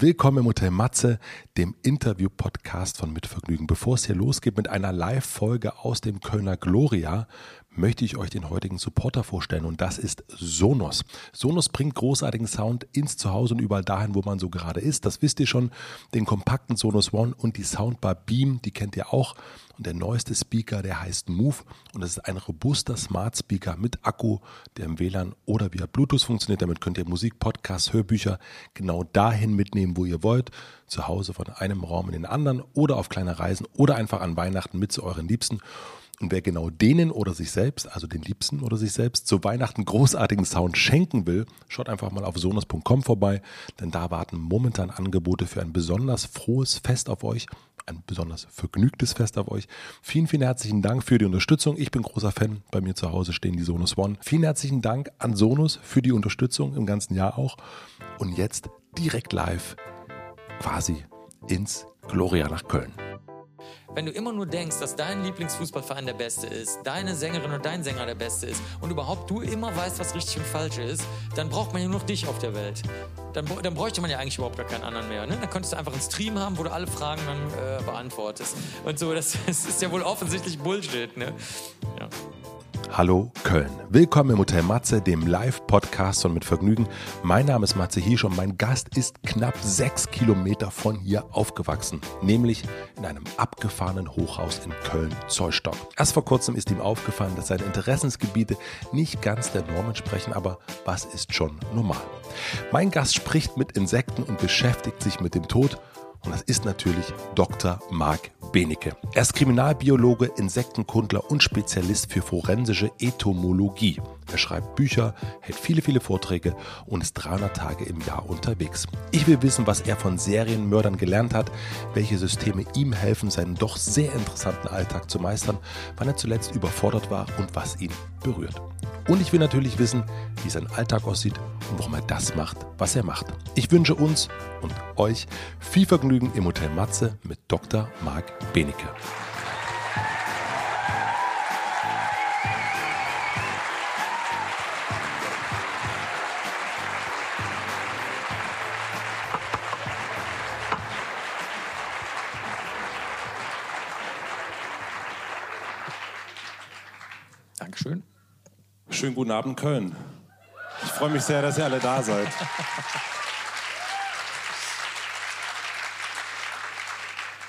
Willkommen im Hotel Matze, dem Interview-Podcast von Mitvergnügen. Bevor es hier losgeht mit einer Live-Folge aus dem Kölner Gloria, möchte ich euch den heutigen Supporter vorstellen und das ist Sonos. Sonos bringt großartigen Sound ins Zuhause und überall dahin, wo man so gerade ist. Das wisst ihr schon. Den kompakten Sonos One und die Soundbar Beam, die kennt ihr auch. Und der neueste Speaker, der heißt Move und das ist ein robuster Smart Speaker mit Akku, der im WLAN oder via Bluetooth funktioniert. Damit könnt ihr Musik, Podcasts, Hörbücher genau dahin mitnehmen, wo ihr wollt. Zu Hause von einem Raum in den anderen oder auf kleine Reisen oder einfach an Weihnachten mit zu euren Liebsten. Und wer genau denen oder sich selbst, also den Liebsten oder sich selbst, zu Weihnachten großartigen Sound schenken will, schaut einfach mal auf sonos.com vorbei, denn da warten momentan Angebote für ein besonders frohes Fest auf euch, ein besonders vergnügtes Fest auf euch. Vielen, vielen herzlichen Dank für die Unterstützung. Ich bin großer Fan. Bei mir zu Hause stehen die Sonos One. Vielen herzlichen Dank an Sonos für die Unterstützung im ganzen Jahr auch. Und jetzt direkt live quasi ins Gloria nach Köln. Wenn du immer nur denkst, dass dein Lieblingsfußballverein der beste ist, deine Sängerin oder dein Sänger der beste ist und überhaupt du immer weißt, was richtig und falsch ist, dann braucht man ja nur noch dich auf der Welt. Dann, dann bräuchte man ja eigentlich überhaupt gar keinen anderen mehr. Ne? Dann könntest du einfach einen Stream haben, wo du alle Fragen dann äh, beantwortest. Und so, das, das, ist ja wohl offensichtlich Bullshit. Ne? Ja. Hallo Köln. Willkommen im Hotel Matze, dem Live-Podcast von Mit Vergnügen. Mein Name ist Matze Hiesch und mein Gast ist knapp sechs Kilometer von hier aufgewachsen, nämlich in einem abgefahrenen Hochhaus in Köln-Zollstock. Erst vor kurzem ist ihm aufgefallen, dass seine Interessensgebiete nicht ganz der Norm entsprechen, aber was ist schon normal? Mein Gast spricht mit Insekten und beschäftigt sich mit dem Tod und das ist natürlich Dr. Marc Benecke. Er ist Kriminalbiologe, Insektenkundler und Spezialist für forensische Entomologie. Er schreibt Bücher, hält viele, viele Vorträge und ist 300 Tage im Jahr unterwegs. Ich will wissen, was er von Serienmördern gelernt hat, welche Systeme ihm helfen, seinen doch sehr interessanten Alltag zu meistern, wann er zuletzt überfordert war und was ihn berührt. Und ich will natürlich wissen, wie sein Alltag aussieht und warum er das macht, was er macht. Ich wünsche uns und euch viel Vergnügen im Hotel Matze mit Dr. Marc Benecke. Schönen guten Abend, Köln. Ich freue mich sehr, dass ihr alle da seid.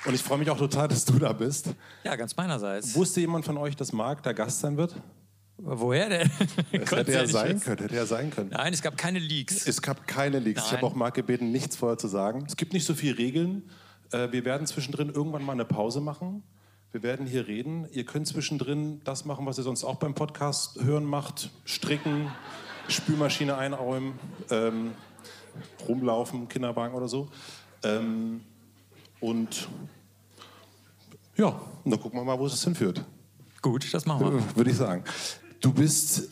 Und ich freue mich auch total, dass du da bist. Ja, ganz meinerseits. Wusste jemand von euch, dass Marc der Gast sein wird? Woher denn? Das hätte ja sein können. Hätte ja sein können. Nein, es gab keine Leaks. Es gab keine Leaks. Ich Nein. habe auch Marc gebeten, nichts vorher zu sagen. Es gibt nicht so viele Regeln. Äh, Wir werden zwischendrin irgendwann mal eine Pause machen. Wir werden hier reden. Ihr könnt zwischendrin das machen, was ihr sonst auch beim Podcast hören macht. Stricken, Spülmaschine einräumen, ähm, rumlaufen, Kinderwagen oder so. Ähm, und ja, dann gucken wir mal, wo es hinführt. Gut, das machen wir. Würde ich sagen. Du bist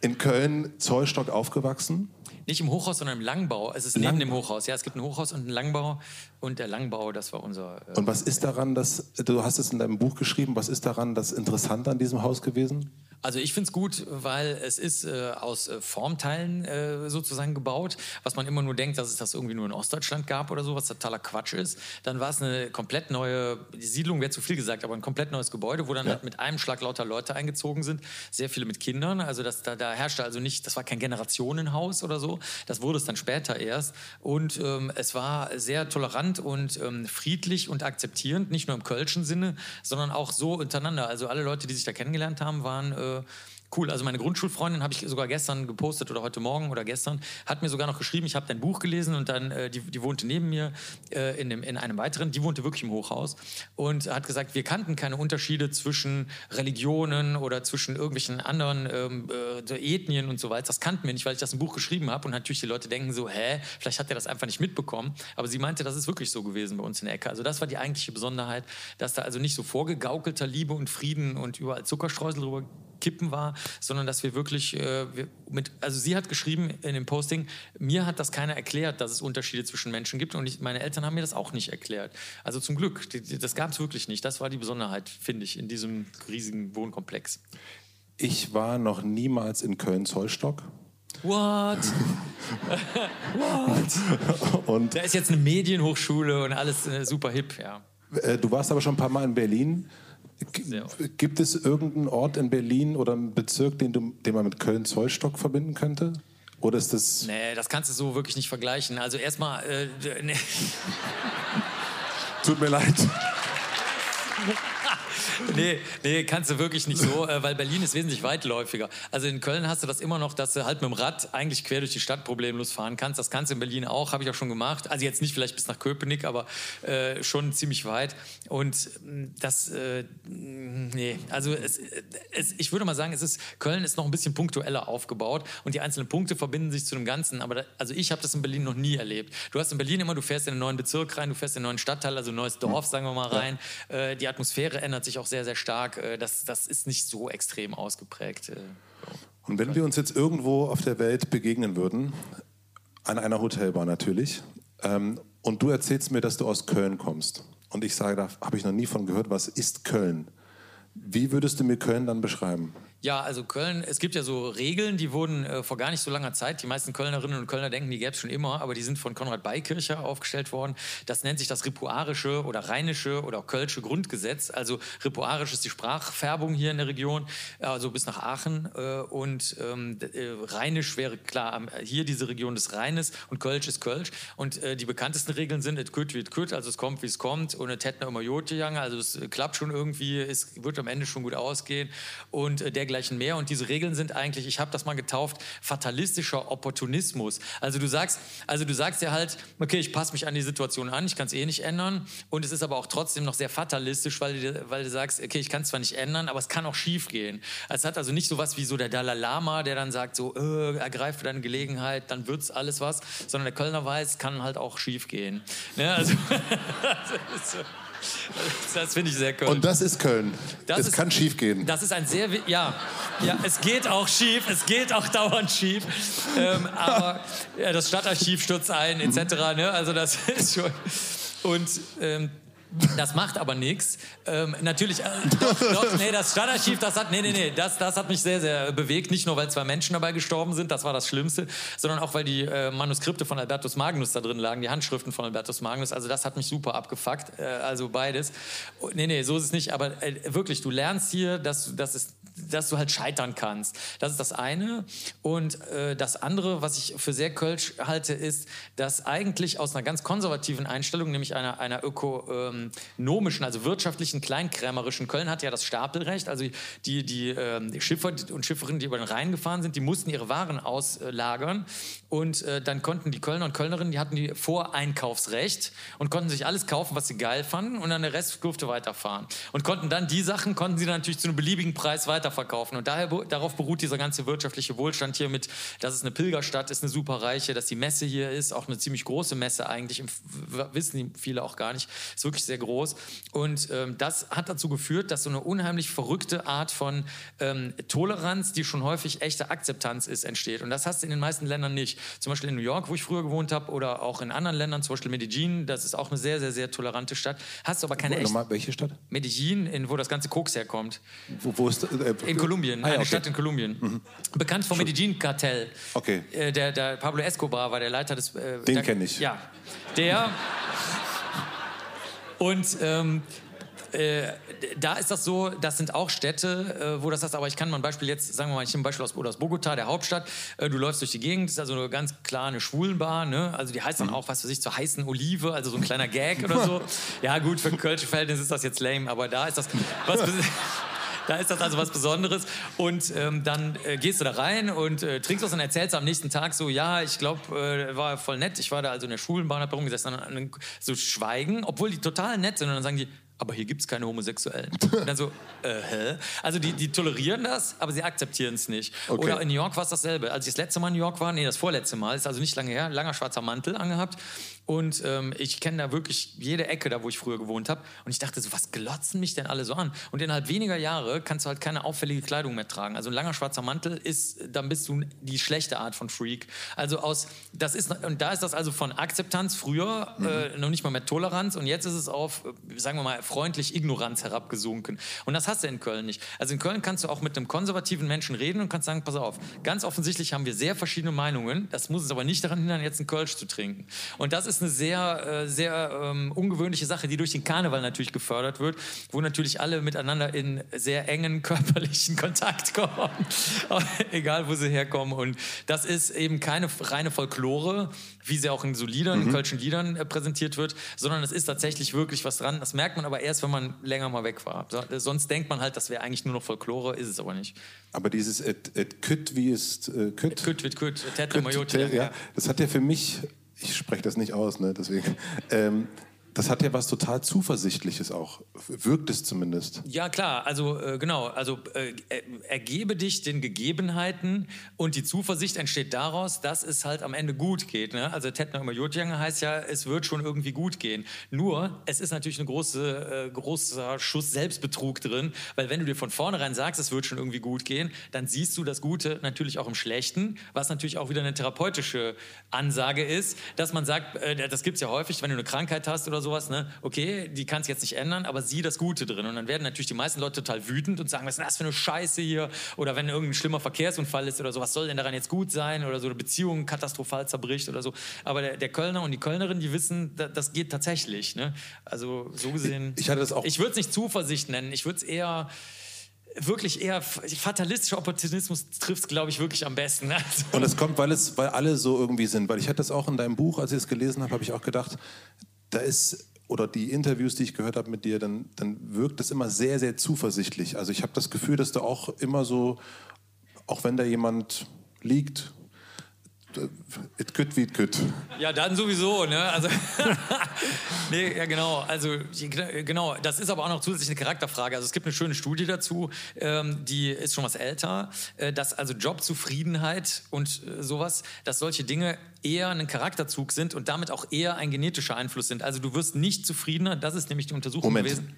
in Köln Zollstock aufgewachsen. Nicht im Hochhaus, sondern im Langbau. Es ist neben dem Hochhaus. Ja, es gibt ein Hochhaus und einen Langbau. Und der Langbau, das war unser. Äh, Und was ist daran, dass du hast es in deinem Buch geschrieben, was ist daran das Interessante an diesem Haus gewesen? Also ich finde es gut, weil es ist äh, aus äh, Formteilen äh, sozusagen gebaut, was man immer nur denkt, dass es das irgendwie nur in Ostdeutschland gab oder so, was totaler Quatsch ist. Dann war es eine komplett neue, die Siedlung wäre zu viel gesagt, aber ein komplett neues Gebäude, wo dann Ja. halt mit einem Schlag lauter Leute eingezogen sind, sehr viele mit Kindern. Also das, da, da herrschte also nicht, das war kein Generationenhaus oder so, das wurde es dann später erst. Und ähm, es war sehr tolerant und ähm, friedlich und akzeptierend, nicht nur im kölschen Sinne, sondern auch so untereinander. Also alle Leute, die sich da kennengelernt haben, waren äh, cool. Also meine Grundschulfreundin habe ich sogar gestern gepostet oder heute Morgen oder gestern, hat mir sogar noch geschrieben, ich habe dein Buch gelesen und dann, äh, die, die wohnte neben mir äh, in, dem, in einem weiteren, die wohnte wirklich im Hochhaus und hat gesagt, wir kannten keine Unterschiede zwischen Religionen oder zwischen irgendwelchen anderen ähm, äh, Ethnien und so weiter. Das kannten wir nicht, weil ich das im Buch geschrieben habe und natürlich die Leute denken so, hä, vielleicht hat er das einfach nicht mitbekommen. Aber sie meinte, das ist wirklich so gewesen bei uns in der Ecke. Also das war die eigentliche Besonderheit, dass da also nicht so vorgegaukelter Liebe und Frieden und überall Zuckerstreusel drüber kippen war, sondern dass wir wirklich äh, wir mit, also sie hat geschrieben in dem Posting, mir hat das keiner erklärt, dass es Unterschiede zwischen Menschen gibt und ich, meine Eltern haben mir das auch nicht erklärt. Also zum Glück, die, die, das gab es wirklich nicht. Das war die Besonderheit, finde ich, in diesem riesigen Wohnkomplex. Ich war noch niemals in Köln-Zollstock. What? What? Und Da ist jetzt eine Medienhochschule und alles äh, super hip, ja. äh, du warst aber schon ein paar Mal in Berlin. Gibt es irgendeinen Ort in Berlin oder einen Bezirk, den, du, den man mit Köln-Zollstock verbinden könnte? Oder ist das. Nee, das kannst du so wirklich nicht vergleichen. Also erstmal, äh, nee. Tut mir leid. nee, nee, kannst du wirklich nicht so, äh, weil Berlin ist wesentlich weitläufiger. Also in Köln hast du das immer noch, dass du halt mit dem Rad eigentlich quer durch die Stadt problemlos fahren kannst. Das kannst du in Berlin auch, habe ich auch schon gemacht. Also jetzt nicht vielleicht bis nach Köpenick, aber äh, schon ziemlich weit. Und mh, das, äh, nee, also es, es, ich würde mal sagen, es ist, Köln ist noch ein bisschen punktueller aufgebaut und die einzelnen Punkte verbinden sich zu dem Ganzen. Aber da, also ich habe das in Berlin noch nie erlebt. Du hast in Berlin immer, du fährst in einen neuen Bezirk rein, du fährst in einen neuen Stadtteil, also ein neues Dorf, sagen wir mal rein. Äh, die Atmosphäre ändert sich auch sehr, sehr stark. Äh, das, das ist nicht so extrem ausgeprägt. Äh, Und wenn wir uns jetzt irgendwo auf der Welt begegnen würden, an einer Hotelbar natürlich, ähm, und du erzählst mir, dass du aus Köln kommst, und ich sage, da habe ich noch nie von gehört, was ist Köln? Wie würdest du mir Köln dann beschreiben? Ja, also Köln, es gibt ja so Regeln, die wurden äh, vor gar nicht so langer Zeit, die meisten Kölnerinnen und Kölner denken, die gäbe es schon immer, aber die sind von Konrad Beikircher aufgestellt worden. Das nennt sich das Ripuarische oder Rheinische oder Kölsche Grundgesetz. Also Ripuarisch ist die Sprachfärbung hier in der Region, also bis nach Aachen. Äh, und ähm, äh, Rheinisch wäre klar, am- hier diese Region des Rheines und Kölsch ist Kölsch. Und äh, die bekanntesten Regeln sind, et kütt wie et kütt, also es kommt, wie es kommt, und et hätten immer Jotjang, also es äh, klappt schon irgendwie, es wird am Ende schon gut ausgehen und äh, dergleichen mehr. Und diese Regeln sind eigentlich, ich habe das mal getauft, fatalistischer Opportunismus. Also du sagst, also du sagst ja halt, okay, ich passe mich an die Situation an, ich kann es eh nicht ändern. Und es ist aber auch trotzdem noch sehr fatalistisch, weil du, weil du sagst, okay, ich kann es zwar nicht ändern, aber es kann auch schief gehen. Es hat also nicht so was wie so der Dalai Lama, der dann sagt, so, äh, ergreif deine Gelegenheit, dann wird's alles was, sondern der Kölner weiß, kann halt auch schief gehen. Ne? Also, das finde ich sehr Köln. Und das ist Köln. Das es ist- kann schief gehen. Das ist ein sehr, ja, ja, es geht auch schief, es geht auch dauernd schief, ähm, aber ja, das Stadtarchiv stürzt ein, etc. Ne? Also das ist schon und ähm, das macht aber nichts. Ähm, natürlich, äh, doch, doch, nee, das Stadtarchiv, das hat, nee, nee, nee, das, das hat mich sehr, sehr bewegt. Nicht nur, weil zwei Menschen dabei gestorben sind, das war das Schlimmste, sondern auch, weil die äh, Manuskripte von Albertus Magnus da drin lagen, die Handschriften von Albertus Magnus. Also das hat mich super abgefuckt. Äh, also beides. Oh, nee, nee, so ist es nicht. Aber äh, wirklich, du lernst hier, dass, dass, es, dass du halt scheitern kannst. Das ist das eine. Und äh, das andere, was ich für sehr kölsch halte, ist, dass eigentlich aus einer ganz konservativen Einstellung, nämlich einer, einer ökonomischen, also wirtschaftlichen, kleinkrämerischen, Köln hat ja das Stapelrecht, also die, die, ähm, Schiffer und Schifferinnen, die über den Rhein gefahren sind, die mussten ihre Waren auslagern und äh, dann konnten die Kölner und Kölnerinnen, die hatten die Voreinkaufsrecht und konnten sich alles kaufen, was sie geil fanden und dann der Rest durfte weiterfahren. Und konnten dann die Sachen, konnten sie dann natürlich zu einem beliebigen Preis weiterverkaufen. Und daher, darauf beruht dieser ganze wirtschaftliche Wohlstand hier mit, dass es eine Pilgerstadt ist, eine super reiche, dass die Messe hier ist, auch eine ziemlich große Messe eigentlich, wissen viele auch gar nicht, ist wirklich sehr groß. Und ähm, das hat dazu geführt, dass so eine unheimlich verrückte Art von ähm, Toleranz, die schon häufig echte Akzeptanz ist, entsteht. Und das hast du in den meisten Ländern nicht. Zum Beispiel in New York, wo ich früher gewohnt habe, oder auch in anderen Ländern, zum Beispiel Medellin, das ist auch eine sehr, sehr, sehr tolerante Stadt. Hast du aber keine echte... Nochmal, welche Stadt? Medellin, in, wo das ganze Koks herkommt. Wo, wo ist, äh, In Kolumbien, Ah, ja, eine okay. Stadt in Kolumbien. Bekannt vom Medellin-Kartell. Okay. Äh, der, der Pablo Escobar war der Leiter des. Äh, Den der- kenn ich. Ja. Der. Und. Ähm, äh, da ist das so, das sind auch Städte, äh, wo das ist, aber ich kann mal ein Beispiel jetzt, sagen wir mal, ich nehme ein Beispiel aus, aus Bogota, der Hauptstadt, äh, du läufst durch die Gegend, das ist also eine ganz klar eine Schwulenbar, ne? also die heißt dann auch, was weiß ich, zur heißen Olive, also so ein kleiner Gag oder so. Ja gut, für kölsche Verhältnnisse ist das jetzt lame, aber da ist das was... Da ist das also was Besonderes. Und ähm, dann äh, gehst du da rein und äh, trinkst was und erzählst am nächsten Tag so, ja, ich glaube, äh, war voll nett. Ich war da also in der Schulenbahn, hab da rumgesessen. Und dann so schweigen, obwohl die total nett sind. Und dann sagen die, aber hier gibt es keine Homosexuellen. Und dann so, äh, hä? Also die, die tolerieren das, aber sie akzeptieren es nicht. Okay. Oder in New York war es dasselbe. Als ich das letzte Mal in New York war, nee, das vorletzte Mal, ist also nicht lange her, langer schwarzer Mantel angehabt. Und ähm, ich kenne da wirklich jede Ecke, da wo ich früher gewohnt habe. Und ich dachte so, was glotzen mich denn alle so an? Und innerhalb weniger Jahre kannst du halt keine auffällige Kleidung mehr tragen. Also ein langer schwarzer Mantel ist, dann bist du die schlechte Art von Freak. Also aus, das ist, und da ist das also von Akzeptanz früher, mhm. äh, noch nicht mal mehr Toleranz. Und jetzt ist es auf, sagen wir mal, freundlich Ignoranz herabgesunken. Und das hast du in Köln nicht. Also in Köln kannst du auch mit einem konservativen Menschen reden und kannst sagen, pass auf, ganz offensichtlich haben wir sehr verschiedene Meinungen. Das muss es aber nicht daran hindern, jetzt einen Kölsch zu trinken. Und das ist eine sehr, äh, sehr ähm, ungewöhnliche Sache, die durch den Karneval natürlich gefördert wird, wo natürlich alle miteinander in sehr engen körperlichen Kontakt kommen, egal wo sie herkommen. Und das ist eben keine reine Folklore, wie sie auch in so Liedern, mhm. kölschen Liedern äh, präsentiert wird, sondern es ist tatsächlich wirklich was dran. Das merkt man aber erst, wenn man länger mal weg war. Äh, sonst denkt man halt, das wäre eigentlich nur noch Folklore, ist es aber nicht. Aber dieses et, et kütt, wie ist äh, kütt? Kütt wird kütt, ja, das hat ja für mich ich spreche das nicht aus, ne, deswegen. Ähm, das hat ja was total Zuversichtliches auch, wirkt es zumindest. Ja, klar, also äh, genau, also äh, ergebe dich den Gegebenheiten und die Zuversicht entsteht daraus, dass es halt am Ende gut geht. Ne? Also Tetna Jodjang heißt ja, es wird schon irgendwie gut gehen. Nur, es ist natürlich ein große, äh, großer Schuss Selbstbetrug drin, weil wenn du dir von vornherein sagst, es wird schon irgendwie gut gehen, dann siehst du das Gute natürlich auch im Schlechten, was natürlich auch wieder eine therapeutische Ansage ist, dass man sagt, äh, das gibt es ja häufig, wenn du eine Krankheit hast oder sowas, ne? okay, die kannst du jetzt nicht ändern, aber sieh das Gute drin. Und dann werden natürlich die meisten Leute total wütend und sagen, was ist denn das für eine Scheiße hier? Oder wenn irgendein schlimmer Verkehrsunfall ist oder so, was soll denn daran jetzt gut sein? Oder so eine Beziehung katastrophal zerbricht oder so. Aber der, der Kölner und die Kölnerin, die wissen, da, das geht tatsächlich. Ne? Also so gesehen. Ich, hatte das auch. Ich würde es nicht Zuversicht nennen, ich würde es eher wirklich eher fatalistischer Opportunismus trifft es, glaube ich, wirklich am besten. Also. Und es kommt, weil es, weil alle so irgendwie sind. Weil ich hatte das auch in deinem Buch, als ich es gelesen habe, habe ich auch gedacht, da ist oder die Interviews, die ich gehört habe mit dir, dann, dann wirkt das immer sehr, sehr zuversichtlich. Also ich habe das Gefühl, dass du auch immer so, auch wenn da jemand liegt, it could wie it could. Ja, dann sowieso, ne? Also, nee, ja genau. Also genau, das ist aber auch noch zusätzlich eine Charakterfrage. Also es gibt eine schöne Studie dazu, ähm, die ist schon was älter, äh, dass also Jobzufriedenheit und äh, sowas, dass solche Dinge eher ein Charakterzug sind und damit auch eher ein genetischer Einfluss sind. Also du wirst nicht zufriedener, das ist nämlich die Untersuchung Moment. gewesen.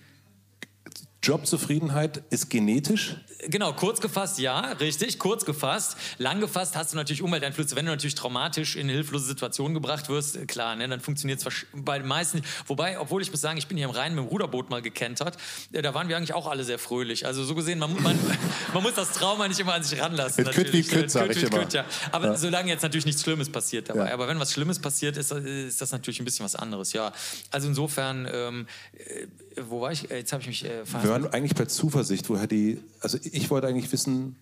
Jobzufriedenheit ist genetisch? Genau, kurz gefasst ja, richtig, kurz gefasst. Lang gefasst hast du natürlich Umwelteinflüsse. Wenn du natürlich traumatisch in hilflose Situationen gebracht wirst, klar, ne, dann funktioniert es bei den meisten nicht. Wobei, obwohl ich muss sagen, ich bin hier im Rhein mit dem Ruderboot mal gekentert, äh, da waren wir eigentlich auch alle sehr fröhlich. Also so gesehen, man, man, man muss das Trauma nicht immer an sich ranlassen. Kütt wie Kütt, sag ich immer. Ja. Aber ja. solange jetzt natürlich nichts Schlimmes passiert dabei. Ja. Aber wenn was Schlimmes passiert, ist, ist, das natürlich ein bisschen was anderes, ja. Also insofern, ähm, äh, wo war ich? Äh, jetzt habe ich mich äh, Wir waren eigentlich bei Zuversicht, woher die, also ich wollte eigentlich wissen,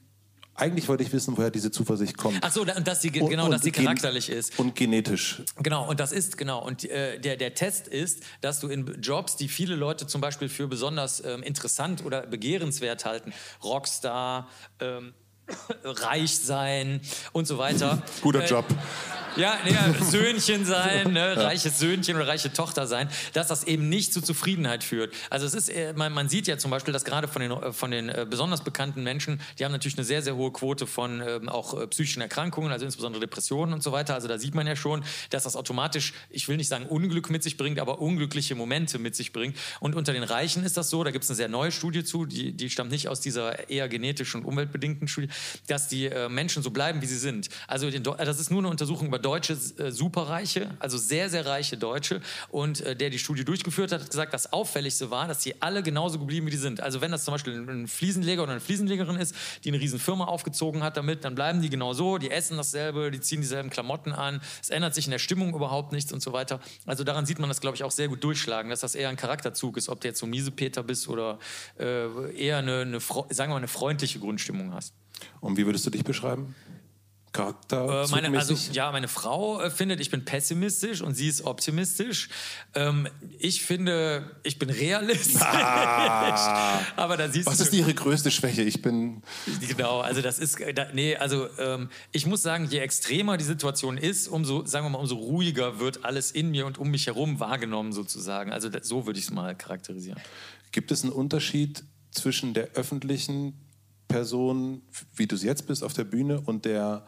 eigentlich wollte ich wissen, woher diese Zuversicht kommt. Ach so, und dass sie genau, und, dass sie charakterlich ist und genetisch. Genau, und das ist genau und äh, der der Test ist, dass du in Jobs, die viele Leute zum Beispiel für besonders ähm, interessant oder begehrenswert halten, Rockstar, ähm, reich sein und so weiter. Guter äh, Job. Ja, ja, Söhnchen sein, ne, reiches Söhnchen oder reiche Tochter sein, dass das eben nicht zu Zufriedenheit führt. Also es ist, äh, man, man sieht ja zum Beispiel, dass gerade von den, äh, von den äh, besonders bekannten Menschen, die haben natürlich eine sehr, sehr hohe Quote von ähm, auch äh, psychischen Erkrankungen, also insbesondere Depressionen und so weiter. Also da sieht man ja schon, dass das automatisch, ich will nicht sagen Unglück mit sich bringt, aber unglückliche Momente mit sich bringt. Und unter den Reichen ist das so, da gibt es eine sehr neue Studie zu, die, die stammt nicht aus dieser eher genetisch und umweltbedingten Studie, dass die äh, Menschen so bleiben, wie sie sind. Also den, das ist nur eine Untersuchung über deutsche äh, Superreiche, also sehr, sehr reiche Deutsche. Und äh, der die Studie durchgeführt hat, hat gesagt, das Auffälligste war, dass sie alle genauso geblieben, wie die sind. Also wenn das zum Beispiel ein Fliesenleger oder eine Fliesenlegerin ist, die eine riesen Firma aufgezogen hat damit, dann bleiben die genau so, die essen dasselbe, die ziehen dieselben Klamotten an, es ändert sich in der Stimmung überhaupt nichts und so weiter. Also daran sieht man das, glaube ich, auch sehr gut durchschlagen, dass das eher ein Charakterzug ist, ob du jetzt so Miesepeter bist oder äh, eher eine, eine, sagen wir mal, eine freundliche Grundstimmung hast. Und wie würdest du dich beschreiben? Charakter? Äh, meine, also, ja, meine Frau äh, findet, ich bin pessimistisch und sie ist optimistisch. Ähm, ich finde, ich bin realistisch. Ah, aber da siehst Was du, ist Ihre größte Schwäche? Ich bin. Genau, also das ist. Da, nee, also ähm, ich muss sagen, je extremer die Situation ist, umso, sagen wir mal, umso ruhiger wird alles in mir und um mich herum wahrgenommen, sozusagen. Also das, so würde ich es mal charakterisieren. Gibt es einen Unterschied zwischen der öffentlichen Person, wie du es jetzt bist auf der Bühne, und der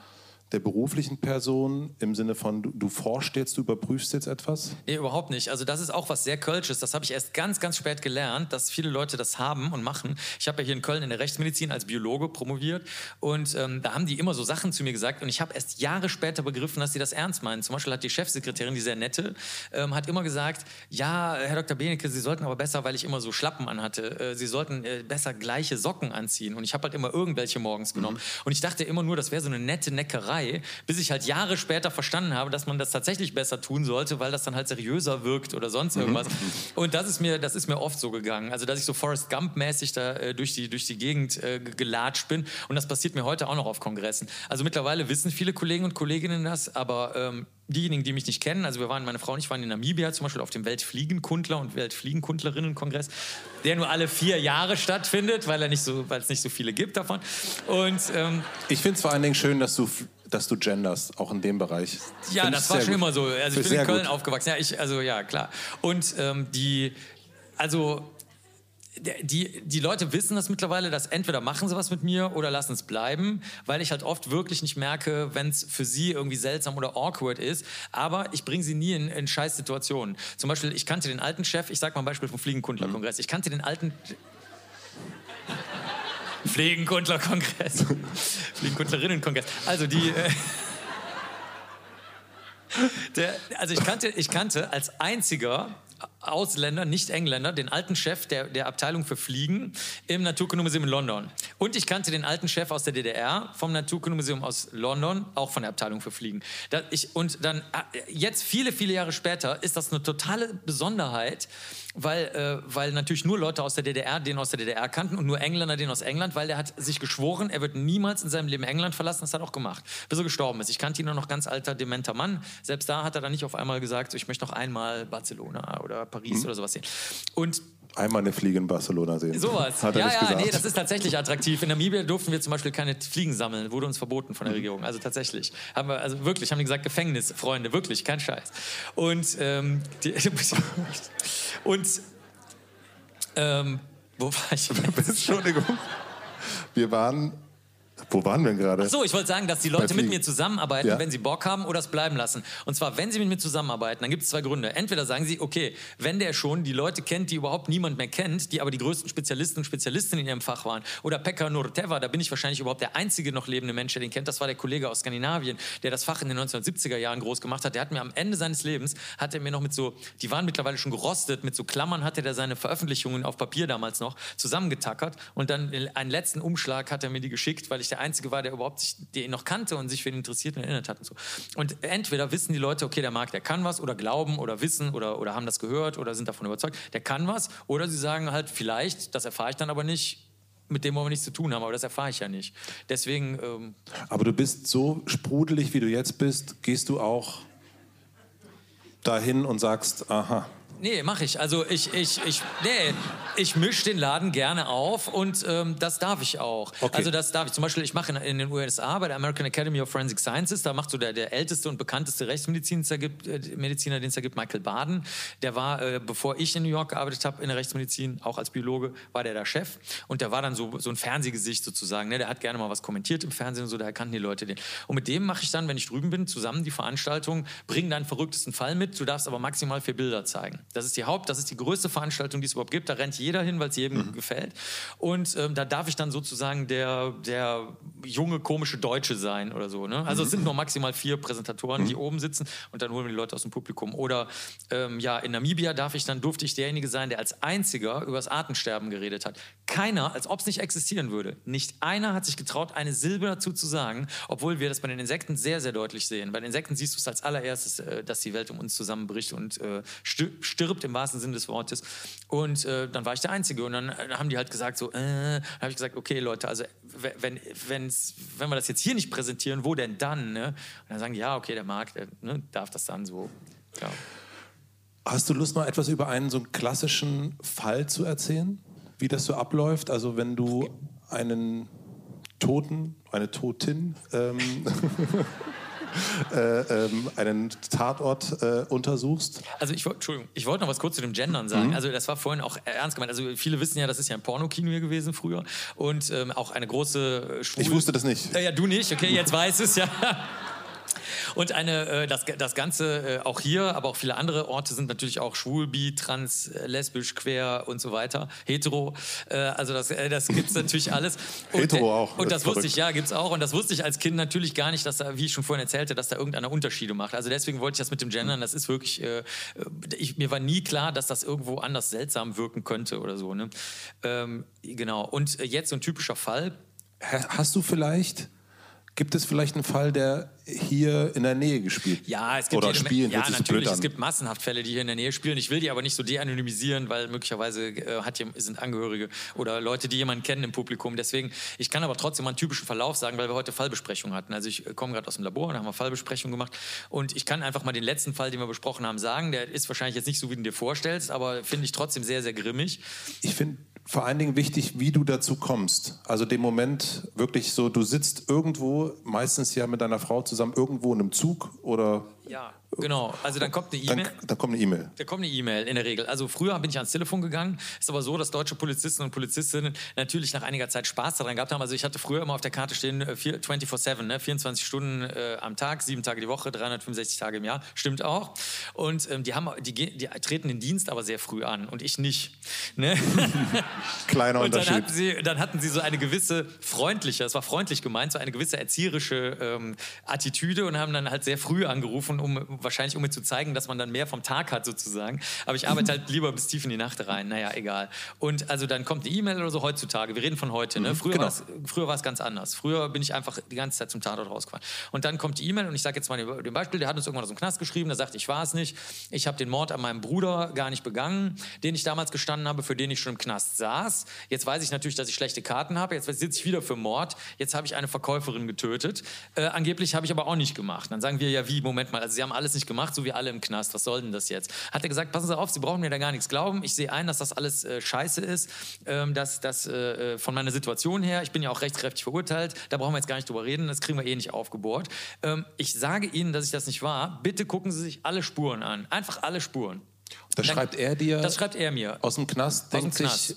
der beruflichen Person im Sinne von, du, du forschst jetzt, du überprüfst jetzt etwas? Nee, überhaupt nicht. Also das ist auch was sehr Kölsches. Das habe ich erst ganz, ganz spät gelernt, dass viele Leute das haben und machen. Ich habe ja hier in Köln in der Rechtsmedizin als Biologe promoviert und ähm, da haben die immer so Sachen zu mir gesagt und ich habe erst Jahre später begriffen, dass sie das ernst meinen. Zum Beispiel hat die Chefsekretärin, die sehr nette, ähm, hat immer gesagt, ja, Herr Dr. Benecke, Sie sollten aber besser, weil ich immer so Schlappen anhatte, äh, Sie sollten äh, besser gleiche Socken anziehen. Und ich habe halt immer irgendwelche morgens genommen. Mhm. Und ich dachte immer nur, das wäre so eine nette Neckerei, bis ich halt Jahre später verstanden habe, dass man das tatsächlich besser tun sollte, weil das dann halt seriöser wirkt oder sonst mhm. irgendwas. Mhm. Und das ist mir, das ist mir oft so gegangen. Also, dass ich so Forrest Gump-mäßig da äh, durch, die, durch die Gegend äh, gelatscht bin. Und das passiert mir heute auch noch auf Kongressen. Also mittlerweile wissen viele Kollegen und Kolleginnen das, aber ähm, diejenigen, die mich nicht kennen, also wir waren, meine Frau und ich waren in Namibia zum Beispiel auf dem Weltfliegenkundler und Weltfliegenkundlerinnenkongress, der nur alle vier Jahre stattfindet, weil, er nicht so, weil es nicht so viele gibt davon. Und, ähm, ich finde es vor allen Dingen schön, dass du dass du genderst, auch in dem Bereich. Ja, das war schon gut. immer so. Also ich bin in Köln gut. aufgewachsen. Ja, ich, also ja, klar. Und ähm, die, also die, die Leute wissen das mittlerweile, dass entweder machen sie was mit mir oder lassen es bleiben, weil ich halt oft wirklich nicht merke, wenn es für sie irgendwie seltsam oder awkward ist. Aber ich bringe sie nie in, in scheiß Situationen. Zum Beispiel, ich kannte den alten Chef, ich sag mal ein Beispiel vom Fliegenkundlerkongress. Ich kannte den alten. Fliegenkundlerkongress. Fliegenkundlerinnenkongress. Also die. Äh, der, also ich kannte, ich kannte als einziger Ausländer, nicht Engländer, den alten Chef der, der Abteilung für Fliegen im Naturkundemuseum in London. Und ich kannte den alten Chef aus der DDR vom Naturkundemuseum aus London, auch von der Abteilung für Fliegen. Da ich, und dann, ah, jetzt viele, viele Jahre später, ist das eine totale Besonderheit, weil, äh, weil natürlich nur Leute aus der DDR den aus der DDR kannten und nur Engländer den aus England, weil der hat sich geschworen, er wird niemals in seinem Leben England verlassen. Das hat er auch gemacht, bis er gestorben ist. Ich kannte ihn nur noch ganz alter, dementer Mann. Selbst da hat er dann nicht auf einmal gesagt, ich möchte noch einmal Barcelona oder Paris mhm. oder sowas sehen. Und Einmal eine Fliege in Barcelona sehen. Sowas. Hat er ja, nicht ja, gesagt. nee, das ist tatsächlich attraktiv. In Namibia durften wir zum Beispiel keine Fliegen sammeln, wurde uns verboten von der mhm. Regierung. Also tatsächlich. Haben wir, also wirklich, haben die gesagt, Gefängnis, Freunde, wirklich, kein Scheiß. Und, ähm, die, und ähm, wo war ich? Entschuldigung. Wir waren wo waren wir denn gerade? so, ich wollte sagen, dass die Leute mit mir zusammenarbeiten, ja? wenn sie Bock haben oder es bleiben lassen. Und zwar, wenn sie mit mir zusammenarbeiten, dann gibt es zwei Gründe. Entweder sagen sie, okay, wenn der schon die Leute kennt, die überhaupt niemand mehr kennt, die aber die größten Spezialisten und Spezialistinnen in ihrem Fach waren. Oder Pekka Nurteva, da bin ich wahrscheinlich überhaupt der einzige noch lebende Mensch, der den kennt. Das war der Kollege aus Skandinavien, der das Fach in den 1970er Jahren groß gemacht hat. Der hat mir am Ende seines Lebens, hat er mir noch mit so, die waren mittlerweile schon gerostet, mit so Klammern hatte er seine Veröffentlichungen auf Papier damals noch zusammengetackert und dann einen letzten Umschlag hat er mir die geschickt, weil ich der Einzige war, der überhaupt sich, der ihn noch kannte und sich für ihn interessiert und erinnert hat und so. Und entweder wissen die Leute, okay, der Marc, der kann was oder glauben oder wissen oder, oder haben das gehört oder sind davon überzeugt, der kann was oder sie sagen halt vielleicht, das erfahre ich dann aber nicht, mit dem wollen wir nichts zu tun haben, aber das erfahre ich ja nicht. Deswegen. Ähm aber du bist so sprudelig, wie du jetzt bist, gehst du auch dahin und sagst, aha, Nee, mache ich. Also ich, ich, ich, nee, ich mische den Laden gerne auf und ähm, das darf ich auch. Okay. Also das darf ich. Zum Beispiel, ich mache in, in, den USA bei der American Academy of Forensic Sciences, da macht so der, der älteste und bekannteste Rechtsmediziner, äh, Mediziner, den es da gibt, Michael Baden. Der war, äh, bevor ich in New York gearbeitet habe in der Rechtsmedizin, auch als Biologe, war der der Chef. Und der war dann so, so ein Fernsehgesicht sozusagen. Ne? Der hat gerne mal was kommentiert im Fernsehen und so, da erkannten die Leute den. Und mit dem mache ich dann, wenn ich drüben bin, zusammen die Veranstaltung, bring deinen verrücktesten Fall mit, du darfst aber maximal vier Bilder zeigen. Das ist die Haupt, das ist die größte Veranstaltung, die es überhaupt gibt. Da rennt jeder hin, weil es jedem mhm. gefällt. Und ähm, da darf ich dann sozusagen der, der junge, komische Deutsche sein oder so. Ne? Also mhm. es sind nur maximal vier Präsentatoren, mhm. die oben sitzen und dann holen wir die Leute aus dem Publikum. Oder ähm, ja, in Namibia darf ich dann, durfte ich derjenige sein, der als einziger über das Artensterben geredet hat. Keiner, als ob es nicht existieren würde. Nicht einer hat sich getraut, eine Silbe dazu zu sagen, obwohl wir das bei den Insekten sehr, sehr deutlich sehen. Bei den Insekten siehst du es als allererstes, äh, dass die Welt um uns zusammenbricht und äh, stirbt im wahrsten Sinne des Wortes. Und äh, dann war ich der Einzige. Und dann äh, haben die halt gesagt, so, äh, habe ich gesagt, okay, Leute, also wenn, wenn's, wenn wir das jetzt hier nicht präsentieren, wo denn dann? Ne? Und dann sagen die, ja, okay, der Markt der, ne, darf das dann so. Ja. Hast du Lust, mal etwas über einen so einen klassischen Fall zu erzählen? Wie das so abläuft? Also wenn du einen Toten, eine Totin ähm, äh, ähm, einen Tatort äh, untersuchst. Also ich wollte, Entschuldigung, ich wollte noch was kurz zu dem Gendern sagen. Mhm. Also das war vorhin auch ernst gemeint. Also viele wissen ja, das ist ja ein Pornokino hier gewesen früher und ähm, auch eine große äh, Schwul Ich wusste das nicht. Äh, ja, du nicht. Okay, jetzt weiß es ja. Und eine, äh, das, das Ganze äh, auch hier, aber auch viele andere Orte sind natürlich auch schwul, bi, trans, äh, lesbisch, quer und so weiter, hetero. Äh, also das, äh, das gibt es natürlich alles. Und, hetero auch. Und das wusste ich, ja, gibt es auch. Und das wusste ich als Kind natürlich gar nicht, dass da, wie ich schon vorhin erzählte, dass da irgendeiner Unterschiede macht. Also deswegen wollte ich das mit dem Gendern, das ist wirklich, ich, mir war nie klar, dass das irgendwo anders seltsam wirken könnte oder so. Ne? Ähm, genau. Und jetzt so ein typischer Fall. Hast du vielleicht Gibt es vielleicht einen Fall, der hier in der Nähe gespielt ja, es gibt oder spielen? Ja, natürlich. Es gibt massenhaft Fälle, die hier in der Nähe spielen. Ich will die aber nicht so de-anonymisieren, weil möglicherweise äh, hat, sind Angehörige oder Leute, die jemanden kennen im Publikum. Deswegen, ich kann aber trotzdem mal einen typischen Verlauf sagen, weil wir heute Fallbesprechung hatten. Also ich äh, komme gerade aus dem Labor und haben wir Fallbesprechung gemacht und ich kann einfach mal den letzten Fall, den wir besprochen haben, sagen. Der ist wahrscheinlich jetzt nicht so, wie du dir vorstellst, aber finde ich trotzdem sehr, sehr grimmig. Ich finde vor allen Dingen wichtig, wie du dazu kommst. Also dem Moment wirklich so, du sitzt irgendwo, meistens ja mit deiner Frau zusammen irgendwo in einem Zug oder ja. Genau, also dann kommt eine E-Mail. Dann, dann, kommt eine E-Mail. Da kommt eine E-Mail in der Regel. Also früher bin ich ans Telefon gegangen. Ist aber so, dass deutsche Polizisten und Polizistinnen natürlich nach einiger Zeit Spaß daran gehabt haben. Also ich hatte früher immer auf der Karte stehen 24-7, äh, ne? 24 Stunden äh, am Tag, sieben Tage die Woche, 365 Tage im Jahr. Stimmt auch. Und ähm, die, haben, die, die, treten den Dienst aber sehr früh an und ich nicht. Ne? Kleiner und Unterschied. Dann hatten, sie, dann hatten sie so eine gewisse freundliche, das war freundlich gemeint, so eine gewisse erzieherische ähm, Attitüde und haben dann halt sehr früh angerufen, um wahrscheinlich um mir zu zeigen, dass man dann mehr vom Tag hat sozusagen. Aber ich arbeite halt lieber bis tief in die Nacht rein. Naja, egal. Und also dann kommt eine E-Mail oder so heutzutage. Wir reden von heute. Ne? Mhm, früher genau. war es ganz anders. Früher bin ich einfach die ganze Zeit zum Tatort rausgefahren. Und dann kommt die E-Mail und ich sage jetzt mal den Beispiel, der hat uns irgendwann aus dem Knast geschrieben, der sagt, ich war es nicht. Ich habe den Mord an meinem Bruder gar nicht begangen, den ich damals gestanden habe, für den ich schon im Knast saß. Jetzt weiß ich natürlich, dass ich schlechte Karten habe. Jetzt sitze ich wieder für Mord. Jetzt habe ich eine Verkäuferin getötet. Äh, angeblich habe ich aber auch nicht gemacht. Dann sagen wir ja, wie, Moment mal, also Sie haben alles nicht gemacht, so wie alle im Knast. Was soll denn das jetzt? Hat er gesagt, passen Sie auf, Sie brauchen mir da gar nichts glauben. Ich sehe ein, dass das alles äh, scheiße ist, ähm, dass das äh, äh, von meiner Situation her, ich bin ja auch rechtskräftig verurteilt, da brauchen wir jetzt gar nicht drüber reden, das kriegen wir eh nicht aufgebohrt. Ähm, ich sage Ihnen, dass ich das nicht war. Bitte gucken Sie sich alle Spuren an. Einfach alle Spuren. Das Dann, schreibt er dir? Das schreibt er mir. Aus dem Knast, aus denkt dem Knast. sich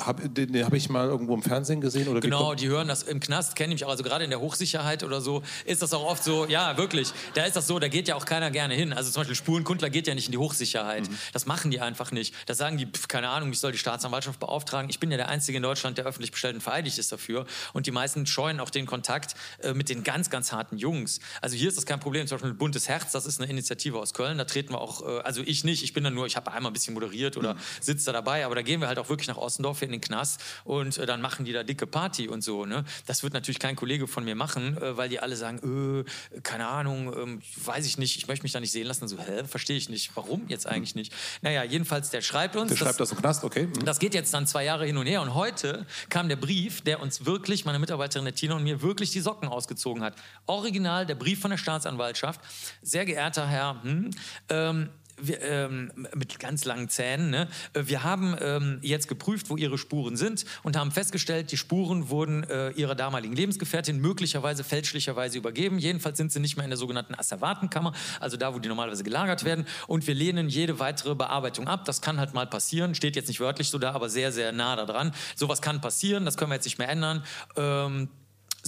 hab, den, den habe ich mal irgendwo im Fernsehen gesehen oder Genau, die hören das im Knast, kenne ich auch. Also gerade in der Hochsicherheit oder so ist das auch oft so. Ja, wirklich. Da ist das so, da geht ja auch keiner gerne hin. Also zum Beispiel Spurenkundler geht ja nicht in die Hochsicherheit. Mhm. Das machen die einfach nicht. Das sagen die, pf, keine Ahnung, ich soll die Staatsanwaltschaft beauftragen. Ich bin ja der Einzige in Deutschland, der öffentlich bestellt und vereidigt ist dafür. Und die meisten scheuen auch den Kontakt äh, mit den ganz, ganz harten Jungs. Also hier ist das kein Problem. Zum Beispiel Buntes Herz, das ist eine Initiative aus Köln. Da treten wir auch, äh, also ich nicht, ich bin da nur, ich habe einmal ein bisschen moderiert oder mhm. sitze da dabei. Aber da gehen wir halt auch wirklich nach Ossendorf in den Knast und äh, dann machen die da dicke Party und so. Ne? Das wird natürlich kein Kollege von mir machen, äh, weil die alle sagen, äh, keine Ahnung, ähm, weiß ich nicht, ich möchte mich da nicht sehen lassen. so, hä, verstehe ich nicht, warum jetzt eigentlich nicht? Naja, jedenfalls, der schreibt uns. Der schreibt das im Knast, okay. Mhm. Das geht jetzt dann zwei Jahre hin und her und heute kam der Brief, der uns wirklich, meine Mitarbeiterin der Tina und mir, wirklich die Socken ausgezogen hat. Original, der Brief von der Staatsanwaltschaft. Sehr geehrter Herr, hm, ähm, wir, ähm, mit ganz langen Zähnen. Ne? Äh, wir haben ähm, jetzt geprüft, wo ihre Spuren sind und haben festgestellt, die Spuren wurden äh, ihrer damaligen Lebensgefährtin möglicherweise fälschlicherweise übergeben. Jedenfalls sind sie nicht mehr in der sogenannten Asservatenkammer, also da, wo die normalerweise gelagert werden. Und wir lehnen jede weitere Bearbeitung ab. Das kann halt mal passieren. Steht jetzt nicht wörtlich so da, aber sehr, sehr nah daran. Sowas kann passieren. Das können wir jetzt nicht mehr ändern. Ähm,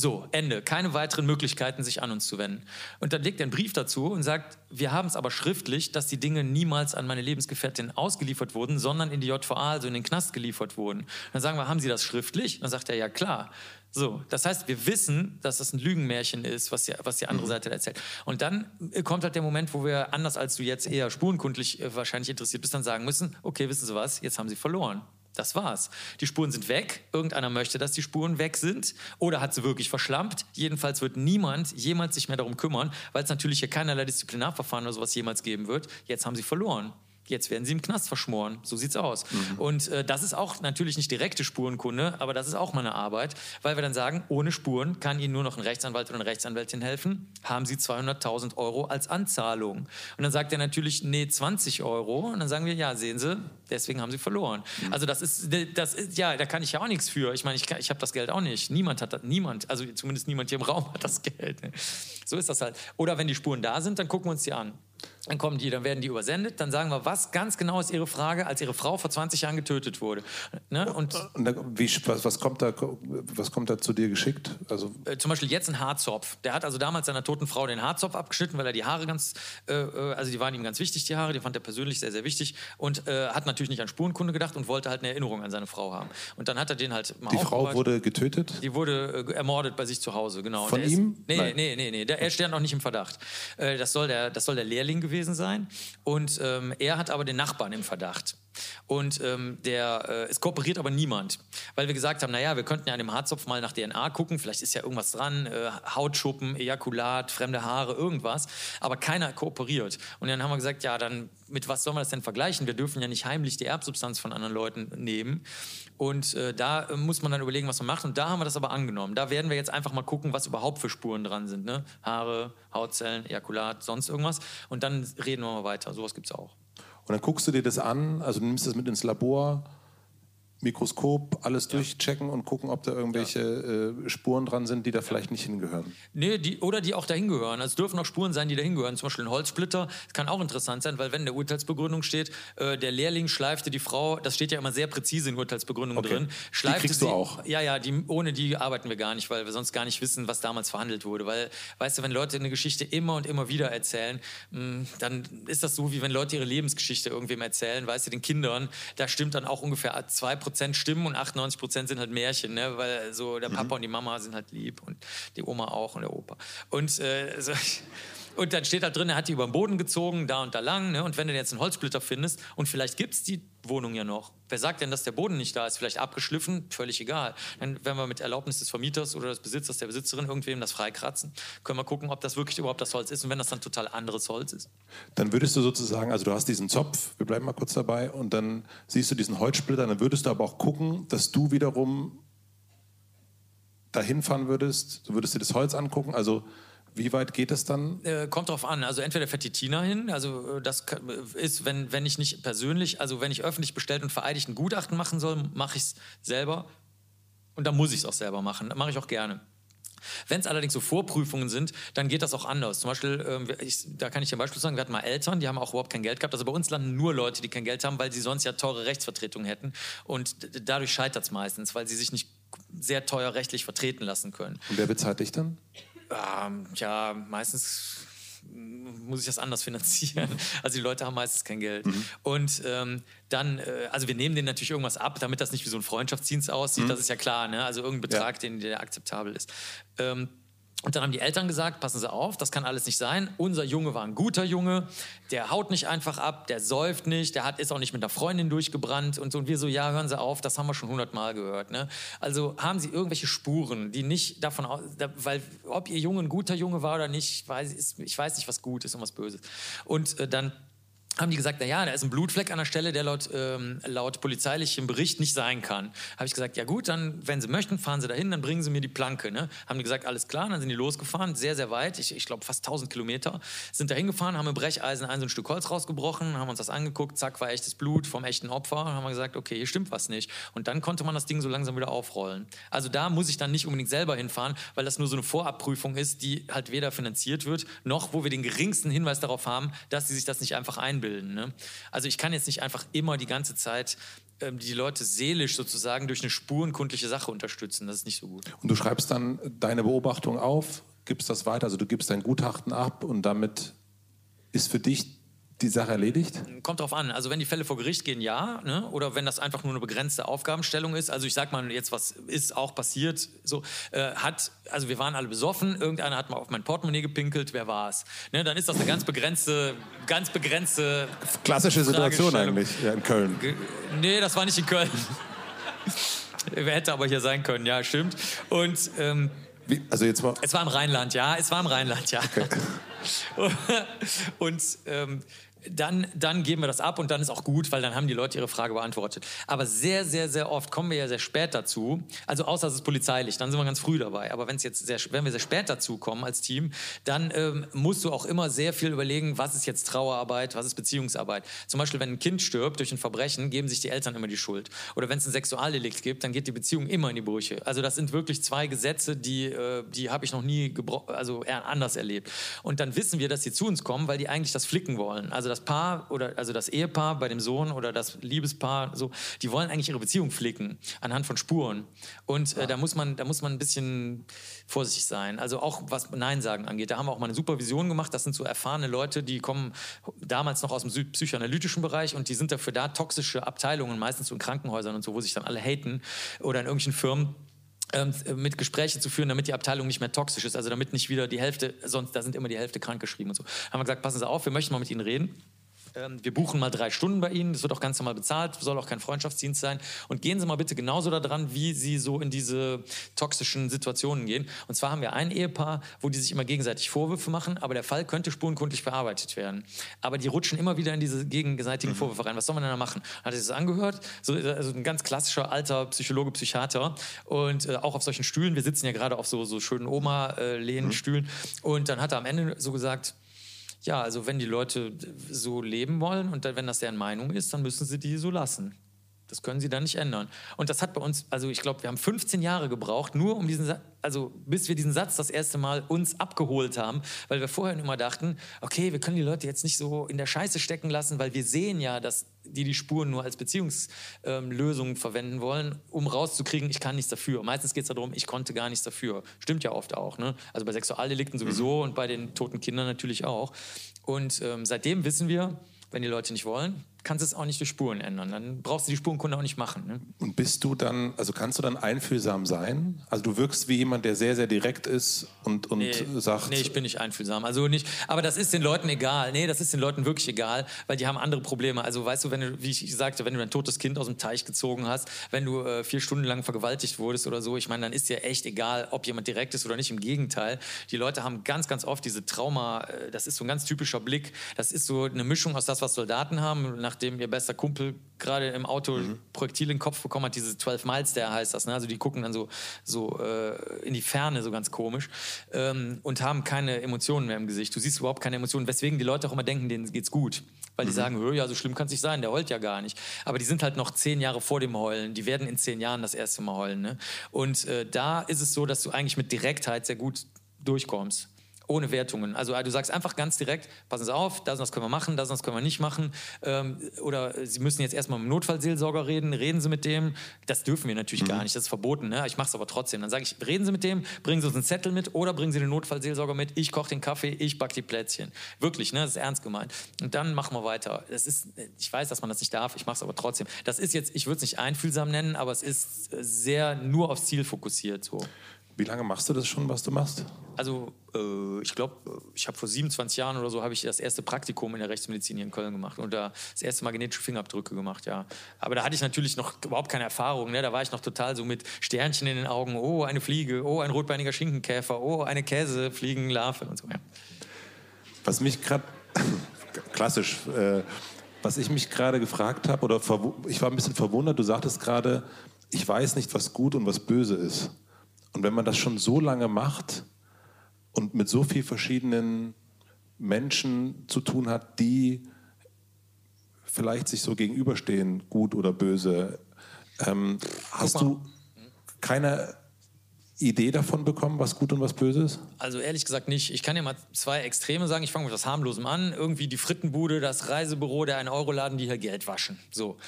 so, Ende. Keine weiteren Möglichkeiten, sich an uns zu wenden. Und dann legt er einen Brief dazu und sagt, wir haben es aber schriftlich, dass die Dinge niemals an meine Lebensgefährtin ausgeliefert wurden, sondern in die JVA, also in den Knast geliefert wurden. Dann sagen wir, haben Sie das schriftlich? Dann sagt er, ja klar. So, das heißt, wir wissen, dass das ein Lügenmärchen ist, was die, was die andere mhm. Seite erzählt. Und dann kommt halt der Moment, wo wir, anders als du jetzt eher spurenkundlich äh, wahrscheinlich interessiert bist, dann sagen müssen, okay, wissen Sie was, jetzt haben Sie verloren. Das war's. Die Spuren sind weg. Irgendeiner möchte, dass die Spuren weg sind. Oder hat sie wirklich verschlampt. Jedenfalls wird niemand jemals sich mehr darum kümmern, weil es natürlich hier keinerlei Disziplinarverfahren oder sowas jemals geben wird. Jetzt haben sie verloren. Jetzt werden sie im Knast verschmoren. So sieht's aus. Mhm. Und äh, das ist auch natürlich nicht direkte Spurenkunde, aber das ist auch meine Arbeit, weil wir dann sagen, ohne Spuren kann Ihnen nur noch ein Rechtsanwalt oder eine Rechtsanwältin helfen. Haben Sie 200.000 Euro als Anzahlung? Und dann sagt er natürlich, nee, 20 Euro. Und dann sagen wir, ja, sehen Sie, deswegen haben Sie verloren. Mhm. Also das ist, das ist, ja, da kann ich ja auch nichts für. Ich meine, ich, ich habe das Geld auch nicht. Niemand hat das, niemand, also zumindest niemand hier im Raum hat das Geld. So ist das halt. Oder wenn die Spuren da sind, dann gucken wir uns die an. Dann kommen die, dann werden die übersendet. Dann sagen wir, was ganz genau ist Ihre Frage, als Ihre Frau vor 20 Jahren getötet wurde. Ne? Und, Und da, wie, was, was, kommt da, was kommt da zu dir geschickt? Also äh, zum Beispiel jetzt ein Haarzopf. Der hat also damals seiner toten Frau den Haarzopf abgeschnitten, weil er die Haare ganz, äh, äh, also die waren ihm ganz wichtig, die Haare, die fand er persönlich sehr, sehr wichtig und äh, hat natürlich nicht an Spurenkunde gedacht und wollte halt eine Erinnerung an seine Frau haben. Und dann hat er den halt mal Die Frau wurde getötet? Die wurde äh, ermordet bei sich zu Hause, genau. Von ihm? Ist, nee, Nein. nee, nee, nee, der, er steht noch nicht im Verdacht. Äh, das, soll der, das soll der Lehrling gewesen sein. Und ähm, er hat aber den Nachbarn im Verdacht. Und ähm, der, äh, es kooperiert aber niemand, weil wir gesagt haben, naja, wir könnten ja an dem Haarzopf mal nach DNA gucken, vielleicht ist ja irgendwas dran, äh, Hautschuppen, Ejakulat, fremde Haare, irgendwas, aber keiner kooperiert. Und dann haben wir gesagt, ja, dann mit was sollen wir das denn vergleichen? Wir dürfen ja nicht heimlich die Erbsubstanz von anderen Leuten nehmen. Und äh, da äh, muss man dann überlegen, was man macht. Und da haben wir das aber angenommen. Da werden wir jetzt einfach mal gucken, was überhaupt für Spuren dran sind. Ne? Haare, Hautzellen, Ejakulat, sonst irgendwas. Und dann reden wir mal weiter. Sowas gibt es auch. Und dann guckst du dir das an, also du nimmst das mit ins Labor, Mikroskop alles ja. durchchecken und gucken, ob da irgendwelche ja. äh, Spuren dran sind, die da vielleicht nicht hingehören. Nee, die, oder die auch dahin gehören. Also es dürfen auch Spuren sein, die dahin gehören. Zum Beispiel ein Holzsplitter. Das kann auch interessant sein, weil wenn in der Urteilsbegründung steht, äh, der Lehrling schleifte die Frau, das steht ja immer sehr präzise in Urteilsbegründung okay. drin. Schleifte die kriegst sie, du auch? Ja, ja, die, ohne die arbeiten wir gar nicht, weil wir sonst gar nicht wissen, was damals verhandelt wurde. Weil, weißt du, wenn Leute eine Geschichte immer und immer wieder erzählen, mh, hm, dann ist das so, wie wenn Leute ihre Lebensgeschichte irgendwem erzählen. Weißt du, den Kindern, da stimmt dann auch ungefähr 2% Stimmen und 8 98 Prozent sind halt Märchen, ne? weil so der Papa mhm. und die Mama sind halt lieb und die Oma auch und der Opa. Und, äh, so, und dann steht da drin, er hat die über den Boden gezogen, da und da lang. Ne? Und wenn du jetzt einen Holzsplitter findest und vielleicht gibt es die Wohnung ja noch, wer sagt denn, dass der Boden nicht da ist? Vielleicht abgeschliffen, völlig egal. Dann werden wir mit Erlaubnis des Vermieters oder des Besitzers, der Besitzerin irgendwem das freikratzen, können wir gucken, ob das wirklich überhaupt das Holz ist und wenn das dann total anderes Holz ist. Dann würdest du sozusagen, also du hast diesen Zopf, wir bleiben mal kurz dabei, und dann siehst du diesen Holzsplitter, dann würdest du aber auch gucken, dass du wiederum dahin fahren würdest, du würdest dir das Holz angucken, also wie weit geht es dann? Äh, kommt drauf an. Also entweder fährt die Tina hin, also äh, das ist, wenn, wenn ich nicht persönlich, also wenn ich öffentlich bestellt und vereidigt ein Gutachten machen soll, mache ich es selber. Und dann muss ich es auch selber machen. Mache ich auch gerne. Wenn es allerdings so Vorprüfungen sind, dann geht das auch anders. Zum Beispiel, ähm, ich, da kann ich dir ein Beispiel sagen, wir hatten mal Eltern, die haben auch überhaupt kein Geld gehabt. Also bei uns landen nur Leute, die kein Geld haben, weil sie sonst ja teure Rechtsvertretung hätten. Und dadurch scheitert es meistens, weil sie sich nicht sehr teuer rechtlich vertreten lassen können. Und wer bezahlt dich dann? Ähm, ja, meistens muss ich das anders finanzieren. Also die Leute haben meistens kein Geld. Mhm. Und ähm, dann, äh, also wir nehmen denen natürlich irgendwas ab, damit das nicht wie so ein Freundschaftsdienst aussieht. Mhm. Das ist ja klar, ne? Also irgendein Betrag, ja. den, der akzeptabel ist. Ähm, und dann haben die Eltern gesagt, passen Sie auf, das kann alles nicht sein. Unser Junge war ein guter Junge, der haut nicht einfach ab, der säuft nicht, der hat, ist auch nicht mit einer Freundin durchgebrannt und so. Und wir so, ja, hören Sie auf, das haben wir schon hundertmal gehört. Ne? Also haben Sie irgendwelche Spuren, die nicht davon aus, weil ob Ihr Junge ein guter Junge war oder nicht, weiß, ich weiß nicht, was gut ist und was böse ist. Und äh, dann haben die gesagt, na ja, da ist ein Blutfleck an der Stelle, der laut, ähm, laut polizeilichem Bericht nicht sein kann. Habe ich gesagt, ja gut, dann, wenn Sie möchten, fahren Sie dahin, dann bringen Sie mir die Planke. Ne? Haben die gesagt, alles klar, dann sind die losgefahren, sehr, sehr weit, ich, ich glaube fast 1000 Kilometer, sind da hingefahren, haben mit Brecheisen ein so ein Stück Holz rausgebrochen, haben uns das angeguckt, zack, war echtes Blut vom echten Opfer, haben wir gesagt, okay, hier stimmt was nicht. Und dann konnte man das Ding so langsam wieder aufrollen. Also da muss ich dann nicht unbedingt selber hinfahren, weil das nur so eine Vorabprüfung ist, die halt weder finanziert wird, noch wo wir den geringsten Hinweis darauf haben, dass sie sich das nicht einfach einbilden abbilden. Ne? Also ich kann jetzt nicht einfach immer die ganze Zeit ähm, die Leute seelisch sozusagen durch eine spurenkundliche Sache unterstützen. Das ist nicht so gut. Und du schreibst dann deine Beobachtung auf, gibst das weiter, also du gibst dein Gutachten ab und damit ist für dich die Sache erledigt? Kommt drauf an. Also wenn die Fälle vor Gericht gehen, ja. Ne? Oder wenn das einfach nur eine begrenzte Aufgabenstellung ist. Also ich sag mal jetzt, was ist auch passiert. So äh, hat, also wir waren alle besoffen. Irgendeiner hat mal auf mein Portemonnaie gepinkelt. Wer war es? Ne? Dann ist das eine ganz begrenzte, ganz begrenzte klassische Situation eigentlich ja, in Köln. Ge nee, das war nicht in Köln. Wer hätte aber hier sein können? Ja, stimmt. Und ähm, Wie, also jetzt mal. Es war im Rheinland, ja. Es war im Rheinland, ja. Okay. und ähm, dann, dann geben wir das ab und dann ist auch gut, weil dann haben die Leute ihre Frage beantwortet. Aber sehr, sehr, sehr oft kommen wir ja sehr spät dazu. Also außer es ist polizeilich, dann sind wir ganz früh dabei. Aber wenn jetzt sehr, wenn wir sehr spät dazu kommen als Team, dann ähm, musst du auch immer sehr viel überlegen, was ist jetzt Trauerarbeit, was ist Beziehungsarbeit. Zum Beispiel, wenn ein Kind stirbt durch ein Verbrechen, geben sich die Eltern immer die Schuld. Oder wenn es ein Sexualdelikt gibt, dann geht die Beziehung immer in die Brüche. Also das sind wirklich zwei Gesetze, die, äh, die habe ich noch nie also anders erlebt. Und dann wissen wir, dass sie zu uns kommen, weil die eigentlich das flicken wollen. Also das Paar oder also das Ehepaar bei dem Sohn oder das Liebespaar, so, die wollen eigentlich ihre Beziehung flicken anhand von Spuren. Und äh, da muss man, da muss man ein bisschen vorsichtig sein. Also auch was Nein sagen angeht. Da haben wir auch mal eine Supervision gemacht. Das sind so erfahrene Leute, die kommen damals noch aus dem psychoanalytischen Bereich und die sind dafür da, toxische Abteilungen, meistens so in Krankenhäusern und so, wo sich dann alle haten oder in irgendwelchen Firmen mit Gespräche zu führen, damit die Abteilung nicht mehr toxisch ist, also damit nicht wieder die Hälfte, sonst da sind immer die Hälfte krankgeschrieben und so. Haben wir gesagt, passen Sie auf, wir möchten mal mit Ihnen reden. Ähm, wir buchen mal drei Stunden bei Ihnen, das wird auch ganz normal bezahlt, soll auch kein Freundschaftsdienst sein. Und gehen Sie mal bitte genauso daran, wie Sie so in diese toxischen Situationen gehen. Und zwar haben wir ein Ehepaar, wo die sich immer gegenseitig Vorwürfe machen, aber der Fall könnte spurenkundlich bearbeitet werden. Aber die rutschen immer wieder in diese gegenseitigen mhm. Vorwürfe rein. Was soll man denn da machen? Hat er sich das angehört? So, also ein ganz klassischer alter Psychologe, Psychiater und äh, auch auf solchen Stühlen. Wir sitzen ja gerade auf so, so schönen Oma-Lehnstühlen. Mhm. Und dann hat er am Ende so gesagt, ja, also wenn die Leute so leben wollen und wenn das deren Meinung ist, dann müssen sie die so lassen. Das können sie dann nicht ändern. Und das hat bei uns, also ich glaube, wir haben 15 Jahre gebraucht, nur um diesen, also bis wir diesen Satz das erste Mal uns abgeholt haben, weil wir vorher immer dachten, okay, wir können die Leute jetzt nicht so in der Scheiße stecken lassen, weil wir sehen ja, dass die die Spuren nur als Beziehungslösung ähm, verwenden wollen, um rauszukriegen, ich kann nichts dafür. Meistens geht es darum, ich konnte gar nichts dafür. Stimmt ja oft auch. Ne? Also bei Sexualdelikten sowieso mhm. und bei den toten Kindern natürlich auch. Und ähm, seitdem wissen wir, wenn die Leute nicht wollen, kannst du es auch nicht durch Spuren ändern. Dann brauchst du die Spurenkunde auch nicht machen. Ne? Und bist du dann, also kannst du dann einfühlsam sein? Also du wirkst wie jemand, der sehr, sehr direkt ist und, und nee, sagt. Nee, ich bin nicht einfühlsam. Also nicht, aber das ist den Leuten egal. Nee, das ist den Leuten wirklich egal, weil die haben andere Probleme. Also weißt du, wenn du, wie ich sagte, wenn du ein totes Kind aus dem Teich gezogen hast, wenn du äh, vier Stunden lang vergewaltigt wurdest oder so, ich meine, dann ist dir echt egal, ob jemand direkt ist oder nicht. Im Gegenteil, die Leute haben ganz, ganz oft diese Trauma, äh, das ist so ein ganz typischer Blick. Das ist so eine Mischung aus das, was Soldaten haben, nachdem ihr bester Kumpel gerade im Auto mhm. Projektil in den Kopf bekommen hat, diese 12 Miles, der heißt das. Ne? Also die gucken dann so, so äh, in die Ferne, so ganz komisch ähm, und haben keine Emotionen mehr im Gesicht. Du siehst überhaupt keine Emotionen, weswegen die Leute auch immer denken, denen geht's gut. Weil die mhm. sagen, ja, so schlimm kann es nicht sein, der heult ja gar nicht. Aber die sind halt noch zehn Jahre vor dem Heulen. Die werden in zehn Jahren das erste Mal heulen. Ne? Und äh, da ist es so, dass du eigentlich mit Direktheit sehr gut durchkommst ohne Wertungen. Also du sagst einfach ganz direkt, passen Sie auf, das und das können wir machen, das und das können wir nicht machen. Ähm, oder Sie müssen jetzt erstmal mit dem Notfallseelsorger reden, reden Sie mit dem. Das dürfen wir natürlich mhm. gar nicht, das ist verboten. Ne? Ich mache es aber trotzdem. Dann sage ich, reden Sie mit dem, bringen Sie uns einen Zettel mit oder bringen Sie den Notfallseelsorger mit. Ich koche den Kaffee, ich backe die Plätzchen. Wirklich, ne? das ist ernst gemeint. Und dann machen wir weiter. Das ist, ich weiß, dass man das nicht darf, ich mache es aber trotzdem. Das ist jetzt, ich würde es nicht einfühlsam nennen, aber es ist sehr nur aufs Ziel fokussiert. So. Wie lange machst du das schon, was du machst? Also äh, ich glaube, ich habe vor 27 Jahren oder so habe ich das erste Praktikum in der Rechtsmedizin hier in Köln gemacht und da das erste Mal genetische Fingerabdrücke gemacht, ja. Aber da hatte ich natürlich noch überhaupt keine Erfahrung. Ne? Da war ich noch total so mit Sternchen in den Augen. Oh, eine Fliege. Oh, ein rotbeiniger Schinkenkäfer. Oh, eine Käsefliegenlarve und so. Ja. Was mich gerade klassisch, äh, was ich mich gerade gefragt habe oder ich war ein bisschen verwundert. Du sagtest gerade, ich weiß nicht, was gut und was böse ist. Und wenn man das schon so lange macht und mit so vielen verschiedenen Menschen zu tun hat, die vielleicht sich so gegenüberstehen, gut oder böse, ähm, hast du keine Idee davon bekommen, was gut und was böse ist? Also ehrlich gesagt nicht. Ich kann dir mal zwei Extreme sagen. Ich fange mit was harmlosem an. Irgendwie die Frittenbude, das Reisebüro, der eine Euro-Laden, die hier Geld waschen. So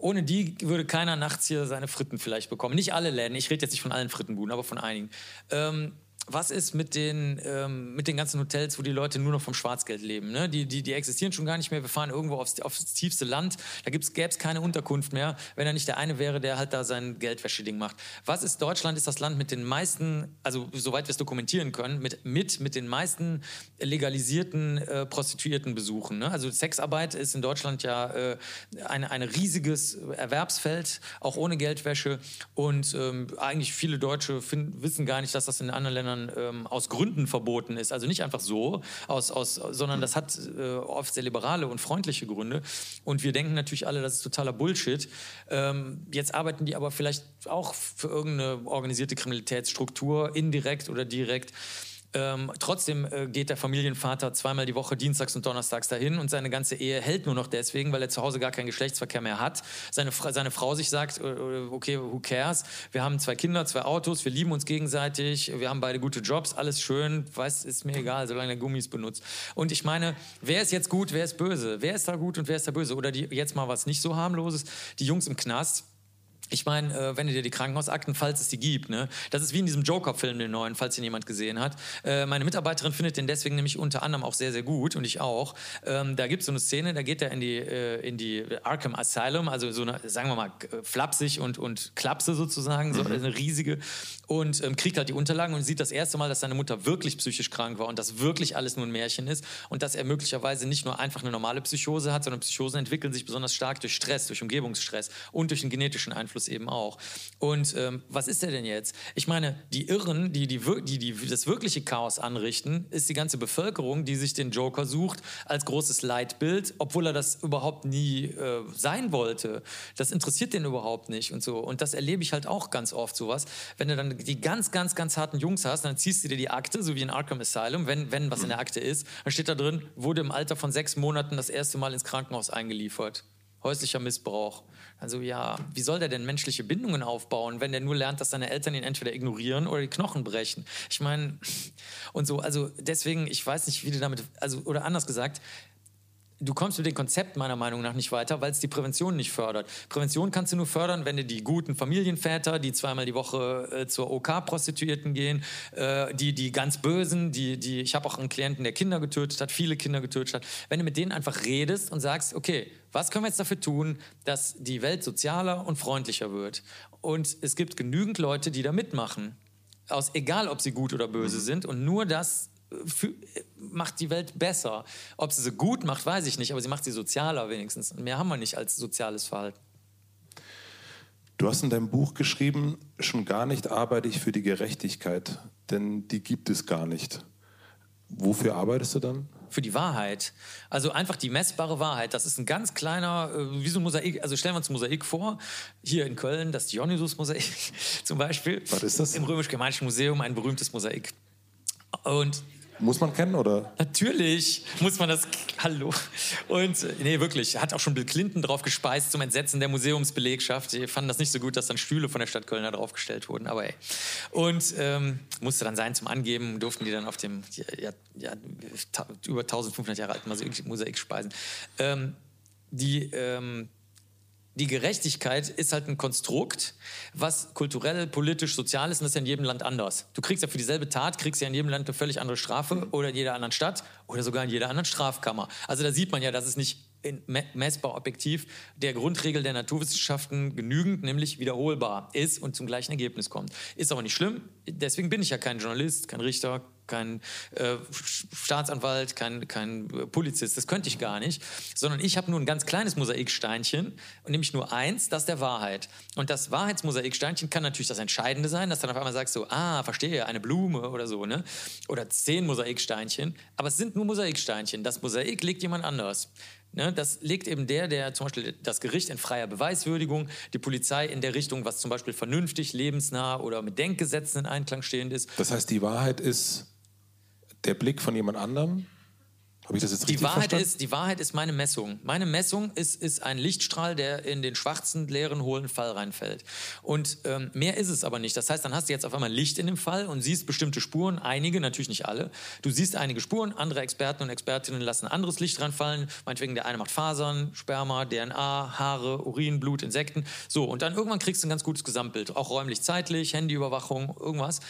ohne die würde keiner nachts hier seine Fritten vielleicht bekommen. Nicht alle Läden, ich rede jetzt nicht von allen Frittenbuden, aber von einigen. Ähm, was ist mit den, ähm, mit den ganzen Hotels, wo die Leute nur noch vom Schwarzgeld leben? Ne? Die, die, die existieren schon gar nicht mehr. Wir fahren irgendwo aufs, aufs tiefste Land. Da gäbe es keine Unterkunft mehr, wenn er nicht der eine wäre, der halt da sein Geldwäscheding macht. Was ist Deutschland? Ist das Land mit den meisten, also soweit wir es dokumentieren können, mit, mit, mit den meisten legalisierten äh, Prostituiertenbesuchen. Ne? Also Sexarbeit ist in Deutschland ja äh, ein, ein riesiges Erwerbsfeld, auch ohne Geldwäsche. Und ähm, eigentlich viele Deutsche find, wissen gar nicht, dass das in anderen Ländern sondern ähm, aus Gründen verboten ist. Also nicht einfach so, aus, aus, sondern das hat äh, oft sehr liberale und freundliche Gründe. Und wir denken natürlich alle, das ist totaler Bullshit. Ähm, jetzt arbeiten die aber vielleicht auch für irgendeine organisierte Kriminalitätsstruktur, indirekt oder direkt. Ähm, trotzdem äh, geht der Familienvater zweimal die Woche, dienstags und donnerstags dahin und seine ganze Ehe hält nur noch deswegen, weil er zu Hause gar keinen Geschlechtsverkehr mehr hat. Seine, seine Frau sich sagt, äh, äh, okay, who cares? Wir haben zwei Kinder, zwei Autos, wir lieben uns gegenseitig, wir haben beide gute Jobs, alles schön, weiß, ist mir egal, solange er Gummis benutzt. Und ich meine, wer ist jetzt gut, wer ist böse? Wer ist da gut und wer ist da böse? Oder die, jetzt mal was nicht so harmloses, die Jungs im Knast, ich meine, äh, wenn du dir die Krankenhausakten, falls es die gibt, ne? das ist wie in diesem Joker-Film, den neuen, falls ihn jemand gesehen hat. Äh, meine Mitarbeiterin findet den deswegen nämlich unter anderem auch sehr, sehr gut und ich auch. Ähm, da gibt es so eine Szene, da geht er in die, äh, in die Arkham Asylum, also so eine, sagen wir mal, flapsig und, und klapse sozusagen, so mhm. eine riesige, und ähm, kriegt halt die Unterlagen und sieht das erste Mal, dass seine Mutter wirklich psychisch krank war und dass wirklich alles nur ein Märchen ist und dass er möglicherweise nicht nur einfach eine normale Psychose hat, sondern Psychosen entwickeln sich besonders stark durch Stress, durch Umgebungsstress und durch den genetischen Einfluss Einfluss eben auch. Und ähm, was ist der denn jetzt? Ich meine, die Irren, die, die, die, die das wirkliche Chaos anrichten, ist die ganze Bevölkerung, die sich den Joker sucht als großes Leitbild, obwohl er das überhaupt nie äh, sein wollte. Das interessiert den überhaupt nicht und so. Und das erlebe ich halt auch ganz oft sowas. Wenn du dann die ganz, ganz, ganz harten Jungs hast, dann ziehst du dir die Akte, so wie in Arkham Asylum, wenn, wenn was in der Akte ist, dann steht da drin, wurde im Alter von sechs Monaten das erste Mal ins Krankenhaus eingeliefert. Häuslicher Missbrauch. Also ja, wie soll der denn menschliche Bindungen aufbauen, wenn der nur lernt, dass seine Eltern ihn entweder ignorieren oder die Knochen brechen? Ich meine, und so, also deswegen, ich weiß nicht, wie du damit, also oder anders gesagt, du kommst mit dem Konzept meiner Meinung nach nicht weiter, weil es die Prävention nicht fördert. Prävention kannst du nur fördern, wenn du die guten Familienväter, die zweimal die Woche äh, zur OK-Prostituierten gehen, äh, die, die ganz Bösen, die, die, ich habe auch einen Klienten, der Kinder getötet hat, viele Kinder getötet hat. Wenn du mit denen einfach redest und sagst, okay, was können wir jetzt dafür tun, dass die Welt sozialer und freundlicher wird? Und es gibt genügend Leute, die da mitmachen. Aus, egal, ob sie gut oder böse mhm. sind. Und nur das für, macht die Welt besser. Ob sie sie gut macht, weiß ich nicht, aber sie macht sie sozialer wenigstens. Mehr haben wir nicht als soziales Verhalten. Du hast in deinem Buch geschrieben, schon gar nicht arbeite ich für die Gerechtigkeit, denn die gibt es gar nicht. Wofür arbeitest du dann? Für die Wahrheit. Also einfach die messbare Wahrheit. Das ist ein ganz kleiner, äh, wie so ein Mosaik. Also stellen wir uns ein Mosaik vor. Hier in Köln, das Dionysus-Mosaik zum Beispiel. Was ist das? Im Römisch-Germanischen Museum ein berühmtes Mosaik. Und muss man kennen, oder? Natürlich muss man das. Hallo. Und nee, wirklich, hat auch schon Bill Clinton drauf gespeist zum Entsetzen der Museumsbelegschaft. Die fanden das nicht so gut, dass dann Stühle von der Stadt Köln da draufgestellt wurden, aber ey. Und ähm, musste dann sein zum Angeben, durften die dann auf dem ja, ja, über 1500 Jahre alten Mosaik, speisen. Ähm, die. Ähm, die Gerechtigkeit ist halt ein Konstrukt, was kulturell, politisch, sozial ist und das ist ja in jedem Land anders. Du kriegst ja für dieselbe Tat, kriegst ja in jedem Land eine völlig andere Strafe oder in jeder anderen Stadt oder sogar in jeder anderen Strafkammer. Also da sieht man ja, dass es nicht messbar objektiv der Grundregel der Naturwissenschaften genügend, nämlich wiederholbar ist und zum gleichen Ergebnis kommt. Ist aber nicht schlimm, deswegen bin ich ja kein Journalist, kein Richter, kein äh, Staatsanwalt, kein, kein Polizist, das könnte ich gar nicht, sondern ich habe nur ein ganz kleines Mosaiksteinchen, nämlich nur eins, das der Wahrheit. Und das Wahrheitsmosaiksteinchen kann natürlich das Entscheidende sein, dass dann auf einmal sagst so, ah, verstehe, eine Blume oder so, ne? Oder zehn Mosaiksteinchen, aber es sind nur Mosaiksteinchen. Das Mosaik legt jemand anders. Ne, das legt eben der, der zum Beispiel das Gericht in freier Beweiswürdigung, die Polizei in der Richtung, was zum Beispiel vernünftig, lebensnah oder mit Denkgesetzen in Einklang stehend ist. Das heißt, die Wahrheit ist der Blick von jemand anderem? Habe ich das jetzt richtig die Wahrheit verstanden? Ist, die Wahrheit ist meine Messung. Meine Messung ist, ist ein Lichtstrahl, der in den schwarzen, leeren, hohlen Fall reinfällt. Und ähm, mehr ist es aber nicht. Das heißt, dann hast du jetzt auf einmal Licht in dem Fall und siehst bestimmte Spuren, einige, natürlich nicht alle. Du siehst einige Spuren, andere Experten und Expertinnen lassen anderes Licht reinfallen. Meinetwegen, der eine macht Fasern, Sperma, DNA, Haare, Urin, Blut, Insekten. So, und dann irgendwann kriegst du ein ganz gutes Gesamtbild. Auch räumlich, zeitlich, Handyüberwachung, irgendwas.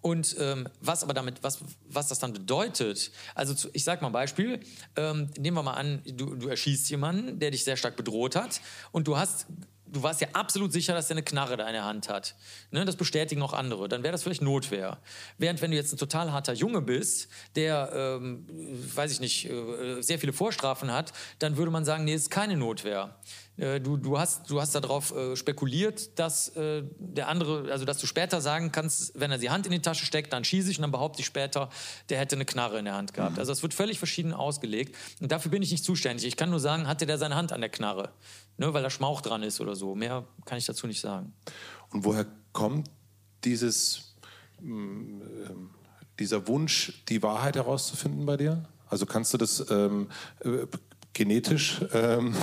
Und ähm, was aber damit, was, was das dann bedeutet, also zu, ich sag mal ein Beispiel, ähm, nehmen wir mal an, du, du erschießt jemanden, der dich sehr stark bedroht hat und du hast du warst ja absolut sicher, dass er eine Knarre da in der Hand hat. Ne, das bestätigen auch andere. Dann wäre das vielleicht Notwehr. Während wenn du jetzt ein total harter Junge bist, der, ähm, weiß ich nicht, äh, sehr viele Vorstrafen hat, dann würde man sagen, nee, ist keine Notwehr. Äh, du, du, hast, du hast darauf äh, spekuliert, dass äh, der andere, also dass du später sagen kannst, wenn er die Hand in die Tasche steckt, dann schieße ich und dann behaupte ich später, der hätte eine Knarre in der Hand gehabt. Mhm. Also es wird völlig verschieden ausgelegt. Und dafür bin ich nicht zuständig. Ich kann nur sagen, hatte der seine Hand an der Knarre, ne, weil da Schmauch dran ist oder so. Mehr kann ich dazu nicht sagen. Und woher kommt dieses, mm, dieser Wunsch, die Wahrheit herauszufinden bei dir? Also kannst du das ähm, äh, genetisch ähm,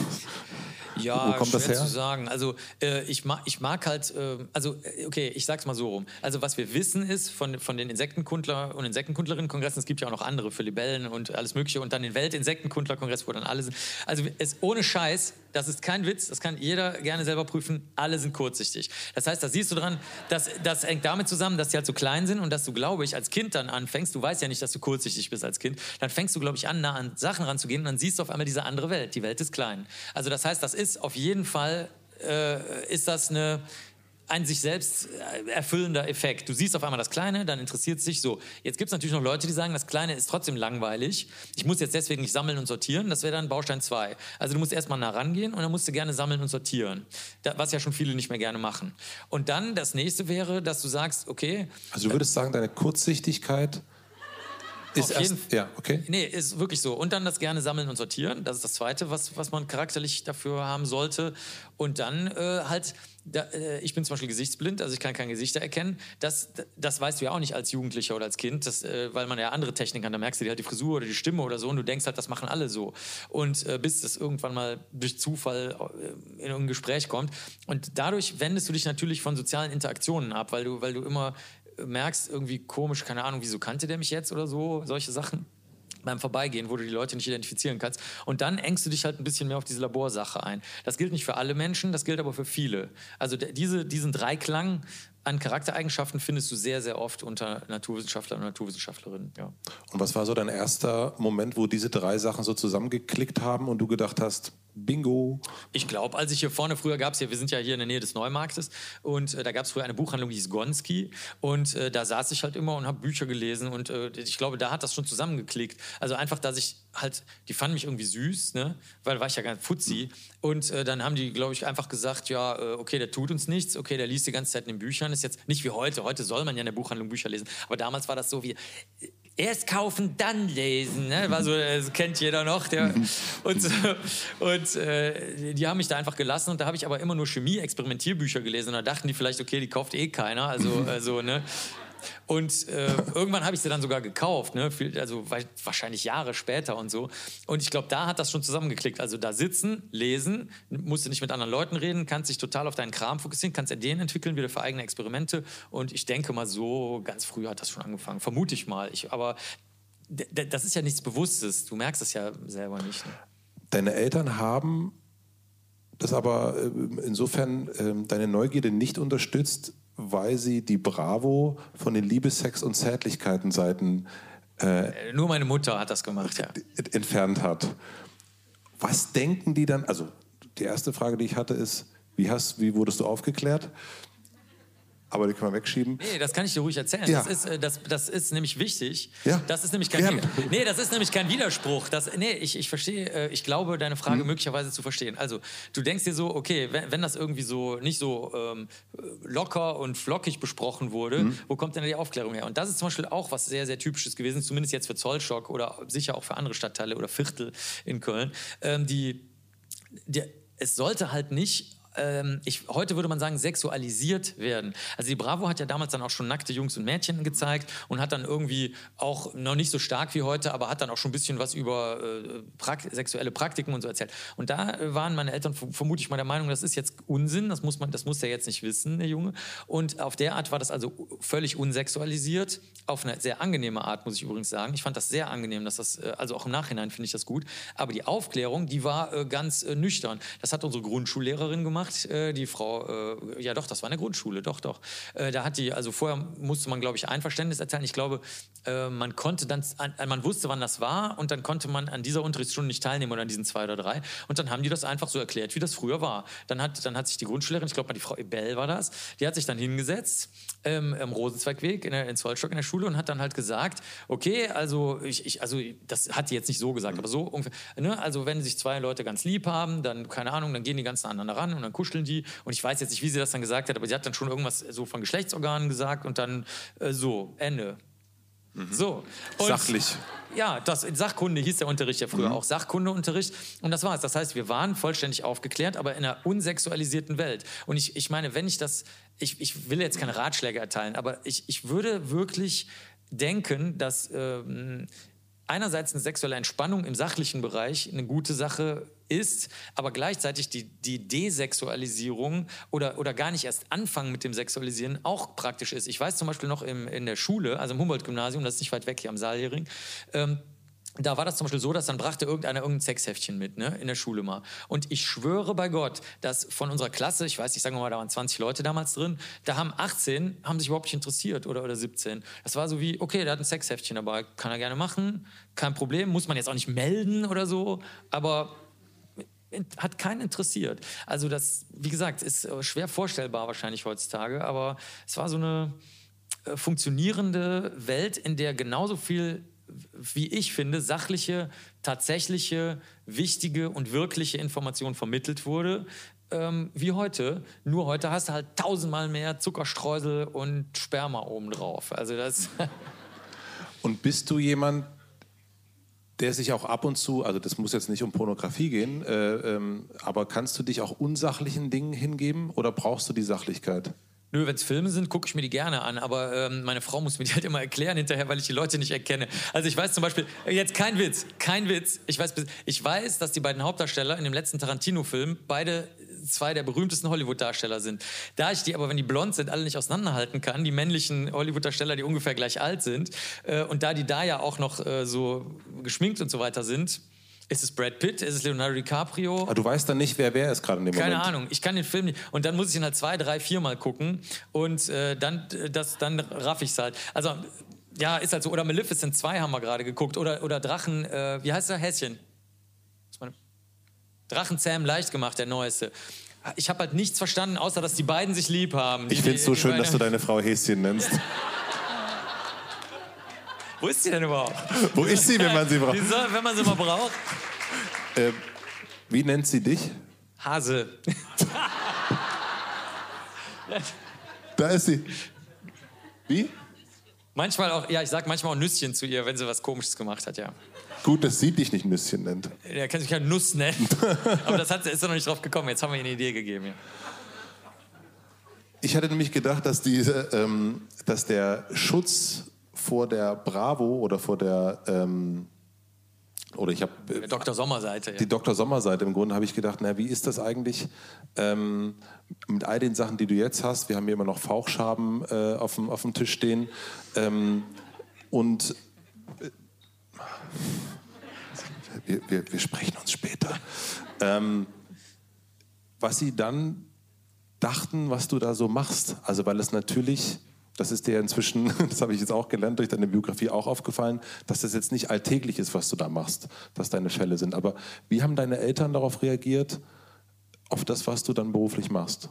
ja, Wo kommt schwer das her? zu sagen. Also äh, ich, mag, ich mag halt, äh, also äh, okay, ich sag's mal so rum. Also was wir wissen ist von, von den Insektenkundler und Insektenkundlerinnen-Kongressen, es gibt ja auch noch andere für Libellen und alles mögliche und dann den Weltinsektenkundler-Kongress, wo dann alle sind. Also es ohne Scheiß, das ist kein Witz, das kann jeder gerne selber prüfen, alle sind kurzsichtig. Das heißt, da siehst du dran, dass, das hängt damit zusammen, dass die halt so klein sind und dass du, glaube ich, als Kind dann anfängst, du weißt ja nicht, dass du kurzsichtig bist als Kind, dann fängst du, glaube ich, an, nah an Sachen ranzugehen und dann siehst du auf einmal diese andere Welt. Die Welt ist klein. Also das heißt, das ist auf jeden Fall, äh, ist das eine ein sich selbst äh, erfüllender Effekt. Du siehst auf einmal das Kleine, dann interessiert es sich so. Jetzt gibt es natürlich noch Leute, die sagen, das Kleine ist trotzdem langweilig. Ich muss jetzt deswegen nicht sammeln und sortieren. Das wäre dann Baustein 2. Also du musst erstmal nah rangehen und dann musst du gerne sammeln und sortieren. was ja schon viele nicht mehr gerne machen. Und dann das nächste wäre, dass du sagst, okay. Also du würdest sagen, deine Kurzsichtigkeit ist Auf jeden, ja, okay. Nee, ist wirklich so. Und dann das gerne sammeln und sortieren. Das ist das Zweite, was, was man charakterlich dafür haben sollte. Und dann äh, halt, da, äh, ich bin zum Beispiel gesichtsblind, also ich kann keine Gesichter erkennen. Das, das weißt du ja auch nicht als Jugendlicher oder als Kind, das, äh, weil man ja andere Techniken hat. Da merkst du dir halt die Frisur oder die Stimme oder so und du denkst halt, das machen alle so. Und äh, bis das irgendwann mal durch Zufall äh, in ein Gespräch kommt. Und dadurch wendest du dich natürlich von sozialen Interaktionen ab, weil du, weil du immer merkst, irgendwie komisch, keine Ahnung, wieso kannte der mich jetzt oder so, solche Sachen beim Vorbeigehen, wo du die Leute nicht identifizieren kannst. Und dann engst du dich halt ein bisschen mehr auf diese Laborsache ein. Das gilt nicht für alle Menschen, das gilt aber für viele. Also diese, diesen Dreiklang an Charaktereigenschaften findest du sehr, sehr oft unter Naturwissenschaftlern und Naturwissenschaftlerinnen. Ja. Und was war so dein erster Moment, wo diese drei Sachen so zusammengeklickt haben und du gedacht hast, Bingo. Ich glaube, als ich hier vorne, früher gab es ja, wir sind ja hier in der Nähe des Neumarktes und äh, da gab es früher eine Buchhandlung, die hieß Gonski und äh, da saß ich halt immer und habe Bücher gelesen und äh, ich glaube, da hat das schon zusammengeklickt. Also einfach, dass ich halt, die fanden mich irgendwie süß, ne? weil war ich ja ganz futzi und äh, dann haben die, glaube ich, einfach gesagt, ja, äh, okay, der tut uns nichts, okay, der liest die ganze Zeit in den Büchern, ist jetzt nicht wie heute, heute soll man ja in der Buchhandlung Bücher lesen, aber damals war das so wie, erst kaufen, dann lesen. Ne? War so, das kennt jeder noch. Der, und und äh, die haben mich da einfach gelassen und da habe ich aber immer nur Chemie-Experimentierbücher gelesen und da dachten die vielleicht, okay, die kauft eh keiner. Also, also ne? Und äh, irgendwann habe ich sie dann sogar gekauft, ne? also wahrscheinlich Jahre später und so. Und ich glaube, da hat das schon zusammengeklickt. Also da sitzen, lesen, musst du nicht mit anderen Leuten reden, kannst dich total auf deinen Kram fokussieren, kannst Ideen entwickeln, wieder für eigene Experimente. Und ich denke mal, so ganz früh hat das schon angefangen. Vermute ich mal. Ich, aber das ist ja nichts Bewusstes. Du merkst es ja selber nicht. Ne? Deine Eltern haben das aber äh, insofern ähm, deine Neugierde nicht unterstützt, weil sie die Bravo von den Liebessex- und Zärtlichkeiten-Seiten äh, nur meine Mutter hat das gemacht, ja. Entfernt hat. Was denken die dann? Also die erste Frage, die ich hatte, ist: Wie hast, wie wurdest du aufgeklärt? Aber die können wir wegschieben. Nee, das kann ich dir ruhig erzählen. Ja. Das, ist, äh, das, das ist nämlich wichtig. Ja. Das ist nämlich kein, nee, das ist nämlich kein Widerspruch. Das, nee, ich, ich verstehe, äh, ich glaube, deine Frage mhm. möglicherweise zu verstehen. Also, du denkst dir so, okay, wenn, wenn das irgendwie so nicht so ähm, locker und flockig besprochen wurde, mhm. wo kommt denn die Aufklärung her? Und das ist zum Beispiel auch was sehr, sehr Typisches gewesen, zumindest jetzt für Zollstock oder sicher auch für andere Stadtteile oder Viertel in Köln. Ähm, die, die, es sollte halt nicht ähm, ich, heute würde man sagen, sexualisiert werden. Also die Bravo hat ja damals dann auch schon nackte Jungs und Mädchen gezeigt und hat dann irgendwie auch noch nicht so stark wie heute, aber hat dann auch schon ein bisschen was über äh, Prak sexuelle Praktiken und so erzählt. Und da waren meine Eltern vermutlich mal der Meinung, das ist jetzt Unsinn, das muss man, das muss er jetzt nicht wissen, der Junge. Und auf der Art war das also völlig unsexualisiert, auf eine sehr angenehme Art, muss ich übrigens sagen. Ich fand das sehr angenehm, dass das, äh, also auch im Nachhinein finde ich das gut. Aber die Aufklärung, die war äh, ganz äh, nüchtern. Das hat unsere Grundschullehrerin gemacht gemacht, äh, die Frau, äh, ja doch, das war eine Grundschule, doch, doch. Äh, da hat die, also vorher musste man, glaube ich, Einverständnis erteilen. Ich glaube, äh, man konnte dann, man wusste, wann das war und dann konnte man an dieser Unterrichtsstunde nicht teilnehmen oder an diesen zwei oder drei. Und dann haben die das einfach so erklärt, wie das früher war. Dann hat, dann hat sich die Grundschullehrerin, ich glaube mal die Frau Ebel war das, die hat sich dann hingesetzt ähm, im Rosenzweigweg in, der, in Zollstock in der Schule und hat dann halt gesagt, okay, also ich, ich, also das hat die jetzt nicht so gesagt, aber so ungefähr, ne? also wenn sich zwei Leute ganz lieb haben, dann, keine Ahnung, dann gehen die ganz aneinander ran und dann kuscheln die und ich weiß jetzt nicht, wie sie das dann gesagt hat, aber sie hat dann schon irgendwas so von Geschlechtsorganen gesagt und dann äh, so, Ende. Mhm. So. Und Sachlich. Ja, das Sachkunde hieß der Unterricht ja früher mhm. auch Sachkundeunterricht. Und das war's. Das heißt, wir waren vollständig aufgeklärt, aber in einer unsexualisierten Welt. Und ich, ich meine, wenn ich das, ich, ich will jetzt keine Ratschläge erteilen, aber ich, ich würde wirklich denken, dass ähm, einerseits eine sexuelle Entspannung im sachlichen Bereich eine gute Sache ist, aber gleichzeitig die, die Desexualisierung oder, oder gar nicht erst anfangen mit dem Sexualisieren auch praktisch ist. Ich weiß zum Beispiel noch im, in der Schule, also im Humboldt-Gymnasium, das ist nicht weit weg hier am Saaljähring, ähm, da war das zum Beispiel so, dass dann brachte irgendeiner irgendein Sexheftchen mit, ne, in der Schule mal. Und ich schwöre bei Gott, dass von unserer Klasse, ich weiß nicht, sagen wir mal, da waren 20 Leute damals drin, da haben 18, haben sich überhaupt nicht interessiert oder, oder 17. Das war so wie, okay, der hat ein Sexheftchen dabei, kann er gerne machen, kein Problem, muss man jetzt auch nicht melden oder so, aber hat keinen interessiert. Also das, wie gesagt, ist äh, schwer vorstellbar wahrscheinlich heutzutage, aber es war so eine äh, funktionierende Welt, in der genauso viel wie ich finde, sachliche, tatsächliche, wichtige und wirkliche Information vermittelt wurde, ähm, wie heute. Nur heute hast du halt tausendmal mehr Zuckerstreusel und Sperma obendrauf. Also das. und bist du jemand, der sich auch ab und zu, also das muss jetzt nicht um Pornografie gehen, äh, ähm, aber kannst du dich auch unsachlichen Dingen hingeben oder brauchst du die Sachlichkeit? Nö, wenn es Filme sind, gucke ich mir die gerne an, aber ähm, meine Frau muss mir die halt immer erklären hinterher, weil ich die Leute nicht erkenne. Also ich weiß zum Beispiel, jetzt kein Witz, kein Witz, ich weiß, ich weiß, dass die beiden Hauptdarsteller in dem letzten Tarantino-Film beide zwei der berühmtesten Hollywood-Darsteller sind. Da ich die aber, wenn die blond sind, alle nicht auseinanderhalten kann, die männlichen Hollywood-Darsteller, die ungefähr gleich alt sind, äh, und da die da ja auch noch äh, so geschminkt und so weiter sind, ist es Brad Pitt? Ist es Leonardo DiCaprio? Aber du weißt dann nicht, wer wer ist gerade in dem Keine Moment. Keine Ahnung. Ich kann den Film nicht. Und dann muss ich ihn halt zwei, drei, vier Mal gucken. Und äh, dann, das, dann raff ich es halt. Also, ja, ist halt so. Oder Maleficent 2 haben wir gerade geguckt. Oder, oder Drachen, äh, wie heißt der? Häschen. Drachen Sam leicht gemacht, der neueste. Ich habe halt nichts verstanden, außer dass die beiden sich lieb haben. Ich finde es so schön, dass du deine Frau Häschen nennst. Wo ist sie denn überhaupt? Wo ist sie, wenn man sie braucht? Soll, wenn man sie mal braucht. Äh, wie nennt sie dich? Hase. da ist sie. Wie? Manchmal auch, ja, ich sag manchmal auch Nüsschen zu ihr, wenn sie was Komisches gemacht hat, ja. Gut, dass sie dich nicht Nüsschen nennt. Er kann sich ja Nuss nennen. Aber das hat, ist er noch nicht drauf gekommen. Jetzt haben wir ihr eine Idee gegeben. Ja. Ich hatte nämlich gedacht, dass, diese, ähm, dass der Schutz vor der Bravo oder vor der ähm, oder ich habe Dr. Sommerseite. Ja. Die Dr. Sommerseite im Grunde habe ich gedacht, na wie ist das eigentlich ähm, mit all den Sachen, die du jetzt hast? Wir haben hier immer noch Fauchschaben äh, auf, dem, auf dem Tisch stehen ähm, und äh, wir, wir, wir, sprechen uns später. Ähm, was sie dann dachten, was du da so machst, also weil es natürlich das ist dir inzwischen, das habe ich jetzt auch gelernt, durch deine Biografie auch aufgefallen, dass das jetzt nicht alltäglich ist, was du da machst, dass deine Fälle sind. Aber wie haben deine Eltern darauf reagiert, auf das, was du dann beruflich machst?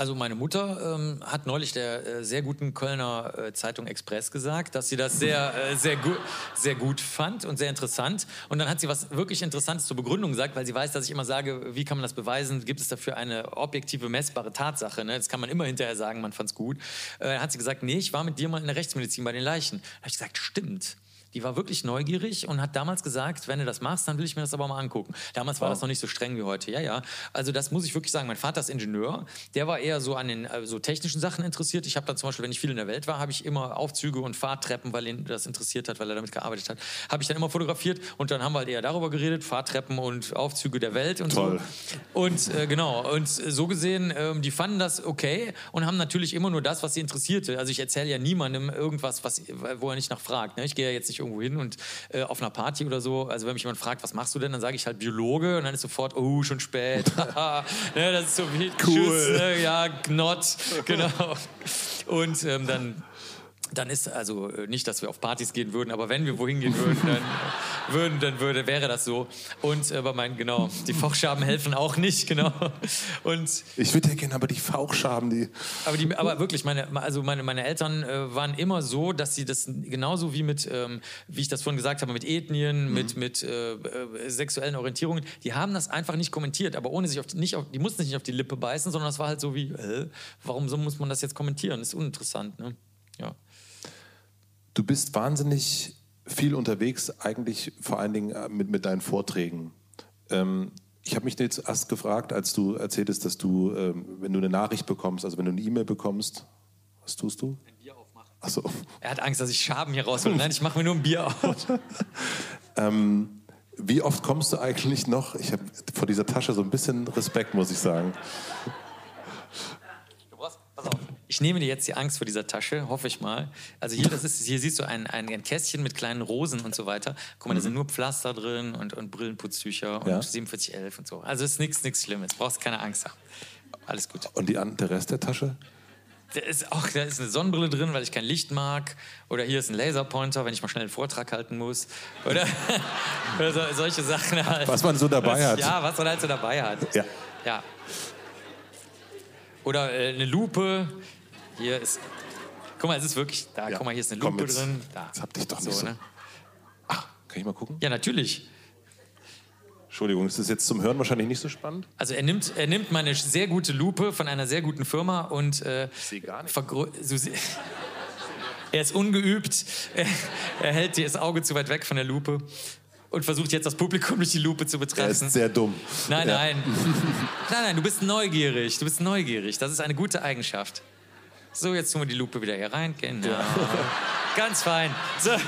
Also meine Mutter ähm, hat neulich der äh, sehr guten Kölner äh, Zeitung Express gesagt, dass sie das sehr, äh, sehr, gu sehr gut fand und sehr interessant. Und dann hat sie was wirklich Interessantes zur Begründung gesagt, weil sie weiß, dass ich immer sage, wie kann man das beweisen? Gibt es dafür eine objektive, messbare Tatsache? Ne? Das kann man immer hinterher sagen, man fand es gut. Äh, dann hat sie gesagt, nee, ich war mit dir mal in der Rechtsmedizin bei den Leichen. Da habe ich gesagt, stimmt. Die war wirklich neugierig und hat damals gesagt, wenn du das machst, dann will ich mir das aber mal angucken. Damals war wow. das noch nicht so streng wie heute. Ja, ja. Also das muss ich wirklich sagen. Mein Vater ist Ingenieur. Der war eher so an den äh, so technischen Sachen interessiert. Ich habe dann zum Beispiel, wenn ich viel in der Welt war, habe ich immer Aufzüge und Fahrtreppen, weil ihn das interessiert hat, weil er damit gearbeitet hat, habe ich dann immer fotografiert und dann haben wir halt eher darüber geredet, Fahrtreppen und Aufzüge der Welt und Toll. so. Und äh, genau. Und so gesehen, ähm, die fanden das okay und haben natürlich immer nur das, was sie interessierte. Also ich erzähle ja niemandem irgendwas, was, wo er nicht nachfragt. Ne? Ich gehe ja jetzt nicht irgendwo hin und äh, auf einer Party oder so, also wenn mich jemand fragt, was machst du denn, dann sage ich halt Biologe und dann ist sofort, oh, schon spät. ne, das ist so wie Cool. Tschüss, ne, ja, Gnott, genau. Und ähm, dann dann ist also äh, nicht, dass wir auf Partys gehen würden, aber wenn wir wohin gehen würden, dann, würden, dann würde, wäre das so. Und äh, bei meinen, genau, die Fauchschaben helfen auch nicht, genau. Und Ich würde ja gerne, aber die Fauchschaben, die. aber, die, aber wirklich, meine, also meine, meine Eltern äh, waren immer so, dass sie das genauso wie mit, ähm, wie ich das vorhin gesagt habe, mit Ethnien, mit, mit äh, äh, sexuellen Orientierungen, die haben das einfach nicht kommentiert, aber ohne sich auf, nicht auf, die mussten sich nicht auf die Lippe beißen, sondern das war halt so wie, warum so muss man das jetzt kommentieren? Das ist uninteressant, ne? Ja. Du bist wahnsinnig viel unterwegs, eigentlich vor allen Dingen äh, mit, mit deinen Vorträgen. Ähm, ich habe mich jetzt erst gefragt, als du erzähltest, dass du, ähm, wenn du eine Nachricht bekommst, also wenn du eine E-Mail bekommst, was tust du? Ein Bier aufmachen. Achso. Er hat Angst, dass ich Schaben hier raushole. Nein, ich mache mir nur ein Bier auf. Wie oft kommst du eigentlich noch? Ich habe vor dieser Tasche so ein bisschen Respekt, muss ich sagen. Du brauchst, pass auf. Ich nehme dir jetzt die Angst vor dieser Tasche, hoffe ich mal. Also hier, das ist, hier siehst du ein, ein, ein Kästchen mit kleinen Rosen und so weiter. Guck mal, da sind nur Pflaster drin und, und Brillenputztücher und Ja. 4711 und so. Also es ist nichts nichts Schlimmes. Brauchst keine Angst haben. Alles gut. Und die, der Rest der Tasche? Da ist auch da ist eine Sonnenbrille drin, weil ich kein Licht mag. Oder hier ist ein Laserpointer, wenn ich mal schnell einen Vortrag halten muss. Oder, oder so, solche Sachen halt. Was man so dabei hat. Ja, was man halt so dabei hat. Ja. Ja. Oder äh, eine Lupe. Hier ist. Guck mal, es ist wirklich. Da, Ja. guck mal, hier ist eine Lupe jetzt. drin. Da. Jetzt hab dich doch nicht so- Ne? Ach, kann ich mal gucken? Ja, natürlich. Entschuldigung, ist das jetzt zum Hören wahrscheinlich nicht so spannend? Also er nimmt, er nimmt meine sehr gute Lupe von einer sehr guten Firma und äh, sehe gar se- er ist ungeübt, er, er hält das Auge zu weit weg von der Lupe und versucht jetzt das Publikum durch die Lupe zu Er betrachten. ist sehr dumm. Nein, Ja. nein. Nein, nein, du bist neugierig. Du bist neugierig. Das ist eine gute Eigenschaft. So, jetzt tun wir die Lupe wieder hier rein. Genau. Ganz fein. So,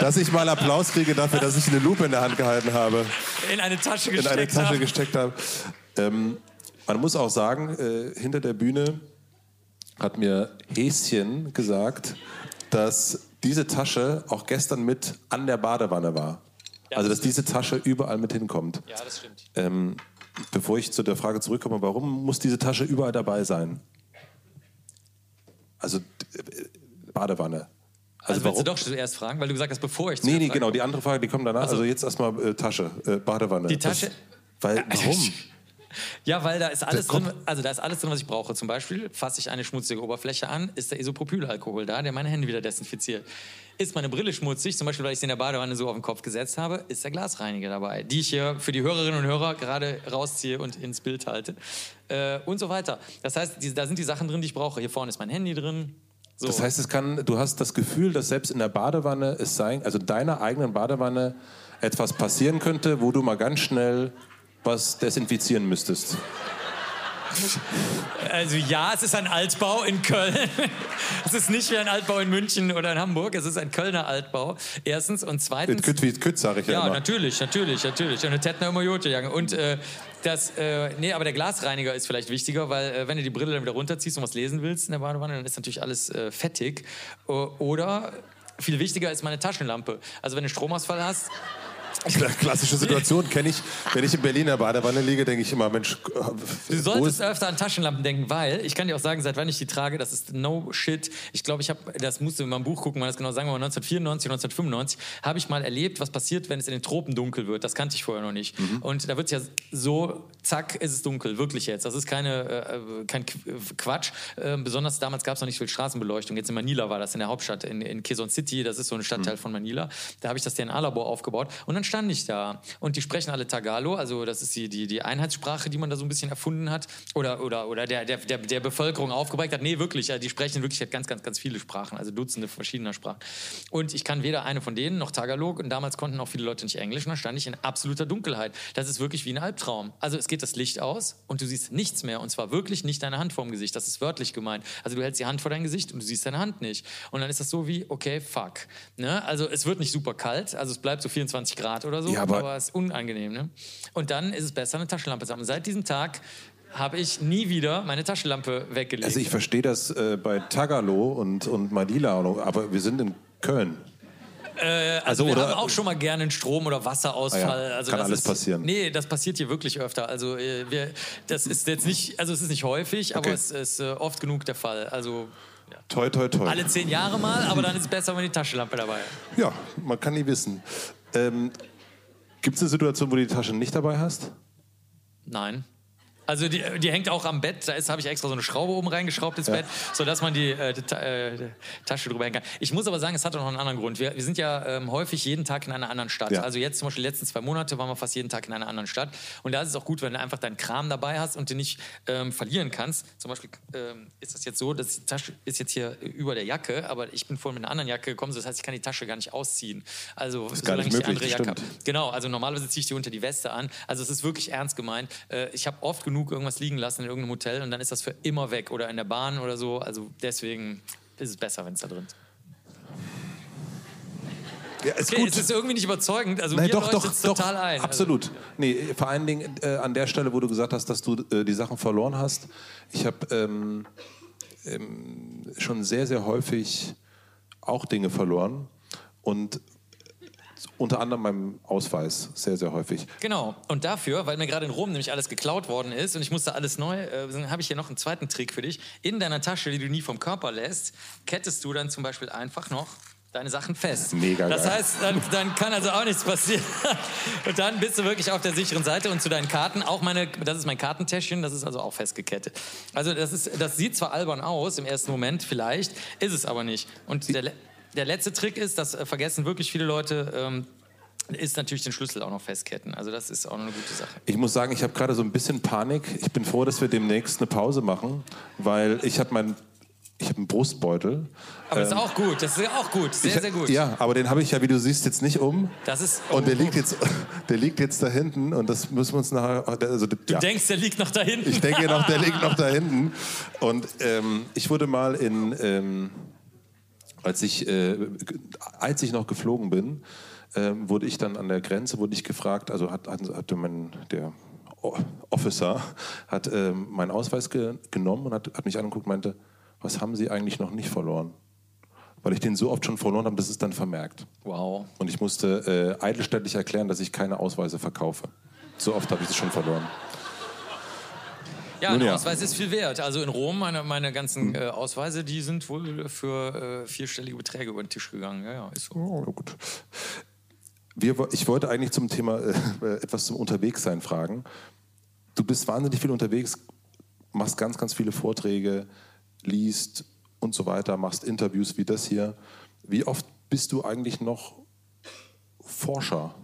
Dass ich mal Applaus kriege dafür, dass ich eine Lupe in der Hand gehalten habe, in eine Tasche in gesteckt. eine Tasche haben. gesteckt habe. Ähm, man muss auch sagen, äh, hinter der Bühne hat mir Häschen gesagt, dass diese Tasche auch gestern mit an der Badewanne war. Ja, also, das dass diese Tasche überall mit hinkommt. Ja, das stimmt. Ähm, bevor ich zu der Frage zurückkomme, warum muss diese Tasche überall dabei sein? Also, äh, Badewanne. Also, Also, willst du warum? doch zuerst fragen, weil du gesagt hast, bevor ich Nee, nee, genau. Die andere Frage, die kommt danach. Ach so. Also jetzt erstmal äh, Tasche, äh, Badewanne. Die Tasche- Was, weil, warum? Ja, weil da ist alles drin, also da ist alles drin, was ich brauche. Zum Beispiel fasse ich eine schmutzige Oberfläche an, ist der Isopropylalkohol da, der meine Hände wieder desinfiziert. Ist meine Brille schmutzig, zum Beispiel, weil ich sie in der Badewanne so auf den Kopf gesetzt habe, ist der Glasreiniger dabei, die ich hier für die Hörerinnen und Hörer gerade rausziehe und ins Bild halte. Äh, und so weiter. Das heißt, die, da sind die Sachen drin, die ich brauche. Hier vorne ist mein Handy drin. So. Das heißt, es kann, du hast das Gefühl, dass selbst in der Badewanne es sein, also deiner eigenen Badewanne etwas passieren könnte, wo du mal ganz schnell was desinfizieren müsstest. Also ja, es ist ein Altbau in Köln. Es ist nicht wie ein Altbau in München oder in Hamburg. Es ist ein Kölner Altbau. Erstens und zweitens. Küt wie Küt, sage ich ja, Ja, immer. natürlich, natürlich, natürlich. Und eine Tettner immer Jotejange. Und äh, das, äh, nee, aber der Glasreiniger ist vielleicht wichtiger, weil äh, wenn du die Brille dann wieder runterziehst und was lesen willst in der Badewanne, dann ist natürlich alles äh, fettig. Oder viel wichtiger ist meine Taschenlampe. Also wenn du Stromausfall hast, Klassische Situation kenne ich, wenn ich in Berlin in der Badewanne liege, denke ich immer, Mensch, äh, Du solltest öfter an Taschenlampen denken, weil ich kann dir auch sagen, seit wann ich die trage, das ist no shit. Ich glaube, ich habe, das musst du in meinem Buch gucken, weil das genau sagen wir mal 1994, 1995, habe ich mal erlebt, was passiert, wenn es in den Tropen dunkel wird. Das kannte ich vorher noch nicht. Und da wird es ja so, zack, ist es dunkel, wirklich jetzt. Das ist keine, äh, kein Qu- Quatsch. Äh, besonders damals gab es noch nicht viel Straßenbeleuchtung. Jetzt in Manila war das in der Hauptstadt, in, in Quezon City, das ist so ein Stadtteil von Manila. Da habe ich das DNA-Labor aufgebaut und dann stand ich da und die sprechen alle Tagalo, also das ist die, die, die Einheitssprache, die man da so ein bisschen erfunden hat oder, oder, oder der, der, der, der Bevölkerung aufgebracht hat. Nee, wirklich, die sprechen wirklich ganz, ganz, ganz viele Sprachen, also Dutzende verschiedener Sprachen. Und ich kann weder eine von denen noch Tagalog und damals konnten auch viele Leute nicht Englisch und dann stand ich in absoluter Dunkelheit. Das ist wirklich wie ein Albtraum. Also es geht das Licht aus und du siehst nichts mehr und zwar wirklich nicht deine Hand vorm Gesicht, das ist wörtlich gemeint. Also du hältst die Hand vor dein Gesicht und du siehst deine Hand nicht. Und dann ist das so wie, okay, fuck. Ne? Also es wird nicht super kalt, also es bleibt so 24 Grad oder so, Ja, aber- aber es ist unangenehm. Ne? Und dann ist es besser, eine Taschenlampe zu haben. Und seit diesem Tag habe ich nie wieder meine Taschenlampe weggelegt. Also ich verstehe das äh, bei Tagalo und, und Manila, aber wir sind in Köln. Äh, also, also wir oder, haben auch schon mal gerne einen Strom- oder Wasserausfall. Ah ja, also kann alles ist, passieren. Nee, das passiert hier wirklich öfter. Also äh, wir, das ist jetzt nicht, also es ist nicht häufig, aber okay. es ist äh, oft genug der Fall. Also ja. Toi, toi, toi. Alle zehn Jahre mal, aber dann ist es besser, wenn die Taschenlampe dabei. Ja, man kann nie wissen. Ähm, Gibt es eine Situation, wo du die Tasche nicht dabei hast? Nein. Also die, die hängt auch am Bett. Da habe ich extra so eine Schraube oben reingeschraubt ins ja. Bett, sodass man die, äh, die, äh, die, Tasche drüber hängen kann. Ich muss aber sagen, es hat noch einen anderen Grund. Wir, wir sind ja ähm, häufig jeden Tag in einer anderen Stadt. Ja. Also jetzt zum Beispiel die letzten zwei Monate waren wir fast jeden Tag in einer anderen Stadt. Und da ist es auch gut, wenn du einfach deinen Kram dabei hast und den nicht ähm, verlieren kannst. Zum Beispiel ähm, ist das jetzt so, dass die Tasche ist jetzt hier über der Jacke, aber ich bin vorhin mit einer anderen Jacke gekommen. Das heißt, ich kann die Tasche gar nicht ausziehen. Also das ist solange ich die andere Jacke habe. Genau, also normalerweise ziehe ich die unter die Weste an. Also es ist wirklich ernst gemeint. Äh, ich habe oft genug irgendwas liegen lassen in irgendeinem Hotel und dann ist das für immer weg oder in der Bahn oder so. Also deswegen ist es besser, wenn es da drin ist. Ja, ist okay, gut. Es ist irgendwie nicht überzeugend. Also Nein, mir doch, doch, total doch, ein. Absolut. Also. Nee, vor allen Dingen äh, an der Stelle, wo du gesagt hast, dass du äh, die Sachen verloren hast. Ich habe ähm, ähm, schon sehr, sehr häufig auch Dinge verloren. Und unter anderem meinem Ausweis, sehr, sehr häufig. Genau. Und dafür, weil mir gerade in Rom nämlich alles geklaut worden ist und ich musste alles neu, äh, habe ich hier noch einen zweiten Trick für dich. In deiner Tasche, die du nie vom Körper lässt, kettest du dann zum Beispiel einfach noch deine Sachen fest. Mega Das geil. heißt, dann, dann, kann also auch nichts passieren. Und dann bist du wirklich auf der sicheren Seite und zu deinen Karten, auch meine, das ist mein Kartentäschchen, das ist also auch festgekettet. Also das, ist, das sieht zwar albern aus im ersten Moment vielleicht, ist es aber nicht. Und der, der letzte Trick ist, das äh, vergessen wirklich viele Leute, ähm, ist natürlich den Schlüssel auch noch festketten. Also das ist auch eine gute Sache. Ich muss sagen, ich habe gerade so ein bisschen Panik. Ich bin froh, dass wir demnächst eine Pause machen, weil ich habe meinen ich habe einen Brustbeutel. Aber das ist ähm, auch gut, das ist auch gut, sehr, ich, sehr gut. Ja, aber den habe ich ja, wie du siehst, jetzt nicht um. Das ist. Oh, und der liegt jetzt, der liegt jetzt da hinten und das müssen wir uns nachher. Also, du ja. denkst, der liegt noch da hinten. Ich denke noch, der liegt noch da hinten. Und ähm, ich wurde mal in, ähm, als ich, äh, als ich noch geflogen bin, äh, wurde ich dann an der Grenze, wurde ich gefragt, also hat, hat, hatte mein, der Officer hat äh, meinen Ausweis ge genommen und hat, hat mich angeguckt und meinte, was haben Sie eigentlich noch nicht verloren? Weil ich den so oft schon verloren habe, dass es dann vermerkt. Wow. Und ich musste äh, eidelständlich erklären, dass ich keine Ausweise verkaufe. So oft habe ich es schon verloren. Ja, ein ja. Ausweis ist viel wert. Also in Rom, meine, meine ganzen hm. äh, Ausweise, die sind wohl für äh, vierstellige Beträge über den Tisch gegangen. Ja, ja, ist so. Oh, gut. Wir, ich wollte eigentlich zum Thema äh, etwas zum Unterwegssein fragen. Du bist wahnsinnig viel unterwegs, machst ganz, ganz viele Vorträge, liest und so weiter, machst Interviews wie das hier. Wie oft bist du eigentlich noch Forscher?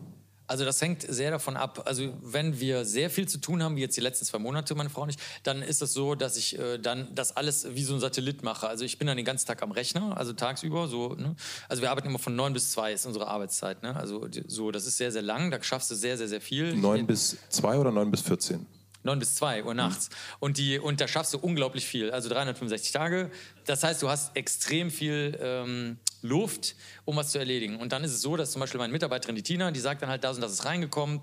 Also das hängt sehr davon ab. Also wenn wir sehr viel zu tun haben, wie jetzt die letzten zwei Monate, meine Frau und ich, dann ist es so, dass ich äh, dann das alles wie so ein Satellit mache. Also ich bin dann den ganzen Tag am Rechner, also tagsüber so. Ne? Also wir arbeiten immer von neun bis zwei ist unsere Arbeitszeit. Ne? Also so, das ist sehr, sehr lang. Da schaffst du sehr, sehr, sehr viel. Neun bis zwei oder neun bis 14? 9 bis 2 Uhr nachts. Mhm. Und, die, und da schaffst du unglaublich viel. Also 365 Tage. Das heißt, du hast extrem viel ähm, Luft, um was zu erledigen. Und dann ist es so, dass zum Beispiel meine Mitarbeiterin, die Tina, die sagt dann halt, das und das ist reingekommen,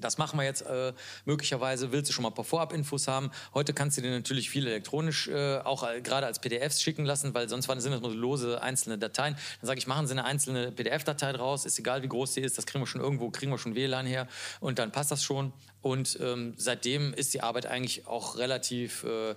das machen wir jetzt äh, möglicherweise. Willst du schon mal ein paar Vorab-Infos haben? Heute kannst du dir natürlich viel elektronisch äh, auch äh, gerade als PDFs schicken lassen, weil sonst sind das nur lose einzelne Dateien. Dann sage ich, machen Sie eine einzelne PDF-Datei draus, ist egal wie groß sie ist, das kriegen wir schon irgendwo, kriegen wir schon WLAN her und dann passt das schon. Und ähm, seitdem ist die Arbeit eigentlich auch relativ äh,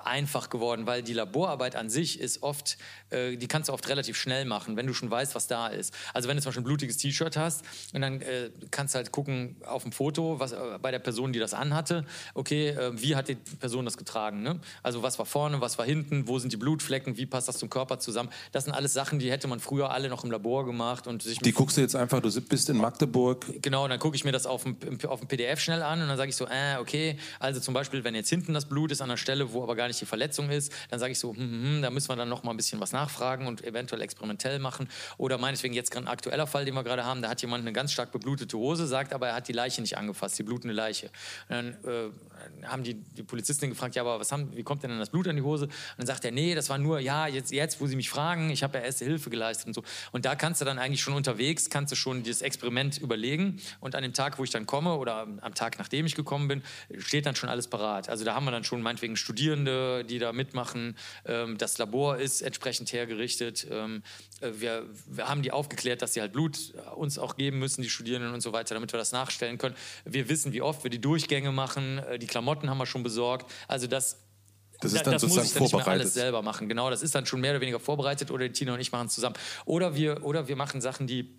einfach geworden, weil die Laborarbeit an sich ist oft, äh, die kannst du oft relativ schnell machen, wenn du schon weißt, was da ist. Also wenn du zum Beispiel ein blutiges T-Shirt hast und dann äh, kannst du halt gucken auf dem Foto, was äh, bei der Person, die das anhatte, okay, äh, wie hat die Person das getragen? Ne? Also was war vorne, was war hinten, wo sind die Blutflecken, wie passt das zum Körper zusammen? Das sind alles Sachen, die hätte man früher alle noch im Labor gemacht und sich Die guckst du jetzt einfach, du bist in Magdeburg. Genau, und dann gucke ich mir das auf dem, auf dem PDF schnell an und dann sage ich so, äh, okay, also zum Beispiel, wenn jetzt hinten das Blut ist an der Stelle, wo aber gar nicht die Verletzung ist. Dann sage ich so, hm, hm, hm, da müssen wir dann noch mal ein bisschen was nachfragen und eventuell experimentell machen. Oder meinetwegen jetzt gerade ein aktueller Fall, den wir gerade haben, da hat jemand eine ganz stark beblutete Hose, sagt aber, er hat die Leiche nicht angefasst, die blutende Leiche. Und dann äh, haben die, die Polizistin gefragt, ja, aber was haben, wie kommt denn dann das Blut an die Hose? Und dann sagt er, nee, das war nur, ja, jetzt, jetzt wo Sie mich fragen, ich habe ja erste Hilfe geleistet und so. Und da kannst du dann eigentlich schon unterwegs, kannst du schon dieses Experiment überlegen. Und an dem Tag, wo ich dann komme oder am Tag, nachdem ich gekommen bin, steht dann schon alles parat. Also da haben wir dann schon meinetwegen Studierende, die da mitmachen. Ähm, das Labor ist entsprechend hergerichtet. Ähm, äh, wir, wir haben die aufgeklärt, dass sie halt Blut uns auch geben müssen, die Studierenden und so weiter, damit wir das nachstellen können. Wir wissen, wie oft wir die Durchgänge machen. Äh, die Klamotten haben wir schon besorgt. Also das das ist dann das muss ich dann nicht mehr alles selber machen. Genau, das ist dann schon mehr oder weniger vorbereitet oder die Tina und ich machen es zusammen. Oder wir, oder wir machen Sachen, die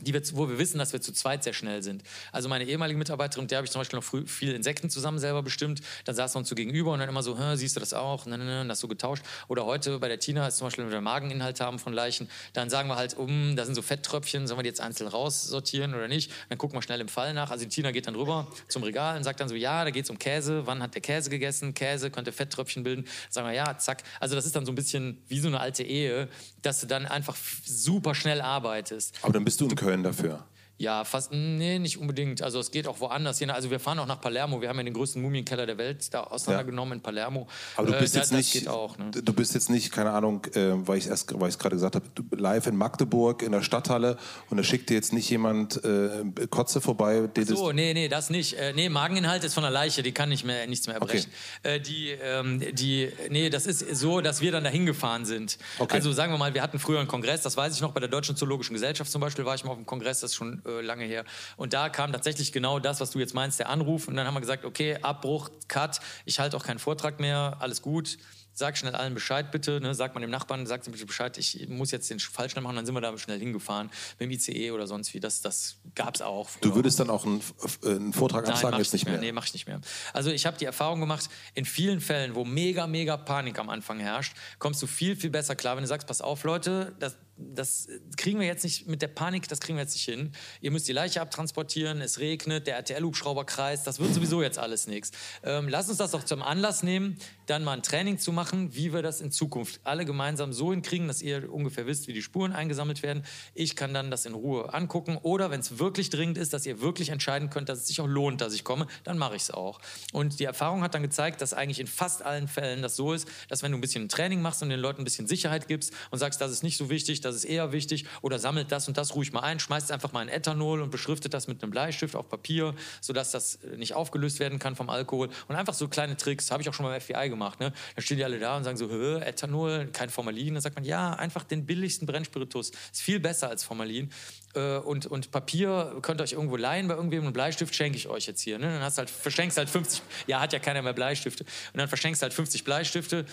die wir, wo wir wissen, dass wir zu zweit sehr schnell sind. Also meine ehemalige Mitarbeiterin, der habe ich zum Beispiel noch früh, viel Insekten zusammen selber bestimmt. Dann saß wir uns so gegenüber und dann immer so, siehst du das auch? Nein, nein, nein, das so getauscht. Oder heute bei der Tina ist zum Beispiel, wenn wir Mageninhalt haben von Leichen, dann sagen wir halt, um, da sind so Fetttröpfchen, sollen wir die jetzt einzeln raussortieren oder nicht? Dann gucken wir schnell im Fall nach. Also die Tina geht dann rüber zum Regal und sagt dann so, ja, da geht es um Käse. Wann hat der Käse gegessen? Käse könnte Fetttröpfchen bilden. Dann sagen wir, ja, zack. Also das ist dann so ein bisschen wie so eine alte Ehe, dass du dann einfach super schnell arbeitest. Aber dann bist du in Köln dafür. Ja, fast, nee, nicht unbedingt. Also es geht auch woanders hin. Also wir fahren auch nach Palermo. Wir haben ja den größten Mumienkeller der Welt da auseinandergenommen ja. in Palermo. Aber du bist äh, jetzt nicht, auch, ne? du bist jetzt nicht, keine Ahnung, äh, weil ich es gerade gesagt habe, live in Magdeburg in der Stadthalle und da schickt dir jetzt nicht jemand äh, Kotze vorbei. Ach so, nee, nee, das nicht. Äh, nee, Mageninhalt ist von der Leiche, die kann nicht mehr, nichts mehr erbrechen. Okay. Äh, die, ähm, die, nee, das ist so, dass wir dann dahin gefahren sind. Okay. Also sagen wir mal, wir hatten früher einen Kongress, das weiß ich noch, bei der Deutschen Zoologischen Gesellschaft zum Beispiel war ich mal auf dem Kongress, das ist schon äh, lange her. Und da kam tatsächlich genau das, was du jetzt meinst, der Anruf. Und dann haben wir gesagt, okay, Abbruch, Cut, ich halte auch keinen Vortrag mehr, alles gut sag schnell allen Bescheid bitte, ne? sag mal dem Nachbarn, ihm bitte Bescheid, ich muss jetzt den Fall schnell machen, dann sind wir da schnell hingefahren mit dem ICE oder sonst wie, das, das gab es auch. Früher. Du würdest dann auch einen, einen Vortrag Nein, absagen, jetzt nicht mehr? mehr? Nee, mach ich nicht mehr. Also ich habe die Erfahrung gemacht, in vielen Fällen, wo mega, mega Panik am Anfang herrscht, kommst du viel, viel besser klar, wenn du sagst, pass auf Leute, das, das kriegen wir jetzt nicht mit der Panik, das kriegen wir jetzt nicht hin. Ihr müsst die Leiche abtransportieren, es regnet, der RTL-Hubschrauber kreist, das wird sowieso jetzt alles nichts. Ähm, lass uns das doch zum Anlass nehmen, dann mal ein Training zu machen, wie wir das in Zukunft alle gemeinsam so hinkriegen, dass ihr ungefähr wisst, wie die Spuren eingesammelt werden. Ich kann dann das in Ruhe angucken oder wenn es wirklich dringend ist, dass ihr wirklich entscheiden könnt, dass es sich auch lohnt, dass ich komme, dann mache ich es auch. Und die Erfahrung hat dann gezeigt, dass eigentlich in fast allen Fällen das so ist, dass wenn du ein bisschen Training machst und den Leuten ein bisschen Sicherheit gibst und sagst, das ist nicht so wichtig, das ist eher wichtig oder sammelt das und das ruhig mal ein, schmeißt einfach mal ein Ethanol und beschriftet das mit einem Bleistift auf Papier, sodass das nicht aufgelöst werden kann vom Alkohol und einfach so kleine Tricks, habe ich auch schon beim FBI gemacht. Ne? Da stehen die alle da und sagen so, Ethanol, kein Formalin. Dann sagt man, ja, einfach den billigsten Brennspiritus. Ist viel besser als Formalin. Äh, und, und Papier könnt ihr euch irgendwo leihen bei irgendwem und Bleistift schenke ich euch jetzt hier. Ne? Dann hast halt, verschenkst halt 50, ja, hat ja keiner mehr Bleistifte. Und dann verschenkst halt 50 Bleistifte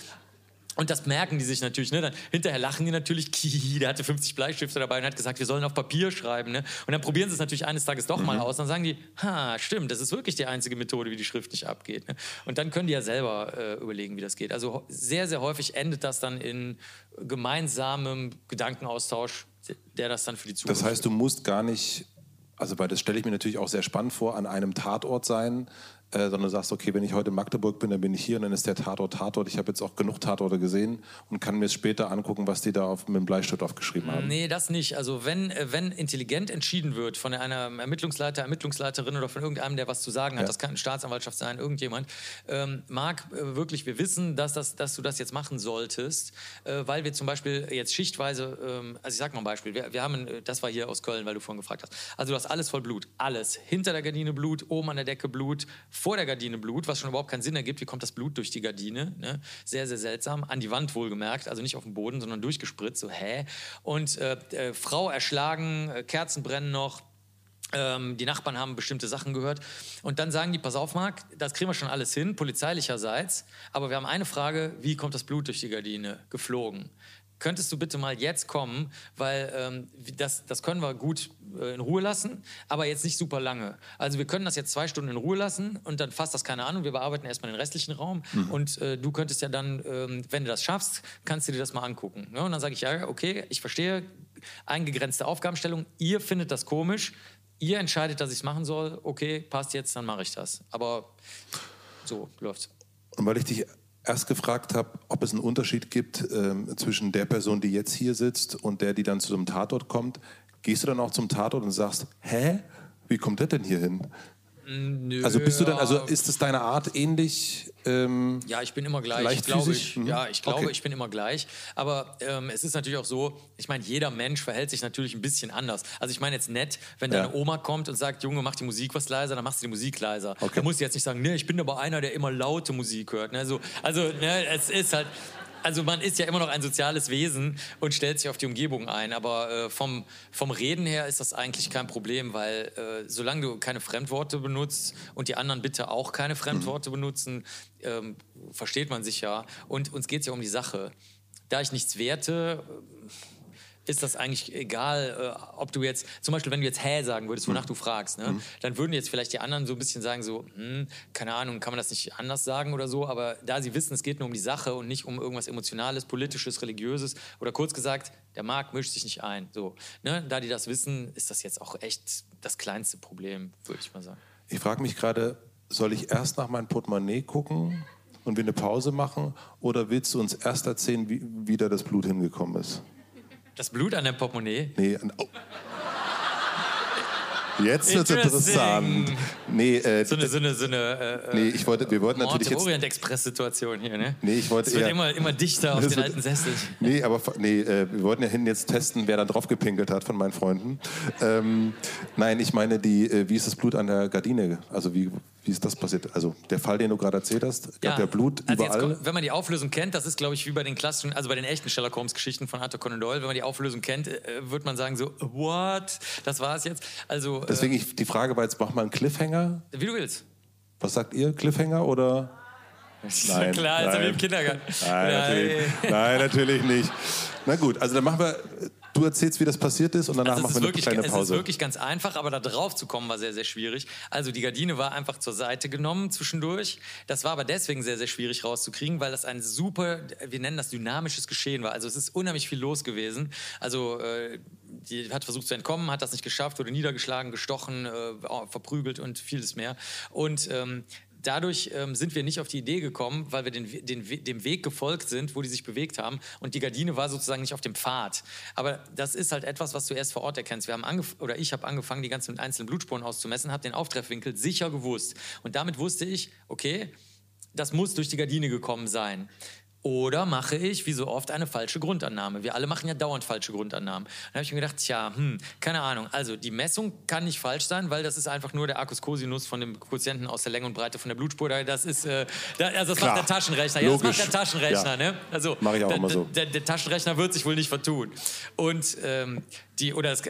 und das merken die sich natürlich. Ne? Dann, hinterher lachen die natürlich, der hatte 50 Bleistifte dabei und hat gesagt, wir sollen auf Papier schreiben. Ne? Und dann probieren sie es natürlich eines Tages doch mhm. mal aus. Dann sagen die, ha, stimmt, das ist wirklich die einzige Methode, wie die Schrift nicht abgeht. Ne? Und dann können die ja selber äh, überlegen, wie das geht. Also sehr, sehr häufig endet das dann in gemeinsamem Gedankenaustausch, der das dann für die Zukunft Das heißt, du musst gar nicht also weil das stelle ich mir natürlich auch sehr spannend vor, an einem Tatort sein, äh, sondern sagst, okay, wenn ich heute in Magdeburg bin, dann bin ich hier und dann ist der Tatort Tatort. Ich habe jetzt auch genug Tatorte gesehen und kann mir später angucken, was die da auf, mit dem Bleistift aufgeschrieben haben. Nee, das nicht. Also wenn, äh, wenn intelligent entschieden wird von einer Ermittlungsleiter, Ermittlungsleiterin oder von irgendeinem, der was zu sagen hat, ja. das kann eine Staatsanwaltschaft sein, irgendjemand, ähm, Marc, äh, wirklich, wir wissen, dass, das, dass du das jetzt machen solltest, äh, weil wir zum Beispiel jetzt schichtweise, ähm, also ich sag mal ein Beispiel, wir, wir haben, äh, das war hier aus Köln, weil du vorhin gefragt hast, also du hast alles voll Blut, alles. Hinter der Gardine Blut, oben an der Decke Blut, vor der Gardine Blut, was schon überhaupt keinen Sinn ergibt. Wie kommt das Blut durch die Gardine? Ne? Sehr, sehr seltsam. An die Wand wohlgemerkt, also nicht auf dem Boden, sondern durchgespritzt. So, hä? Und äh, äh, Frau erschlagen, äh, Kerzen brennen noch. Ähm, die Nachbarn haben bestimmte Sachen gehört. Und dann sagen die, pass auf, Marc, das kriegen wir schon alles hin, polizeilicherseits. Aber wir haben eine Frage, wie kommt das Blut durch die Gardine geflogen? Könntest du bitte mal jetzt kommen, weil ähm, das, das können wir gut äh, in Ruhe lassen, aber jetzt nicht super lange. Also wir können das jetzt zwei Stunden in Ruhe lassen und dann fasst das keine Ahnung. Wir bearbeiten erstmal den restlichen Raum mhm. und äh, du könntest ja dann, ähm, wenn du das schaffst, kannst du dir das mal angucken. Ne? Und dann sage ich, ja, okay, ich verstehe, eingegrenzte Aufgabenstellung, ihr findet das komisch, ihr entscheidet, dass ich es machen soll, okay, passt jetzt, dann mache ich das. Aber so läuft's. Und weil ich dich erst gefragt habe, ob es einen Unterschied gibt ähm, zwischen der Person, die jetzt hier sitzt und der, die dann zu so einem Tatort kommt. Gehst du dann auch zum Tatort und sagst, hä, wie kommt der denn hier hin? Nö, Also bist du dann, also ist es deine Art ähnlich? Ähm, Ja, ich bin immer gleich. Glaube, ich, Mhm. ja, ich glaube, Okay. ich bin immer gleich. Aber ähm, es ist natürlich auch so, ich meine, jeder Mensch verhält sich natürlich ein bisschen anders. Also ich meine jetzt nett, wenn Ja. deine Oma kommt und sagt, Junge, mach die Musik was leiser, dann machst du die Musik leiser. Okay. Da musst du jetzt nicht sagen, nee, ich bin aber einer, der immer laute Musik hört. Ne? So, also ne, es ist halt... Also man ist ja immer noch ein soziales Wesen und stellt sich auf die Umgebung ein. Aber äh, vom, vom Reden her ist das eigentlich kein Problem, weil äh, solange du keine Fremdworte benutzt und die anderen bitte auch keine Fremdworte benutzen, ähm, versteht man sich ja. Und uns geht es ja um die Sache. Da ich nichts werte, ist das eigentlich egal, äh, ob du jetzt, zum Beispiel, wenn du jetzt hä sagen würdest, wonach du fragst, ne? dann würden jetzt vielleicht die anderen so ein bisschen sagen, so, hm, keine Ahnung, kann man das nicht anders sagen oder so, aber da sie wissen, es geht nur um die Sache und nicht um irgendwas Emotionales, Politisches, Religiöses oder kurz gesagt, der Markt mischt sich nicht ein. So, ne? Da die das wissen, ist das jetzt auch echt das kleinste Problem, würde ich mal sagen. ich frage mich gerade, soll ich erst nach meinem Portemonnaie gucken und wir eine Pause machen oder willst du uns erst erzählen, wie, wie da das Blut hingekommen ist? Das Blut an dem Portemonnaie, Nee, an, oh. Jetzt wird's interessant. Nee, äh, so eine, so eine, so eine äh, nee, ich wollte, wir wollten Mord natürlich jetzt. Orient Express Situation hier, ne? Nee, ich wollte Es wird eher- immer, immer dichter auf den alten Sessel. Nee, aber nee, äh, wir wollten ja hin jetzt testen, wer da drauf gepinkelt hat von meinen Freunden. Ähm, nein, ich meine, die, äh, wie ist das Blut an der Gardine? Also wie, wie ist das passiert? Also der Fall, den du gerade erzählt hast, gab ja, Blut also jetzt überall. kommt- wenn man die Auflösung kennt, das ist, glaube ich, wie bei den klassischen, also bei den echten Sherlock Holmes-Geschichten von Arthur Conan Doyle, wenn man die Auflösung kennt, äh, wird man sagen so, what? Das war es jetzt. Also, äh, Deswegen ich, die Frage war jetzt, mach mal einen Cliffhanger. wie du willst. Was sagt ihr? Cliffhanger oder? Nein, Klar, nein. wie im Kindergarten. Nein, natürlich, nein, natürlich nicht. Na gut, also dann machen wir, du erzählst, wie das passiert ist und danach Also machen wir eine wirklich, kleine es ist Pause. wirklich ganz einfach, aber da drauf zu kommen war sehr, sehr schwierig. Also die Gardine war einfach zur Seite genommen zwischendurch. Das war aber deswegen sehr, sehr schwierig rauszukriegen, weil das ein super, wir nennen das dynamisches Geschehen war. Also es ist unheimlich viel los gewesen. Also äh, die hat versucht zu entkommen, hat das nicht geschafft, wurde niedergeschlagen, gestochen, äh, verprügelt und vieles mehr. Und ähm, Dadurch ähm, sind wir nicht auf die Idee gekommen, weil wir den, den, dem Weg gefolgt sind, wo die sich bewegt haben. Und die Gardine war sozusagen nicht auf dem Pfad. Aber das ist halt etwas, was du erst vor Ort erkennst. Wir haben angef oder ich habe angefangen, die ganzen einzelnen Blutspuren auszumessen, habe den Auftreffwinkel sicher gewusst. Und damit wusste ich, okay, das muss durch die Gardine gekommen sein. Oder mache ich, wie so oft, eine falsche Grundannahme? Wir alle machen ja dauernd falsche Grundannahmen. Dann habe ich mir gedacht, tja, hm, keine Ahnung. Also die Messung kann nicht falsch sein, weil das ist einfach nur der Arcus Cosinus von dem Quotienten aus der Länge und Breite von der Blutspur. Das ist, äh, da, also das Klar. macht der Taschenrechner. Ja, das macht der Taschenrechner, Ja. ne? Also Mach ich auch der, immer so. Der, der Taschenrechner wird sich wohl nicht vertun. Und ähm, die, oder es,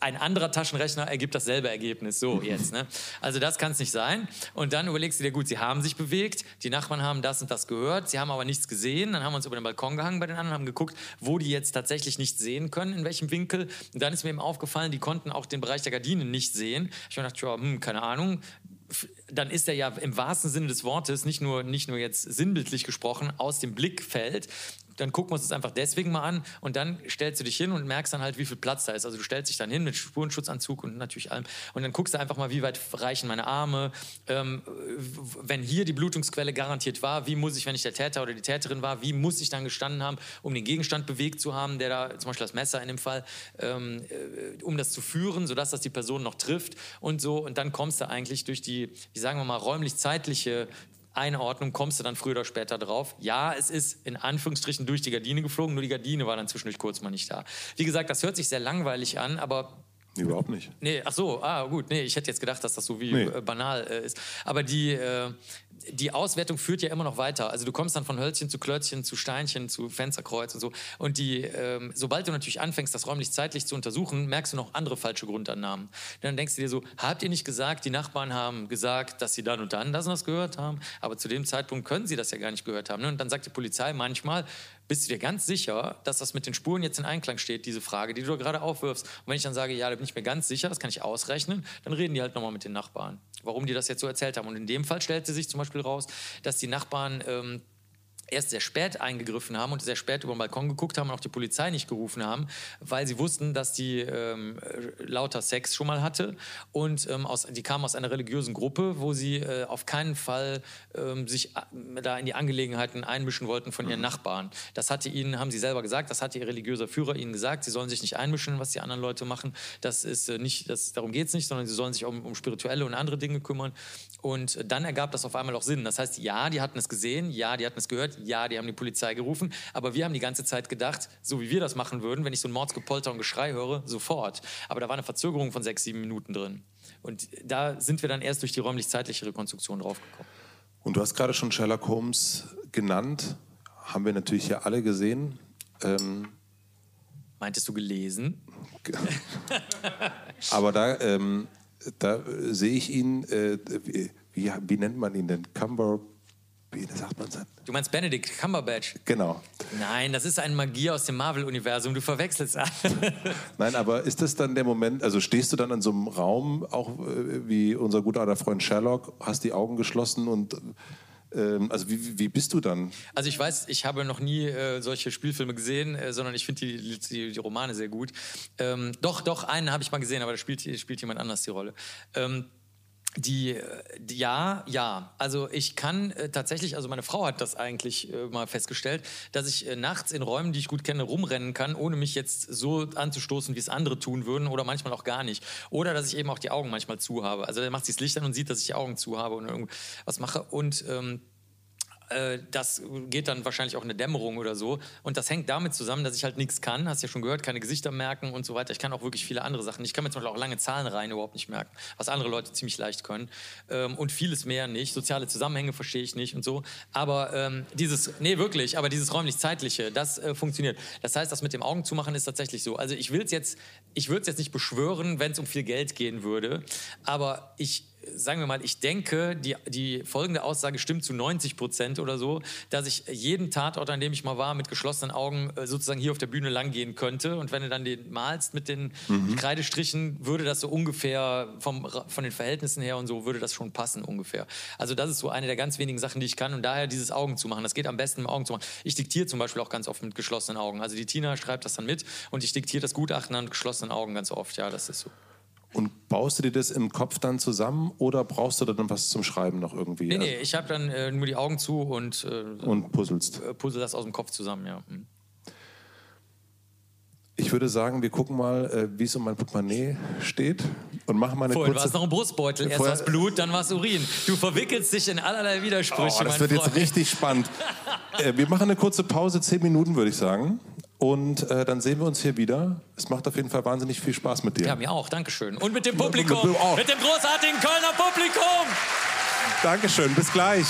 ein anderer Taschenrechner ergibt dasselbe Ergebnis. So jetzt. Ne? Also das kann es nicht sein. Und dann überlegst du dir, gut, sie haben sich bewegt, die Nachbarn haben das und das gehört, sie haben aber nichts gesehen. Dann haben wir uns über den Balkon gehangen bei den anderen, haben geguckt, wo die jetzt tatsächlich nicht sehen können, in welchem Winkel. Und dann ist mir eben aufgefallen, die konnten auch den Bereich der Gardinen nicht sehen. Ich habe gedacht, ja, hm, keine Ahnung dann ist er ja im wahrsten Sinne des Wortes, nicht nur, nicht nur jetzt sinnbildlich gesprochen, aus dem Blickfeld. Dann gucken wir uns das einfach deswegen mal an und dann stellst du dich hin und merkst dann halt, wie viel Platz da ist. Also du stellst dich dann hin mit Spurenschutzanzug und natürlich allem und dann guckst du einfach mal, wie weit reichen meine Arme. Ähm, wenn hier die Blutungsquelle garantiert war, wie muss ich, wenn ich der Täter oder die Täterin war, wie muss ich dann gestanden haben, um den Gegenstand bewegt zu haben, der da, zum Beispiel das Messer in dem Fall, ähm, äh, um das zu führen, sodass das die Person noch trifft und so. Und dann kommst du eigentlich durch die, wie sagen wir mal, räumlich-zeitliche Einordnung kommst du dann früher oder später drauf. Ja, es ist in Anführungsstrichen durch die Gardine geflogen, nur die Gardine war dann zwischendurch kurz mal nicht da. Wie gesagt, das hört sich sehr langweilig an, aber überhaupt nicht. Nee, ach so, ah gut, nee, ich hätte jetzt gedacht, dass das so wie Nee. äh, banal äh, ist. Aber die, äh, die Auswertung führt ja immer noch weiter. Also du kommst dann von Hölzchen zu Klötzchen, zu Steinchen, zu Fensterkreuz und so. Und die, ähm, sobald du natürlich anfängst, das räumlich-zeitlich zu untersuchen, merkst du noch andere falsche Grundannahmen. Dann denkst du dir so, habt ihr nicht gesagt, die Nachbarn haben gesagt, dass sie dann und dann das und das gehört haben, aber zu dem Zeitpunkt können sie das ja gar nicht gehört haben. Ne? Und dann sagt die Polizei manchmal, bist du dir ganz sicher, dass das mit den Spuren jetzt in Einklang steht, diese Frage, die du gerade aufwirfst? Und wenn ich dann sage, ja, da bin ich mir ganz sicher, das kann ich ausrechnen, dann reden die halt nochmal mit den Nachbarn, warum die das jetzt so erzählt haben. Und in dem Fall stellte sich zum Beispiel raus, dass die Nachbarn ähm, erst sehr spät eingegriffen haben und sehr spät über den Balkon geguckt haben und auch die Polizei nicht gerufen haben, weil sie wussten, dass die ähm, lauter Sex schon mal hatte und ähm, aus, die kamen aus einer religiösen Gruppe, wo sie äh, auf keinen Fall ähm, sich äh, da in die Angelegenheiten einmischen wollten von ihren mhm. Nachbarn. Das hatte ihnen, haben sie selber gesagt, das hatte ihr religiöser Führer ihnen gesagt, sie sollen sich nicht einmischen, was die anderen Leute machen. Das ist äh, nicht, das, darum geht es nicht, sondern sie sollen sich um, um spirituelle und andere Dinge kümmern. Und dann ergab das auf einmal auch Sinn. Das heißt, ja, die hatten es gesehen, ja, die hatten es gehört, ja, die haben die Polizei gerufen, aber wir haben die ganze Zeit gedacht, so wie wir das machen würden, wenn ich so ein Mordsgepolter und Geschrei höre, sofort. Aber da war eine Verzögerung von sechs, sieben Minuten drin. Und da sind wir dann erst durch die räumlich-zeitliche Rekonstruktion draufgekommen. Und du hast gerade schon Sherlock Holmes genannt, haben wir natürlich ja alle gesehen. Ähm Meintest du gelesen? Aber da, ähm, da sehe ich ihn, äh, wie, wie, nennt man ihn denn? Cumber, wie sagt man das? Du meinst Benedict Cumberbatch? Genau. Nein, das ist ein Magier aus dem Marvel-Universum. Du verwechselst. Nein, aber ist das dann der Moment, also stehst du dann in so einem Raum, auch äh, wie unser guter alter Freund Sherlock, hast die Augen geschlossen und ähm, also wie, wie, bist du dann? Also ich weiß, ich habe noch nie äh, solche Spielfilme gesehen, äh, sondern ich finde die, die, die, Romane sehr gut. Ähm, doch, doch, einen habe ich mal gesehen, aber da spielt, spielt jemand anders die Rolle. Ähm, die, die, ja, ja. Also ich kann äh, tatsächlich, also meine Frau hat das eigentlich äh, mal festgestellt, dass ich äh, nachts in Räumen, die ich gut kenne, rumrennen kann, ohne mich jetzt so anzustoßen, wie es andere tun würden oder manchmal auch gar nicht. Oder dass ich eben auch die Augen manchmal zu habe. Also er macht sich das Licht an und sieht, dass ich die Augen zu habe und irgendwas mache. Und ähm, äh, das geht dann wahrscheinlich auch in eine Dämmerung oder so. Und das hängt damit zusammen, dass ich halt nichts kann. Hast ja schon gehört, keine Gesichter merken und so weiter. Ich kann auch wirklich viele andere Sachen. Ich kann mir zum Beispiel auch lange Zahlenreihen überhaupt nicht merken, was andere Leute ziemlich leicht können. Ähm, und vieles mehr nicht. Soziale Zusammenhänge verstehe ich nicht und so. Aber ähm, dieses, nee, wirklich, aber dieses räumlich-zeitliche, das äh, funktioniert. Das heißt, das mit dem Augen zumachen ist tatsächlich so. Also ich will es jetzt, ich würde es jetzt nicht beschwören, wenn es um viel Geld gehen würde. Aber ich sagen wir mal, ich denke, die, die folgende Aussage stimmt zu 90 Prozent oder so, dass ich jeden Tatort, an dem ich mal war, mit geschlossenen Augen äh, sozusagen hier auf der Bühne langgehen könnte. Und wenn du dann den malst mit den mhm. Kreidestrichen, würde das so ungefähr vom, von den Verhältnissen her und so, würde das schon passen ungefähr. Also das ist so eine der ganz wenigen Sachen, die ich kann. Und daher dieses Augen zu machen. Das geht am besten im Augen zu machen. Ich diktiere zum Beispiel auch ganz oft mit geschlossenen Augen. Also die Tina schreibt das dann mit und ich diktiere das Gutachten an geschlossenen Augen ganz oft. Ja, das ist so. Und baust du dir das im Kopf dann zusammen oder brauchst du dann was zum Schreiben noch irgendwie? Nee, nee, ich habe dann äh, nur die Augen zu und, äh, und puzzelst. Äh, puzzle das aus dem Kopf zusammen, ja. Hm. Ich würde sagen, wir gucken mal, äh, wie es um mein Portemonnaie steht und machen mal eine Vorhin war es noch ein Brustbeutel. Erst war es Blut, dann war es Urin. Du verwickelst dich in allerlei Widersprüche, oh, Das wird Freund. jetzt richtig spannend. äh, wir machen eine kurze Pause, zehn Minuten würde ich sagen. Und äh, dann sehen wir uns hier wieder. Es macht auf jeden Fall wahnsinnig viel Spaß mit dir. Ja, mir auch. Dankeschön. Und mit dem Publikum. Mit, mit dem großartigen Kölner Publikum. Dankeschön. Bis gleich.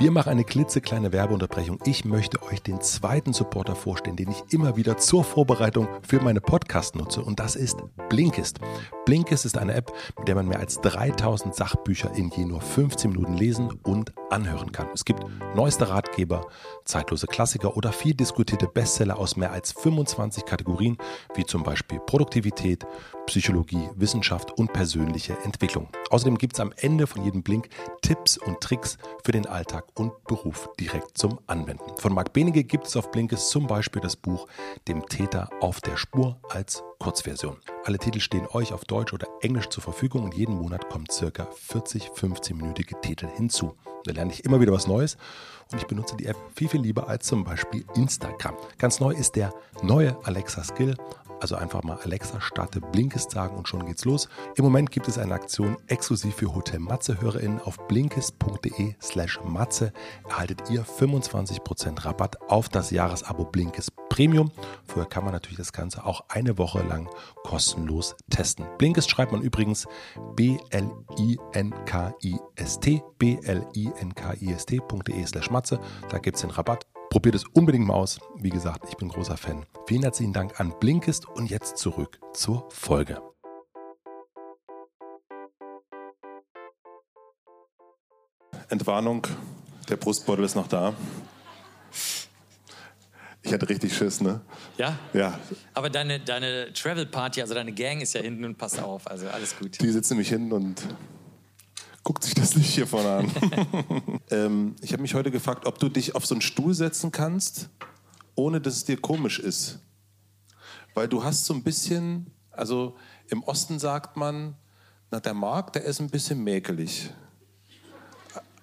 Wir machen eine klitzekleine Werbeunterbrechung. Ich möchte euch den zweiten Supporter vorstellen, den ich immer wieder zur Vorbereitung für meine Podcast nutze. Und das ist Blinkist. Blinkist ist eine App, mit der man mehr als 3000 Sachbücher in je nur 15 Minuten lesen und anhören kann. Es gibt neueste Ratgeber, zeitlose Klassiker oder viel diskutierte Bestseller aus mehr als 25 Kategorien, wie zum Beispiel Produktivität, Psychologie, Wissenschaft und persönliche Entwicklung. Außerdem gibt es am Ende von jedem Blink Tipps und Tricks für den Alltag und Beruf direkt zum Anwenden. Von Marc Benige gibt es auf Blinkes zum Beispiel das Buch Dem Täter auf der Spur als Kurzversion. Alle Titel stehen euch auf Deutsch oder Englisch zur Verfügung und jeden Monat kommen circa 40 15-minütige Titel hinzu. Da lerne ich immer wieder was Neues und ich benutze die App viel, viel lieber als zum Beispiel Instagram. Ganz neu ist der neue Alexa Skill. Also einfach mal Alexa starte Blinkist sagen und schon geht's los. Im Moment gibt es eine Aktion exklusiv für Hotel Matze HörerInnen auf blinkist.de slash Matze erhaltet ihr 25% Rabatt auf das Jahresabo Blinkist Premium. Vorher kann man natürlich das Ganze auch eine Woche lang kostenlos testen. Blinkist schreibt man übrigens B-L-I-N-K-I-S-T B-L-I-N-K-I-S-T.de slash Matze. Da gibt es den Rabatt. Probiert es unbedingt mal aus. Wie gesagt, ich bin großer Fan. Vielen herzlichen Dank an Blinkist und jetzt zurück zur Folge. Entwarnung, der Brustbeutel ist noch da. Ich hatte richtig Schiss, ne? Ja? Ja. Aber deine, deine Travel Party, also deine Gang ist ja hinten und passt auf, also alles gut. Die sitzt nämlich hinten und guckt sich das nicht hier vorne an. ähm, ich habe mich heute gefragt, ob du dich auf so einen Stuhl setzen kannst, ohne dass es dir komisch ist. Weil du hast so ein bisschen, also im Osten sagt man, na, der Markt, der ist ein bisschen mäkelig.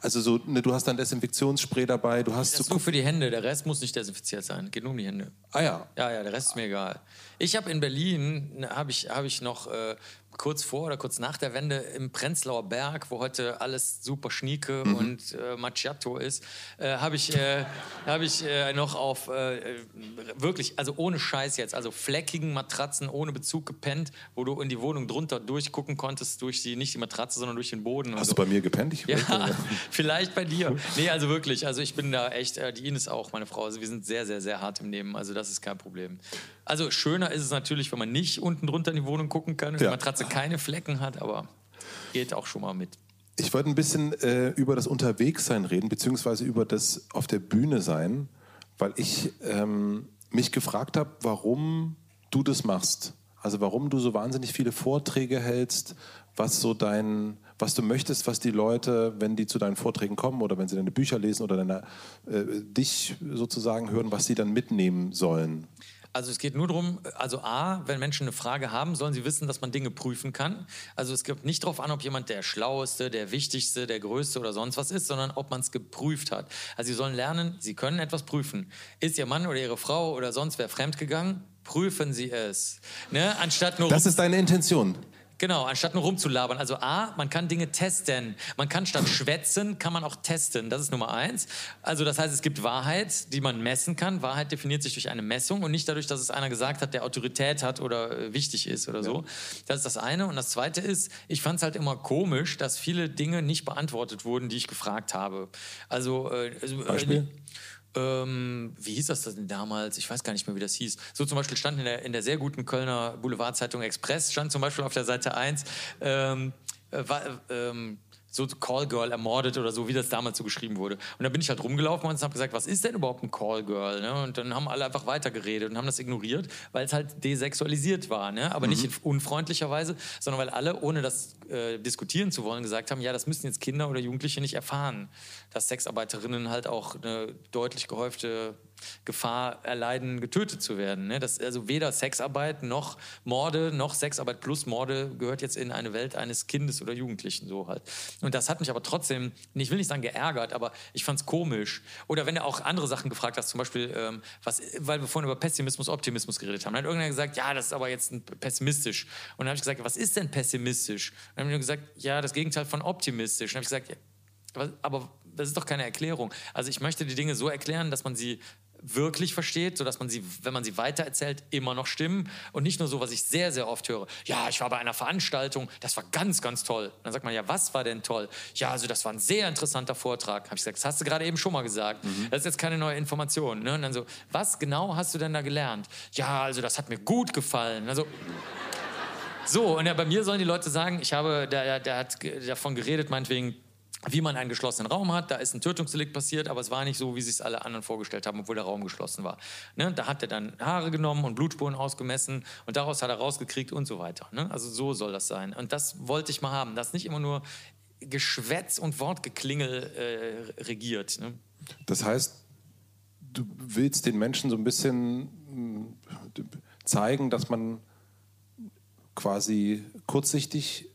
Also so, ne, du hast dann Desinfektionsspray dabei, du hast Das ist so nur für die Hände, der Rest muss nicht desinfiziert sein. Geht nur um die Hände. Ah ja. Ja, ja, der Rest ist mir egal. Ich habe in Berlin, habe ich, hab ich noch äh, kurz vor oder kurz nach der Wende im Prenzlauer Berg, wo heute alles super schnieke Mhm. und äh, Macchiato ist, äh, habe ich, äh, hab ich äh, noch auf äh, wirklich, also ohne Scheiß jetzt, also fleckigen Matratzen ohne Bezug gepennt, wo du in die Wohnung drunter durchgucken konntest, durch die, nicht die Matratze, sondern durch den Boden. Hast so. du bei mir gepennt? Ich Ja, vielleicht bei dir. Nee, also wirklich. Also ich bin da echt, äh, die Ines auch, meine Frau. Also wir sind sehr, sehr, sehr hart im Nehmen. Also das ist kein Problem. Also schöner ist es natürlich, wenn man nicht unten drunter in die Wohnung gucken kann und Ja. die Matratze keine Flecken hat, aber geht auch schon mal mit. Ich wollte ein bisschen äh, über das Unterwegssein reden, beziehungsweise über das auf der Bühne sein, weil ich ähm, mich gefragt habe, warum du das machst. Also warum du so wahnsinnig viele Vorträge hältst, was so dein, was du möchtest, was die Leute, wenn die zu deinen Vorträgen kommen oder wenn sie deine Bücher lesen oder deine, äh, dich sozusagen hören, was sie dann mitnehmen sollen. Also es geht nur darum, also A, wenn Menschen eine Frage haben, sollen sie wissen, dass man Dinge prüfen kann. Also es kommt nicht darauf an, ob jemand der Schlaueste, der Wichtigste, der Größte oder sonst was ist, sondern ob man es geprüft hat. Also sie sollen lernen, sie können etwas prüfen. Ist ihr Mann oder ihre Frau oder sonst wer fremdgegangen? Prüfen Sie es. Ne? Anstatt nur Das ist deine Intention. Genau, anstatt nur rumzulabern. Also A, man kann Dinge testen. Man kann statt schwätzen, kann man auch testen. Das ist Nummer eins. Also das heißt, es gibt Wahrheit, die man messen kann. Wahrheit definiert sich durch eine Messung und nicht dadurch, dass es einer gesagt hat, der Autorität hat oder äh, wichtig ist oder so. Das ist das eine. Und das zweite ist, ich fand es halt immer komisch, dass viele Dinge nicht beantwortet wurden, die ich gefragt habe. Also, äh, also äh, Beispiel? Ähm, wie hieß das denn damals? Ich weiß gar nicht mehr, wie das hieß. So zum Beispiel stand in der, in der sehr guten Kölner Boulevardzeitung Express, stand zum Beispiel auf der Seite 1, ähm, äh, ähm, so Callgirl ermordet oder so, wie das damals so geschrieben wurde. Und da bin ich halt rumgelaufen und habe gesagt, was ist denn überhaupt ein Callgirl? Ne? Und dann haben alle einfach weitergeredet und haben das ignoriert, weil es halt desexualisiert war. Ne? Aber nicht in unfreundlicher Weise, sondern weil alle, ohne das äh, diskutieren zu wollen, gesagt haben, ja, das müssen jetzt Kinder oder Jugendliche nicht erfahren, dass Sexarbeiterinnen halt auch eine deutlich gehäufte Gefahr erleiden, getötet zu werden. Ne? Das, also weder Sexarbeit noch Morde noch Sexarbeit plus Morde gehört jetzt in eine Welt eines Kindes oder Jugendlichen so halt. Und das hat mich aber trotzdem, ich will nicht sagen geärgert, aber ich fand es komisch. Oder wenn du auch andere Sachen gefragt hast, zum Beispiel, ähm, was, weil wir vorhin über Pessimismus, Optimismus geredet haben, dann hat irgendwer gesagt, ja, das ist aber jetzt pessimistisch. Und dann habe ich gesagt, was ist denn pessimistisch? Und dann haben die gesagt, ja, das Gegenteil von optimistisch. Und dann habe ich gesagt, ja, aber, das ist doch keine Erklärung. Also ich möchte die Dinge so erklären, dass man sie wirklich versteht, sodass man sie, wenn man sie weitererzählt, immer noch stimmen. Und nicht nur so, was ich sehr, sehr oft höre. Ja, ich war bei einer Veranstaltung, das war ganz, ganz toll. Und dann sagt man, ja, was war denn toll? Ja, also das war ein sehr interessanter Vortrag. Habe ich gesagt, das hast du gerade eben schon mal gesagt. Das ist jetzt keine neue Information. Ne? Und dann so, was genau hast du denn da gelernt? Ja, also das hat mir gut gefallen. Also so, und ja, bei mir sollen die Leute sagen, ich habe, der, der hat ge- davon geredet, meinetwegen, wie man einen geschlossenen Raum hat. Da ist ein Tötungsdelikt passiert, aber es war nicht so, wie sich alle anderen vorgestellt haben, obwohl der Raum geschlossen war. Ne? Da hat er dann Haare genommen und Blutspuren ausgemessen und daraus hat er rausgekriegt und so weiter. Ne? Also so soll das sein. Und das wollte ich mal haben, dass nicht immer nur Geschwätz und Wortgeklingel äh, regiert. Ne? Das heißt, du willst den Menschen so ein bisschen mh, zeigen, dass man quasi kurzsichtig,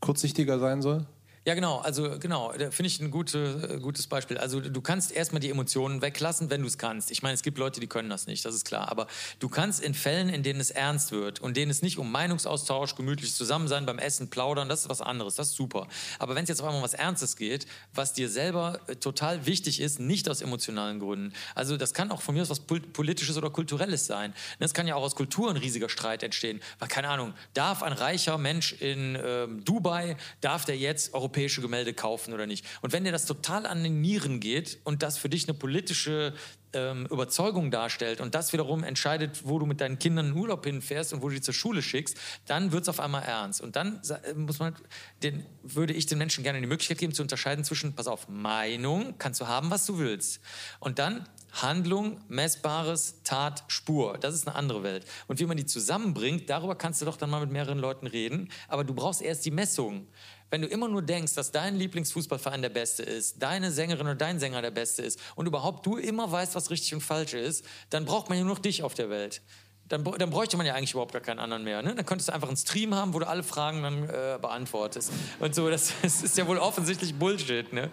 kurzsichtiger sein soll? Ja, genau. Also genau, finde ich ein gute, äh, gutes Beispiel. Also du kannst erstmal die Emotionen weglassen, wenn du es kannst. Ich meine, es gibt Leute, die können das nicht, das ist klar. Aber du kannst in Fällen, in denen es ernst wird und denen es nicht um Meinungsaustausch, gemütliches Zusammensein beim Essen, Plaudern, das ist was anderes, das ist super. Aber wenn es jetzt auf einmal um was Ernstes geht, was dir selber äh, total wichtig ist, nicht aus emotionalen Gründen. Also das kann auch von mir aus was Pol- Politisches oder Kulturelles sein. Es kann ja auch aus Kultur ein riesiger Streit entstehen. Weil, keine Ahnung, darf ein reicher Mensch in ähm, Dubai, darf der jetzt europäische Gemälde kaufen oder nicht? Und wenn dir das total an den Nieren geht und das für dich eine politische ähm, Überzeugung darstellt und das wiederum entscheidet, wo du mit deinen Kindern in Urlaub hinfährst und wo du die zur Schule schickst, dann wird es auf einmal ernst. Und dann äh, muss man, den, würde ich den Menschen gerne die Möglichkeit geben, zu unterscheiden zwischen, pass auf, Meinung kannst du haben, was du willst. Und dann Handlung, Messbares, Tat, Spur. Das ist eine andere Welt. Und wie man die zusammenbringt, darüber kannst du doch dann mal mit mehreren Leuten reden. Aber du brauchst erst die Messung. Wenn du immer nur denkst, dass dein Lieblingsfußballverein der beste ist, deine Sängerin oder dein Sänger der beste ist und überhaupt du immer weißt, was richtig und falsch ist, dann braucht man ja nur noch dich auf der Welt. Dann, dann bräuchte man ja eigentlich überhaupt gar keinen anderen mehr. Ne? Dann könntest du einfach einen Stream haben, wo du alle Fragen dann äh, beantwortest. Und so, das, das, ist ja wohl offensichtlich Bullshit. Ne?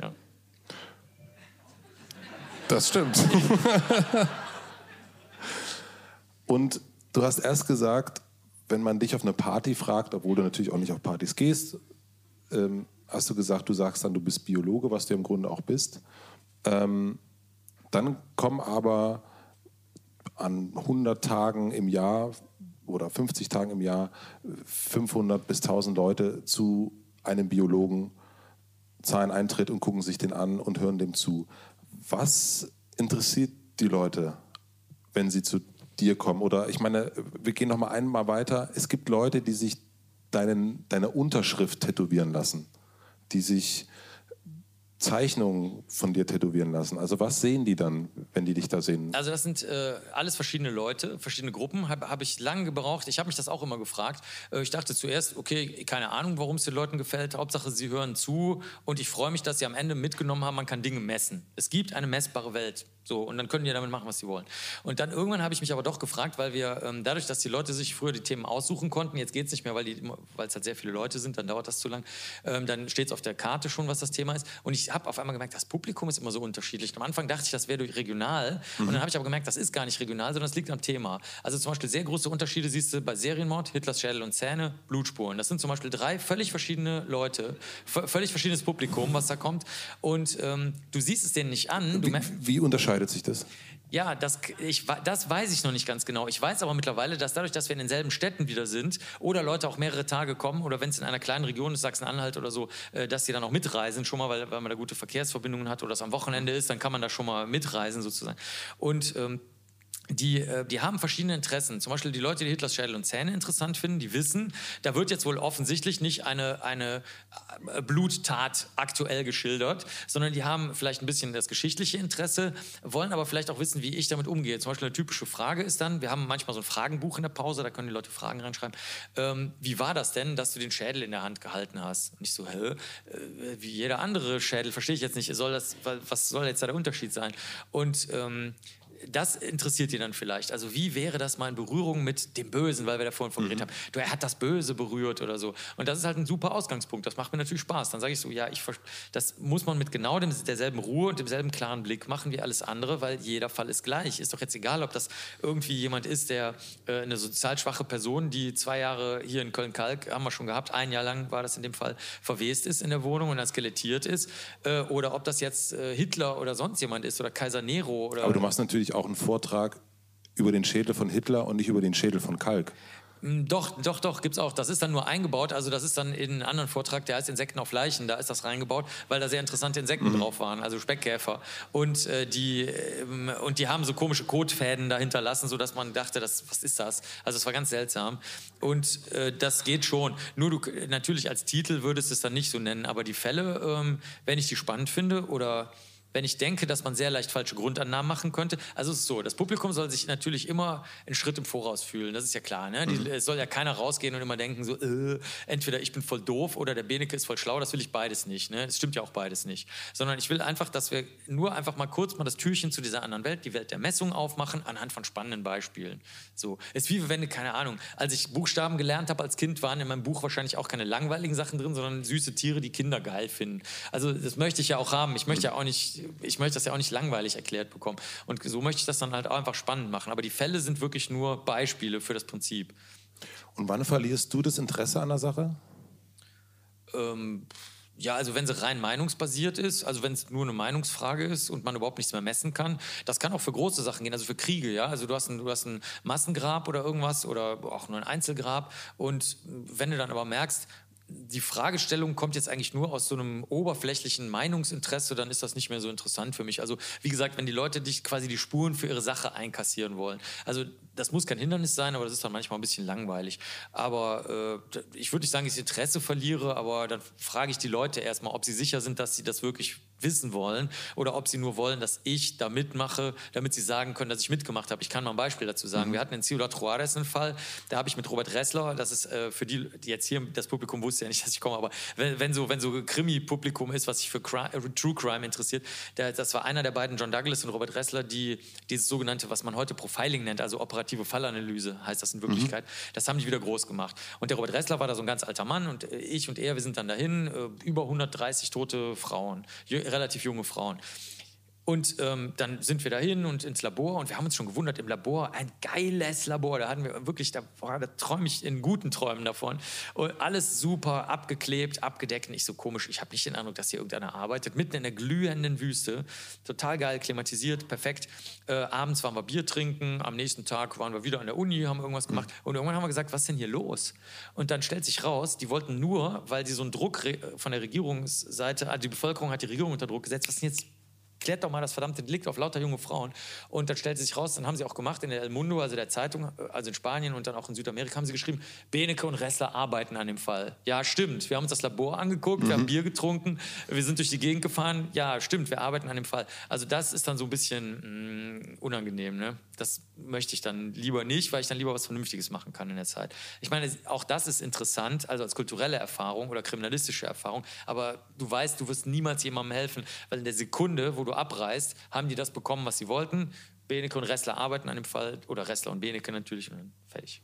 Ja. Das stimmt. Und du hast erst gesagt, wenn man dich auf eine Party fragt, obwohl du natürlich auch nicht auf Partys gehst, ähm, hast du gesagt, du sagst dann, du bist Biologe, was du im Grunde auch bist. Ähm, dann kommen aber an 100 Tagen im Jahr oder 50 Tagen im Jahr 500 bis 1000 Leute zu einem Biologen, zahlen Eintritt und gucken sich den an und hören dem zu. Was interessiert die Leute, wenn sie zu dir kommen? Oder ich meine, wir gehen noch mal einmal weiter. Es gibt Leute, die sich deinen, deine Unterschrift tätowieren lassen, die sich Zeichnungen von dir tätowieren lassen? Also was sehen die dann, wenn die dich da sehen? Also das sind äh, alles verschiedene Leute, verschiedene Gruppen. Habe hab ich lange gebraucht. Ich habe mich das auch immer gefragt. Äh, ich dachte zuerst, okay, keine Ahnung, warum es den Leuten gefällt. Hauptsache, sie hören zu. Und ich freue mich, dass sie am Ende mitgenommen haben, man kann Dinge messen. Es gibt eine messbare Welt. So, und dann können die damit machen, was sie wollen. Und dann irgendwann habe ich mich aber doch gefragt, weil wir ähm, dadurch, dass die Leute sich früher die Themen aussuchen konnten, jetzt geht es nicht mehr, weil es halt sehr viele Leute sind, dann dauert das zu lang, ähm, dann steht es auf der Karte schon, was das Thema ist. Und ich habe auf einmal gemerkt, das Publikum ist immer so unterschiedlich. Am Anfang dachte ich, das wäre regional. Mhm. Und dann habe ich aber gemerkt, das ist gar nicht regional, sondern es liegt am Thema. Also zum Beispiel sehr große Unterschiede siehst du bei Serienmord, Hitlers Schädel und Zähne, Blutspuren. Das sind zum Beispiel drei völlig verschiedene Leute, völlig verschiedenes Publikum, was da kommt. Und ähm, du siehst es denen nicht an. Wie, wie unterscheidet sich das? Ja, das, ich, das weiß ich noch nicht ganz genau. Ich weiß aber mittlerweile, dass dadurch, dass wir in denselben Städten wieder sind oder Leute auch mehrere Tage kommen oder wenn es in einer kleinen Region ist, Sachsen-Anhalt oder so, äh, dass sie dann auch mitreisen, schon mal, weil, weil man da gute Verkehrsverbindungen hat oder es am Wochenende ist, dann kann man da schon mal mitreisen sozusagen. Und ähm, die, äh, die haben verschiedene Interessen. Zum Beispiel die Leute, die Hitlers Schädel und Zähne interessant finden, die wissen, da wird jetzt wohl offensichtlich nicht eine, eine äh, Bluttat aktuell geschildert, sondern die haben vielleicht ein bisschen das geschichtliche Interesse, wollen aber vielleicht auch wissen, wie ich damit umgehe. Zum Beispiel eine typische Frage ist dann, wir haben manchmal so ein Fragenbuch in der Pause, da können die Leute Fragen reinschreiben. Ähm, wie war das denn, dass du den Schädel in der Hand gehalten hast? Und ich so, hä? Äh, wie jeder andere Schädel, verstehe ich jetzt nicht. Soll das, was soll jetzt da der Unterschied sein? Und ähm, das interessiert dir dann vielleicht. Also wie wäre das mal in Berührung mit dem Bösen, weil wir da vorhin von geredet mhm. haben. Du, er hat das Böse berührt oder so. Und das ist halt ein super Ausgangspunkt. Das macht mir natürlich Spaß. Dann sage ich so, ja, ich, das muss man mit genau dem, derselben Ruhe und demselben klaren Blick machen wie alles andere, weil jeder Fall ist gleich. Ist doch jetzt egal, ob das irgendwie jemand ist, der äh, eine sozial schwache Person, die zwei Jahre hier in Köln-Kalk, haben wir schon gehabt, ein Jahr lang war das in dem Fall, verwest ist in der Wohnung und dann skelettiert ist. Äh, oder ob das jetzt äh, Hitler oder sonst jemand ist oder Kaiser Nero. Oder, Aber du machst natürlich natürlich auch einen Vortrag über den Schädel von Hitler und nicht über den Schädel von Kalk. Mm, doch, doch, doch, gibt's auch. Das ist dann nur eingebaut. Also das ist dann in einem anderen Vortrag, der heißt Insekten auf Leichen. Da ist das reingebaut, weil da sehr interessante Insekten mhm. drauf waren, also Speckkäfer. Und äh, die ähm, und die haben so komische Kotfäden da hinterlassen, so dass man dachte, das, was ist das? Also es war ganz seltsam. Und äh, das geht schon. Nur du natürlich als Titel würdest es dann nicht so nennen, aber die Fälle, ähm, wenn ich die spannend finde oder wenn ich denke, dass man sehr leicht falsche Grundannahmen machen könnte. Also es ist so, das Publikum soll sich natürlich immer einen Schritt im Voraus fühlen, das ist ja klar. Ne? Die, mhm. Es soll ja keiner rausgehen und immer denken, so, äh, entweder ich bin voll doof oder der Beneke ist voll schlau, das will ich beides nicht. Ne? Das stimmt ja auch beides nicht. Sondern ich will einfach, dass wir nur einfach mal kurz mal das Türchen zu dieser anderen Welt, die Welt der Messung aufmachen, anhand von spannenden Beispielen. So, es ist wie wenn, keine Ahnung, als ich Buchstaben gelernt habe als Kind, waren in meinem Buch wahrscheinlich auch keine langweiligen Sachen drin, sondern süße Tiere, die Kinder geil finden. Also das möchte ich ja auch haben. Ich möchte ja auch nicht ich möchte das ja auch nicht langweilig erklärt bekommen. Und so möchte ich das dann halt auch einfach spannend machen. Aber die Fälle sind wirklich nur Beispiele für das Prinzip. Und wann verlierst du das Interesse an der Sache? Ähm, ja, also wenn sie rein meinungsbasiert ist, also wenn es nur eine Meinungsfrage ist und man überhaupt nichts mehr messen kann, das kann auch für große Sachen gehen, also für Kriege, ja. Also du hast ein, du hast ein Massengrab oder irgendwas oder auch nur ein Einzelgrab und wenn du dann aber merkst, die Fragestellung kommt jetzt eigentlich nur aus so einem oberflächlichen Meinungsinteresse, dann ist das nicht mehr so interessant für mich. Also wie gesagt, wenn die Leute dich quasi die Spuren für ihre Sache einkassieren wollen. Also das muss kein Hindernis sein, aber das ist dann manchmal ein bisschen langweilig. Aber äh, ich würde nicht sagen, ich Interesse verliere, aber dann frage ich die Leute erstmal, ob sie sicher sind, dass sie das wirklich wissen wollen oder ob sie nur wollen, dass ich da mitmache, damit sie sagen können, dass ich mitgemacht habe. Ich kann mal ein Beispiel dazu sagen. Mhm. Wir hatten in Ciudad Juarez einen Fall, da habe ich mit Robert Ressler, das ist äh, für die, die jetzt hier, das Publikum wusste ja nicht, dass ich komme, aber wenn, wenn so, wenn so Krimi-Publikum ist, was sich für Crime, äh, True Crime interessiert, der, das war einer der beiden, John Douglas und Robert Ressler, die dieses sogenannte, was man heute Profiling nennt, also operative Fallanalyse, heißt das in Wirklichkeit, mhm. das haben die wieder groß gemacht. Und der Robert Ressler war da so ein ganz alter Mann und äh, ich und er, wir sind dann dahin, äh, über 130 tote Frauen relativ junge Frauen. Und ähm, dann sind wir dahin und ins Labor und wir haben uns schon gewundert im Labor, ein geiles Labor, da hatten wir wirklich, da, da träume ich in guten Träumen davon. Und alles super abgeklebt, abgedeckt, nicht so komisch. Ich habe nicht den Eindruck, dass hier irgendeiner arbeitet. Mitten in der glühenden Wüste, total geil, klimatisiert, perfekt. Äh, abends waren wir Bier trinken, am nächsten Tag waren wir wieder an der Uni, haben irgendwas gemacht. Und irgendwann haben wir gesagt, was ist denn hier los? Und dann stellt sich raus, die wollten nur, weil die so einen Druck von der Regierungsseite, also die Bevölkerung hat die Regierung unter Druck gesetzt, was ist denn jetzt klärt doch mal das verdammte Delikt auf lauter junge Frauen. Und dann stellt sich raus, dann haben sie auch gemacht in der El Mundo, also der Zeitung, also in Spanien und dann auch in Südamerika, haben sie geschrieben, Beneke und Ressler arbeiten an dem Fall. Ja, stimmt. Wir haben uns das Labor angeguckt, mhm. wir haben mhm. Bier getrunken, wir sind durch die Gegend gefahren. Ja, stimmt, wir arbeiten an dem Fall. Also das ist dann so ein bisschen mh, mm, unangenehm. Ne? Das möchte ich dann lieber nicht, weil ich dann lieber was Vernünftiges machen kann in der Zeit. Ich meine, auch das ist interessant, also als kulturelle Erfahrung oder kriminalistische Erfahrung, aber du weißt, du wirst niemals jemandem helfen, weil in der Sekunde, wo du abreist, haben die das bekommen, was sie wollten. Beneke und Ressler arbeiten an dem Fall, oder Ressler und Beneke natürlich, und dann fertig.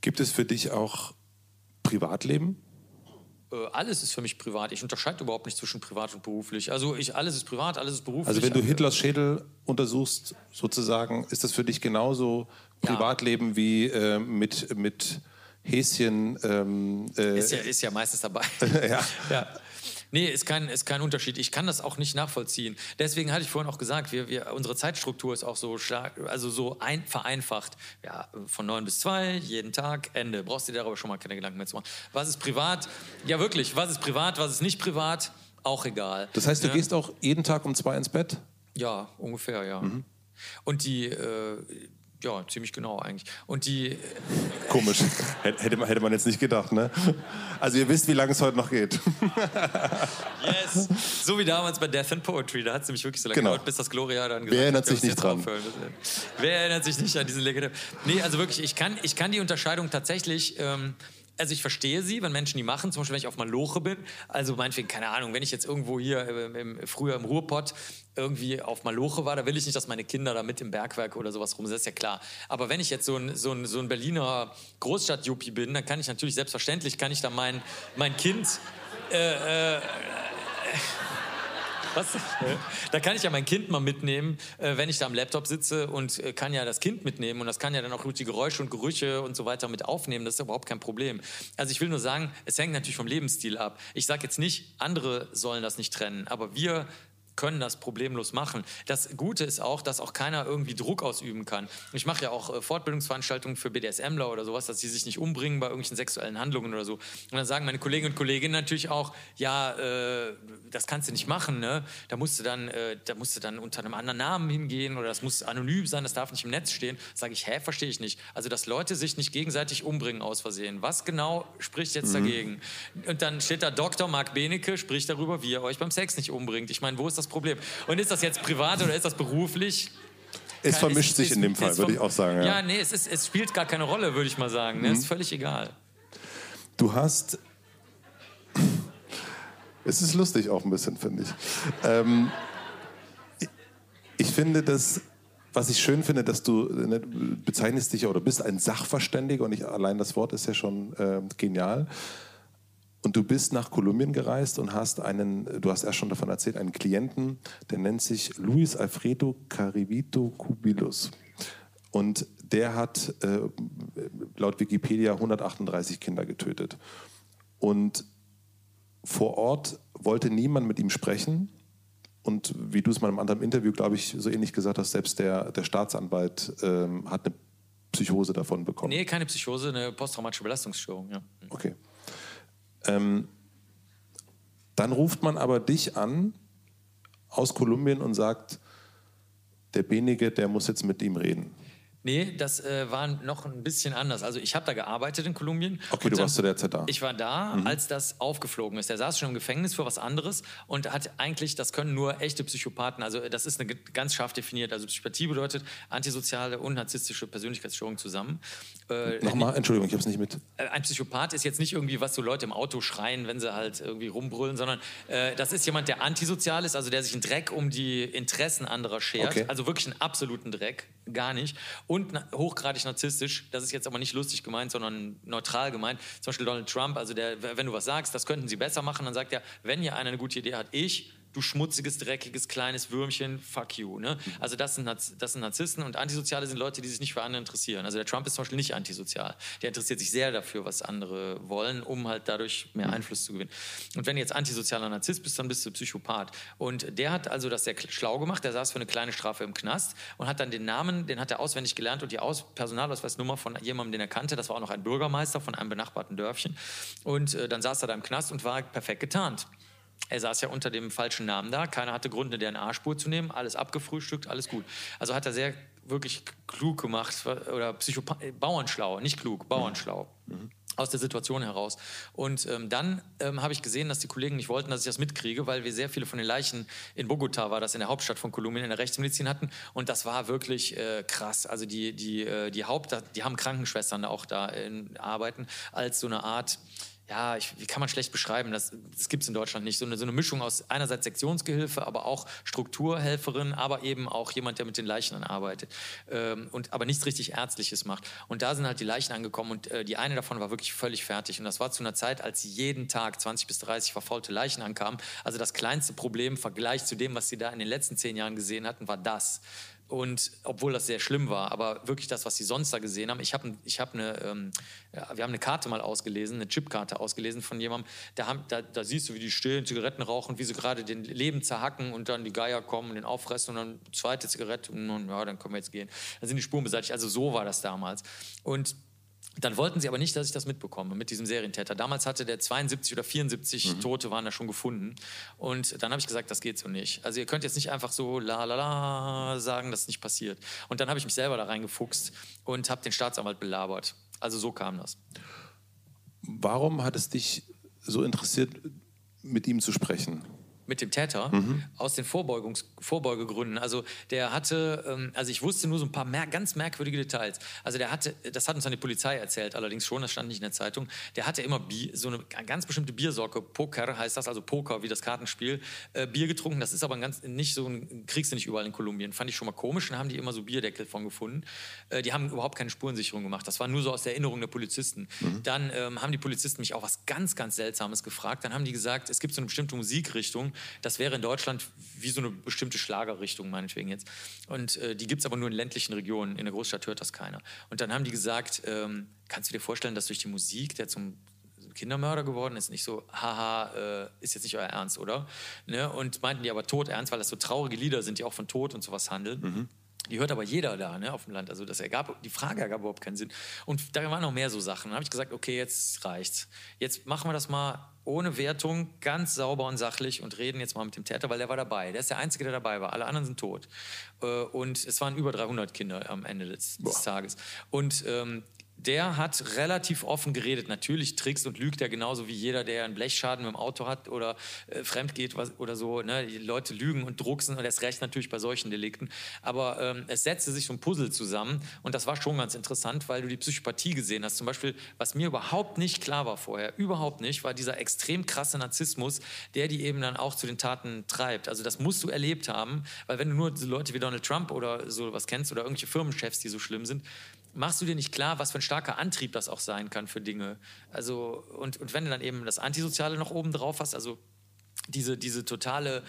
Gibt es für dich auch Privatleben? Äh, alles ist für mich privat. Ich unterscheide überhaupt nicht zwischen privat und beruflich. Also ich, alles ist privat, alles ist beruflich. Also wenn du Hitlers Schädel untersuchst, sozusagen, ist das für dich genauso Privatleben ja. wie äh, mit, mit Häschen? Ähm, äh, ist, ja, ist ja meistens dabei. ja. ja. Nee, ist kein, ist kein Unterschied. Ich kann das auch nicht nachvollziehen. Deswegen hatte ich vorhin auch gesagt, wir, wir, unsere Zeitstruktur ist auch so stark, also so ein, vereinfacht. Ja, von neun bis zwei, jeden Tag, Ende. Brauchst du dir darüber schon mal keine Gedanken mehr zu machen. Was ist privat? Ja, wirklich. Was ist privat? Was ist nicht privat? Auch egal. Das heißt, du ja? gehst auch jeden Tag um zwei ins Bett? Ja, ungefähr, ja. Mhm. Und die, äh, ja, ziemlich genau eigentlich. Und die. Komisch. hätte, man, hätte man jetzt nicht gedacht, ne? Also, ihr wisst, wie lange es heute noch geht. yes. So wie damals bei Death and Poetry. Da hat es nämlich wirklich so lange genau. gedauert, bis das Gloria dann gesagt Wer erinnert hat, sich nicht dran? Wer erinnert sich nicht an diesen Legendär? Nee, also wirklich, ich kann, ich kann die Unterscheidung tatsächlich. Ähm, also ich verstehe sie, wenn Menschen die machen, zum Beispiel wenn ich auf Maloche bin, also meinetwegen, keine Ahnung, wenn ich jetzt irgendwo hier äh, im, früher im Ruhrpott irgendwie auf Maloche war, da will ich nicht, dass meine Kinder da mit im Bergwerk oder sowas rum sind, das ist ja klar. Aber wenn ich jetzt so ein, so ein, so ein Berliner Großstadt-Juppie bin, dann kann ich natürlich, selbstverständlich, kann ich da mein, mein Kind äh, äh, was? Da kann ich ja mein Kind mal mitnehmen, äh, wenn ich da am Laptop sitze und äh, kann ja das Kind mitnehmen und das kann ja dann auch die Geräusche und Gerüche und so weiter mit aufnehmen. Das ist überhaupt kein Problem. Also ich will nur sagen, es hängt natürlich vom Lebensstil ab. Ich sage jetzt nicht, andere sollen das nicht trennen, aber wir können das problemlos machen. Das Gute ist auch, dass auch keiner irgendwie Druck ausüben kann. Ich mache ja auch äh, Fortbildungsveranstaltungen für BDSMler oder sowas, dass sie sich nicht umbringen bei irgendwelchen sexuellen Handlungen oder so. Und dann sagen meine Kolleginnen und Kollegen natürlich auch, ja, äh, das kannst du nicht machen, ne? Da musst du dann, äh, da musst du dann unter einem anderen Namen hingehen oder das muss anonym sein, das darf nicht im Netz stehen. Sage ich, hä, verstehe ich nicht. Also, dass Leute sich nicht gegenseitig umbringen aus Versehen. Was genau spricht jetzt mhm. dagegen? Und dann steht da Dr. Marc Benecke, spricht darüber, wie ihr euch beim Sex nicht umbringt. Ich meine, wo ist das das Problem. Und ist das jetzt privat oder ist das beruflich? Es vermischt ist, sich ist, in dem Fall, würde ich auch sagen. Ja, ja nee, es, ist, es spielt gar keine Rolle, würde ich mal sagen. Ne? Mhm. Ist völlig egal. Du hast. Es ist lustig auch ein bisschen, finde ich. Ähm, ich finde das, was ich schön finde, dass du ne, bezeichnest dich oder bist ein Sachverständiger und nicht allein das Wort ist ja schon äh, genial. Und du bist nach Kolumbien gereist und hast einen, du hast erst schon davon erzählt, einen Klienten, der nennt sich Luis Alfredo Caribito Cubilus. Und der hat äh, laut Wikipedia 138 Kinder getötet. Und vor Ort wollte niemand mit ihm sprechen. Und wie du es mal in einem anderen Interview, glaube ich, so ähnlich gesagt hast, selbst der, der Staatsanwalt ähm, hat eine Psychose davon bekommen. Nee, keine Psychose, eine posttraumatische Belastungsstörung. Ja. Okay. Ähm, dann ruft man aber dich an aus Kolumbien und sagt, der Benige, der muss jetzt mit ihm reden. Nee, das äh, war noch ein bisschen anders. Also ich habe da gearbeitet in Kolumbien. Okay, du warst zu der Zeit da. Ich war da, mhm. als das aufgeflogen ist. Der saß schon im Gefängnis für was anderes und hat eigentlich, das können nur echte Psychopathen, also das ist eine ganz scharf definiert. Also Psychopathie bedeutet antisoziale und narzisstische Persönlichkeitsstörung zusammen. Äh, Nochmal, Entschuldigung, ich habe es nicht mit. Äh, ein Psychopath ist jetzt nicht irgendwie, was so Leute im Auto schreien, wenn sie halt irgendwie rumbrüllen, sondern äh, das ist jemand, der antisozial ist, also der sich einen Dreck um die Interessen anderer schert. Okay. Also wirklich einen absoluten Dreck, gar nicht. Und und hochgradig narzisstisch. Das ist jetzt aber nicht lustig gemeint, sondern neutral gemeint. Zum Beispiel Donald Trump, also der, wenn du was sagst, das könnten sie besser machen, dann sagt er, wenn hier einer eine gute Idee hat, ich du schmutziges, dreckiges, kleines Würmchen, fuck you. Ne? Also das sind, das sind Narzissten und Antisoziale sind Leute, die sich nicht für andere interessieren. Also der Trump ist zum Beispiel nicht antisozial. Der interessiert sich sehr dafür, was andere wollen, um halt dadurch mehr Einfluss zu gewinnen. Und wenn du jetzt antisozialer Narzisst bist, dann bist du Psychopath. Und der hat also das sehr schlau gemacht. Der saß für eine kleine Strafe im Knast und hat dann den Namen, den hat er auswendig gelernt und die Aus Personalausweisnummer von jemandem, den er kannte. Das war auch noch ein Bürgermeister von einem benachbarten Dörfchen. Und äh, dann saß er da im Knast und war perfekt getarnt. Er saß ja unter dem falschen Namen da. Keiner hatte Grund, eine DNA-Spur zu nehmen. Alles abgefrühstückt, alles gut. Also hat er sehr wirklich klug gemacht oder Psychopath Bauernschlau, nicht klug, Bauernschlau. Mhm. Aus der Situation heraus. Und ähm, dann ähm, habe ich gesehen, dass die Kollegen nicht wollten, dass ich das mitkriege, weil wir sehr viele von den Leichen in Bogota, war das in der Hauptstadt von Kolumbien, in der Rechtsmedizin hatten. Und das war wirklich äh, krass. Also die, die, äh, die Haupt, die haben Krankenschwestern auch da in, arbeiten, als so eine Art ja, ich, wie kann man schlecht beschreiben, das, das gibt es in Deutschland nicht. So eine, so eine Mischung aus einerseits Sektionsgehilfe, aber auch Strukturhelferin, aber eben auch jemand, der mit den Leichen arbeitet ähm, und aber nichts richtig Ärztliches macht. Und da sind halt die Leichen angekommen und äh, die eine davon war wirklich völlig fertig. Und das war zu einer Zeit, als jeden Tag 20 bis 30 verfaulte Leichen ankamen. Also das kleinste Problem im Vergleich zu dem, was sie da in den letzten zehn Jahren gesehen hatten, war das. Und obwohl das sehr schlimm war, aber wirklich das, was sie sonst da gesehen haben. Ich habe ich hab eine, ähm, wir haben eine Karte mal ausgelesen, eine Chipkarte ausgelesen von jemandem. Da, haben, da, da siehst du, wie die stillen Zigaretten rauchen, wie sie gerade den Leben zerhacken und dann die Geier kommen und den auffressen und dann zweite Zigarette und ja, dann können wir jetzt gehen. Dann sind die Spuren beseitigt. Also so war das damals. Und dann wollten sie aber nicht, dass ich das mitbekomme mit diesem Serientäter. Damals hatte der 72 oder 74 mhm. Tote waren da schon gefunden. Und dann habe ich gesagt, das geht so nicht. Also ihr könnt jetzt nicht einfach so la la la sagen, dass es nicht passiert. Und dann habe ich mich selber da reingefuchst und habe den Staatsanwalt belabert. Also so kam das. Warum hat es dich so interessiert, mit ihm zu sprechen? Mit dem Täter mhm. aus den Vorbeugungs Vorbeugegründen. Also der hatte, ähm, also ich wusste nur so ein paar mer ganz merkwürdige Details. Also der hatte, das hat uns dann die Polizei erzählt, allerdings schon, das stand nicht in der Zeitung. Der hatte immer Bier, so eine ganz bestimmte Biersorte, Poker heißt das, also Poker wie das Kartenspiel, äh, Bier getrunken. Das ist aber ganz nicht so ein kriegst du nicht überall in Kolumbien. Fand ich schon mal komisch. Dann haben die immer so Bierdeckel von gefunden. Äh, die haben überhaupt keine Spurensicherung gemacht. Das war nur so aus der Erinnerung der Polizisten. Mhm. Dann ähm, haben die Polizisten mich auch was ganz ganz Seltsames gefragt. Dann haben die gesagt, es gibt so eine bestimmte Musikrichtung das wäre in Deutschland wie so eine bestimmte Schlagerrichtung, meinetwegen jetzt. Und äh, die gibt es aber nur in ländlichen Regionen. In der Großstadt hört das keiner. Und dann haben die gesagt, ähm, kannst du dir vorstellen, dass durch die Musik, der zum Kindermörder geworden ist, nicht so, haha, äh, ist jetzt nicht euer Ernst, oder? Ne? Und meinten die aber tot ernst, weil das so traurige Lieder sind, die auch von Tod und sowas handeln. Mhm. Die hört aber jeder da ne, auf dem Land. Also das ergab, die Frage ergab überhaupt keinen Sinn. Und da waren noch mehr so Sachen. Dann habe ich gesagt, okay, jetzt reicht's. Jetzt machen wir das mal ohne Wertung, ganz sauber und sachlich und reden jetzt mal mit dem Täter, weil der war dabei. Der ist der Einzige, der dabei war. Alle anderen sind tot. Äh, und es waren über 300 Kinder am Ende des, des Tages. Und ähm, der hat relativ offen geredet. Natürlich trickst und lügt er genauso wie jeder, der einen Blechschaden mit dem Auto hat oder äh, fremd geht oder so. Ne? Die Leute lügen und drucksen und erst recht natürlich bei solchen Delikten. Aber ähm, es setzte sich so ein Puzzle zusammen und das war schon ganz interessant, weil du die Psychopathie gesehen hast. Zum Beispiel, was mir überhaupt nicht klar war vorher, überhaupt nicht, war dieser extrem krasse Narzissmus, der die eben dann auch zu den Taten treibt. Also das musst du erlebt haben, weil wenn du nur so Leute wie Donald Trump oder so was kennst oder irgendwelche Firmenchefs, die so schlimm sind, machst du dir nicht klar, was für ein starker Antrieb das auch sein kann für Dinge. Also, und, und wenn du dann eben das Antisoziale noch oben drauf hast, also diese, diese totale,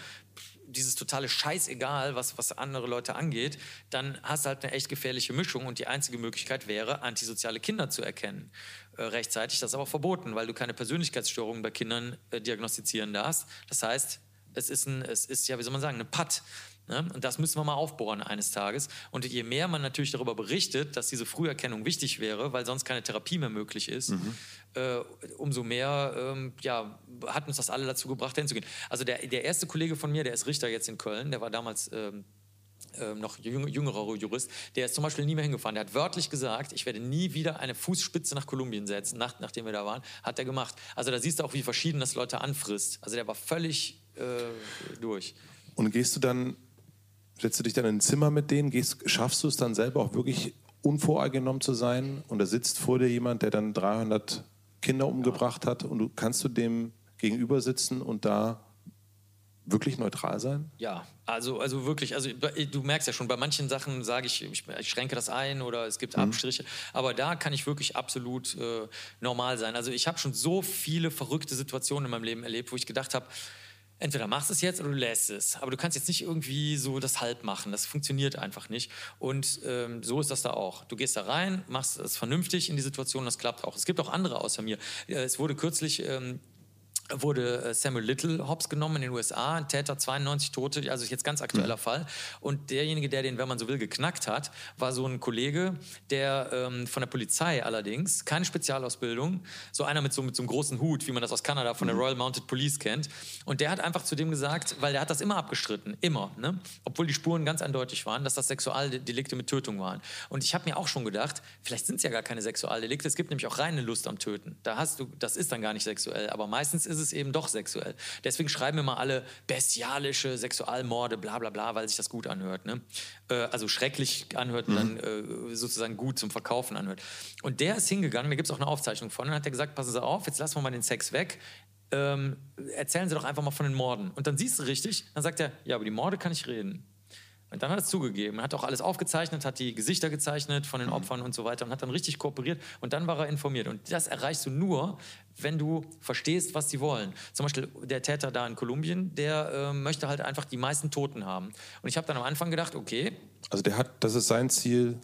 dieses totale Scheißegal, was, was andere Leute angeht, dann hast du halt eine echt gefährliche Mischung und die einzige Möglichkeit wäre, antisoziale Kinder zu erkennen. Äh, rechtzeitig, das ist aber verboten, weil du keine Persönlichkeitsstörungen bei Kindern äh, diagnostizieren darfst. Das heißt, es ist, ein, es ist ja, wie soll man sagen, eine Patt. Ne? Und das müssen wir mal aufbohren eines Tages. Und je mehr man natürlich darüber berichtet, dass diese Früherkennung wichtig wäre, weil sonst keine Therapie mehr möglich ist, mhm. äh, umso mehr ähm, ja, hat uns das alle dazu gebracht, hinzugehen. Also der, der erste Kollege von mir, der ist Richter jetzt in Köln, der war damals ähm, ähm, noch jüngerer Jurist, der ist zum Beispiel nie mehr hingefahren. Der hat wörtlich gesagt, ich werde nie wieder eine Fußspitze nach Kolumbien setzen, nach, nachdem wir da waren. Hat er gemacht. Also da siehst du auch, wie verschieden das Leute anfrisst. Also der war völlig äh, durch. Und gehst du dann, setzt du dich dann in ein Zimmer mit denen, gehst, schaffst du es dann selber auch wirklich unvoreingenommen zu sein und da sitzt vor dir jemand, der dann 300 Kinder umgebracht hat und du kannst du dem gegenüber sitzen und da wirklich neutral sein? Ja, also, also wirklich, also du merkst ja schon, bei manchen Sachen sage ich, ich, ich, schränke das ein oder es gibt mhm. Abstriche, aber da kann ich wirklich absolut äh, normal sein. Also ich habe schon so viele verrückte Situationen in meinem Leben erlebt, wo ich gedacht habe, entweder machst du es jetzt oder du lässt es. Aber du kannst jetzt nicht irgendwie so das halb machen. Das funktioniert einfach nicht. Und ähm, so ist das da auch. Du gehst da rein, machst es vernünftig in die Situation, das klappt auch. Es gibt auch andere außer mir. Äh, es wurde kürzlich ähm, wurde äh, Samuel Little Hobbs genommen in den USA, ein Täter, 92 Tote, also jetzt ganz aktueller mhm. Fall. Und derjenige, der den, wenn man so will, geknackt hat, war so ein Kollege, der ähm, von der Polizei allerdings, keine Spezialausbildung, so einer mit so, mit so einem großen Hut, wie man das aus Kanada von der mhm. Royal Mounted Police kennt. Und der hat einfach zu dem gesagt, weil der hat das immer abgestritten, immer, ne? obwohl die Spuren ganz eindeutig waren, dass das Sexualdelikte mit Tötung waren. Und ich habe mir auch schon gedacht, vielleicht sind es ja gar keine Sexualdelikte, es gibt nämlich auch reine Lust am Töten. Da hast du, das ist dann gar nicht sexuell, aber meistens ist ist es eben doch sexuell. Deswegen schreiben immer alle bestialische Sexualmorde, bla bla bla, weil sich das gut anhört. Ne? Äh, also schrecklich anhört und mhm. dann äh, sozusagen gut zum Verkaufen anhört. Und der ist hingegangen, da gibt es auch eine Aufzeichnung von, und hat er gesagt, passen Sie auf, jetzt lassen wir mal den Sex weg. Ähm, erzählen Sie doch einfach mal von den Morden. Und dann siehst du richtig, dann sagt er, ja, aber die Morde kann ich reden. Und dann hat er es zugegeben, hat auch alles aufgezeichnet, hat die Gesichter gezeichnet von den mhm. Opfern und so weiter und hat dann richtig kooperiert und dann war er informiert. Und das erreichst du nur, wenn du verstehst, was sie wollen. Zum Beispiel der Täter da in Kolumbien, der äh, möchte halt einfach die meisten Toten haben. Und ich habe dann am Anfang gedacht, okay. Also der hat, das ist sein Ziel,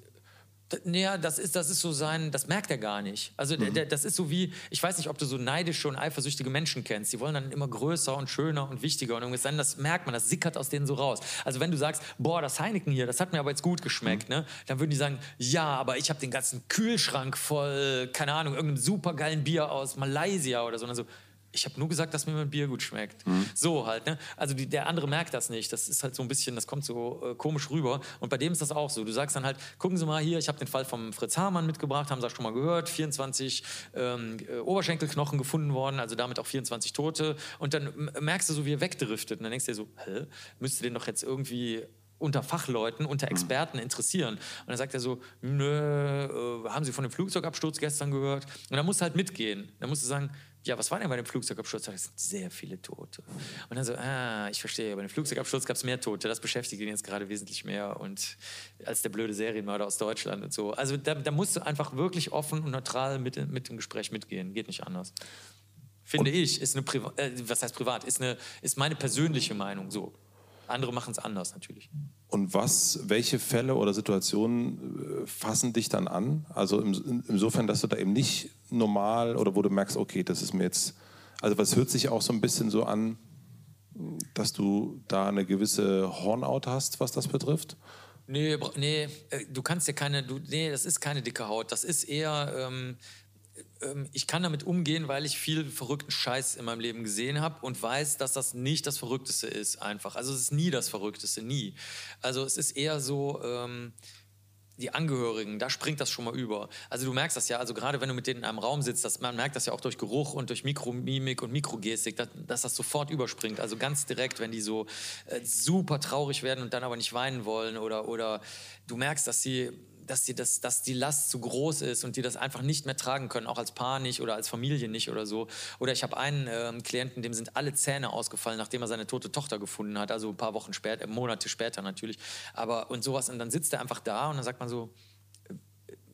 naja, das ist, das ist so sein, das merkt er gar nicht. Also mhm. der, das ist so wie, ich weiß nicht, ob du so neidische und eifersüchtige Menschen kennst. Die wollen dann immer größer und schöner und wichtiger und irgendwas sein. Das merkt man, das sickert aus denen so raus. Also wenn du sagst, boah, das Heineken hier, das hat mir aber jetzt gut geschmeckt, mhm. ne? dann würden die sagen, ja, aber ich habe den ganzen Kühlschrank voll, keine Ahnung, irgendeinem supergeilen Bier aus Malaysia oder so. Und dann so, ich habe nur gesagt, dass mir mein Bier gut schmeckt. Mhm. So halt, ne? Also die, der andere merkt das nicht. Das ist halt so ein bisschen, das kommt so äh, komisch rüber. Und bei dem ist das auch so. Du sagst dann halt, gucken Sie mal hier, ich habe den Fall vom Fritz Hamann mitgebracht, haben Sie das schon mal gehört, 24 ähm, äh, Oberschenkelknochen gefunden worden, also damit auch 24 Tote. Und dann merkst du so, wie er wegdriftet. Und dann denkst du dir so, hä, müsste den doch jetzt irgendwie unter Fachleuten, unter mhm. Experten interessieren. Und dann sagt er so, nö, äh, haben Sie von dem Flugzeugabsturz gestern gehört? Und dann musst du halt mitgehen. Dann musst du sagen, ja, was war denn bei dem Flugzeugabsturz? Es sind sehr viele Tote. Und dann so, ah, ich verstehe, bei dem Flugzeugabsturz gab es mehr Tote. Das beschäftigt ihn jetzt gerade wesentlich mehr und als der blöde Serienmörder aus Deutschland und so. Also da, da musst du einfach wirklich offen und neutral mit, mit dem Gespräch mitgehen. Geht nicht anders. Finde und ich, ist eine Priva äh, was heißt privat, ist, eine, ist meine persönliche Meinung so. Andere machen es anders natürlich. Und was, welche Fälle oder Situationen äh, fassen dich dann an? Also im, insofern, dass du da eben nicht normal oder wo du merkst, okay, das ist mir jetzt, also was hört sich auch so ein bisschen so an, dass du da eine gewisse Hornhaut hast, was das betrifft? Nee, nee, äh, du kannst ja keine, du, nee, das ist keine dicke Haut. Das ist eher, ähm, ich kann damit umgehen, weil ich viel verrückten Scheiß in meinem Leben gesehen habe und weiß, dass das nicht das Verrückteste ist, einfach. Also es ist nie das Verrückteste, nie. Also es ist eher so, ähm, die Angehörigen, da springt das schon mal über. Also du merkst das ja, also gerade wenn du mit denen in einem Raum sitzt, dass, man merkt das ja auch durch Geruch und durch Mikromimik und Mikrogestik, dass, dass das sofort überspringt. Also ganz direkt, wenn die so äh, super traurig werden und dann aber nicht weinen wollen oder, oder du merkst, dass sie dass, die das, dass die Last zu groß ist und die das einfach nicht mehr tragen können, auch als Paar nicht oder als Familie nicht oder so. Oder ich habe einen äh, Klienten, dem sind alle Zähne ausgefallen, nachdem er seine tote Tochter gefunden hat, also ein paar Wochen später, äh, Monate später natürlich. Aber und sowas, und dann sitzt er einfach da und dann sagt man so, äh,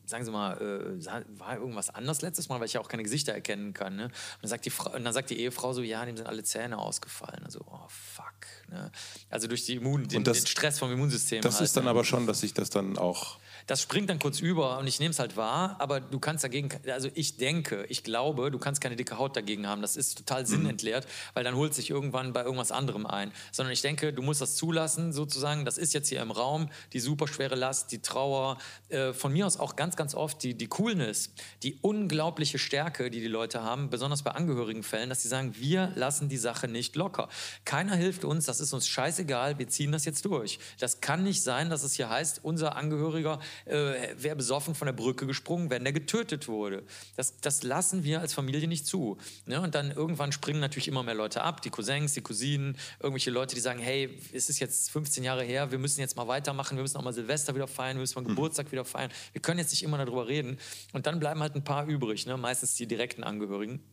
sagen Sie mal, äh, war irgendwas anders letztes Mal, weil ich ja auch keine Gesichter erkennen kann. Ne? Und, dann sagt die Frau, und dann sagt die Ehefrau so, ja, dem sind alle Zähne ausgefallen. Also, oh fuck. Ne? Also durch die Immun, den, das, den Stress vom Immunsystem. Das halt, ist dann ne? aber schon, dass sich das dann auch das springt dann kurz über und ich nehme es halt wahr, aber du kannst dagegen, also ich denke, ich glaube, du kannst keine dicke Haut dagegen haben. Das ist total sinnentleert, weil dann holt sich irgendwann bei irgendwas anderem ein. Sondern ich denke, du musst das zulassen, sozusagen, das ist jetzt hier im Raum, die super schwere Last, die Trauer, äh, von mir aus auch ganz, ganz oft die, die Coolness, die unglaubliche Stärke, die die Leute haben, besonders bei Angehörigenfällen, dass sie sagen, wir lassen die Sache nicht locker. Keiner hilft uns, das ist uns scheißegal, wir ziehen das jetzt durch. Das kann nicht sein, dass es hier heißt, unser Angehöriger äh, wäre besoffen von der Brücke gesprungen, wenn der getötet wurde. Das, das lassen wir als Familie nicht zu. Ne? Und dann irgendwann springen natürlich immer mehr Leute ab, die Cousins, die Cousinen, irgendwelche Leute, die sagen, hey, es ist jetzt 15 Jahre her, wir müssen jetzt mal weitermachen, wir müssen auch mal Silvester wieder feiern, wir müssen mal mhm. Geburtstag wieder feiern. Wir können jetzt nicht immer darüber reden. Und dann bleiben halt ein paar übrig, ne? meistens die direkten Angehörigen.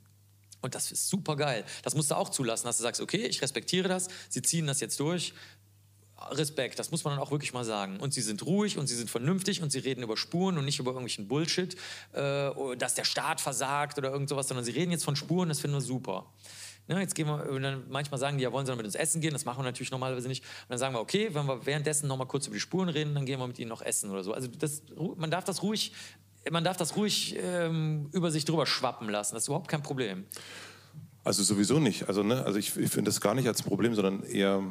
Und das ist super geil. Das musst du auch zulassen, dass du sagst, okay, ich respektiere das, sie ziehen das jetzt durch. Respekt, das muss man dann auch wirklich mal sagen. Und sie sind ruhig und sie sind vernünftig und sie reden über Spuren und nicht über irgendwelchen Bullshit, äh, dass der Staat versagt oder irgend sowas, sondern sie reden jetzt von Spuren, das finden wir super. Ja, jetzt gehen wir, dann manchmal sagen die, ja, wollen sie dann mit uns essen gehen? Das machen wir natürlich normalerweise nicht. Und dann sagen wir, okay, wenn wir währenddessen noch mal kurz über die Spuren reden, dann gehen wir mit ihnen noch essen oder so. Also das, man darf das ruhig, man darf das ruhig ähm, über sich drüber schwappen lassen. Das ist überhaupt kein Problem. Also sowieso nicht. Also, ne, also ich, ich finde das gar nicht als Problem, sondern eher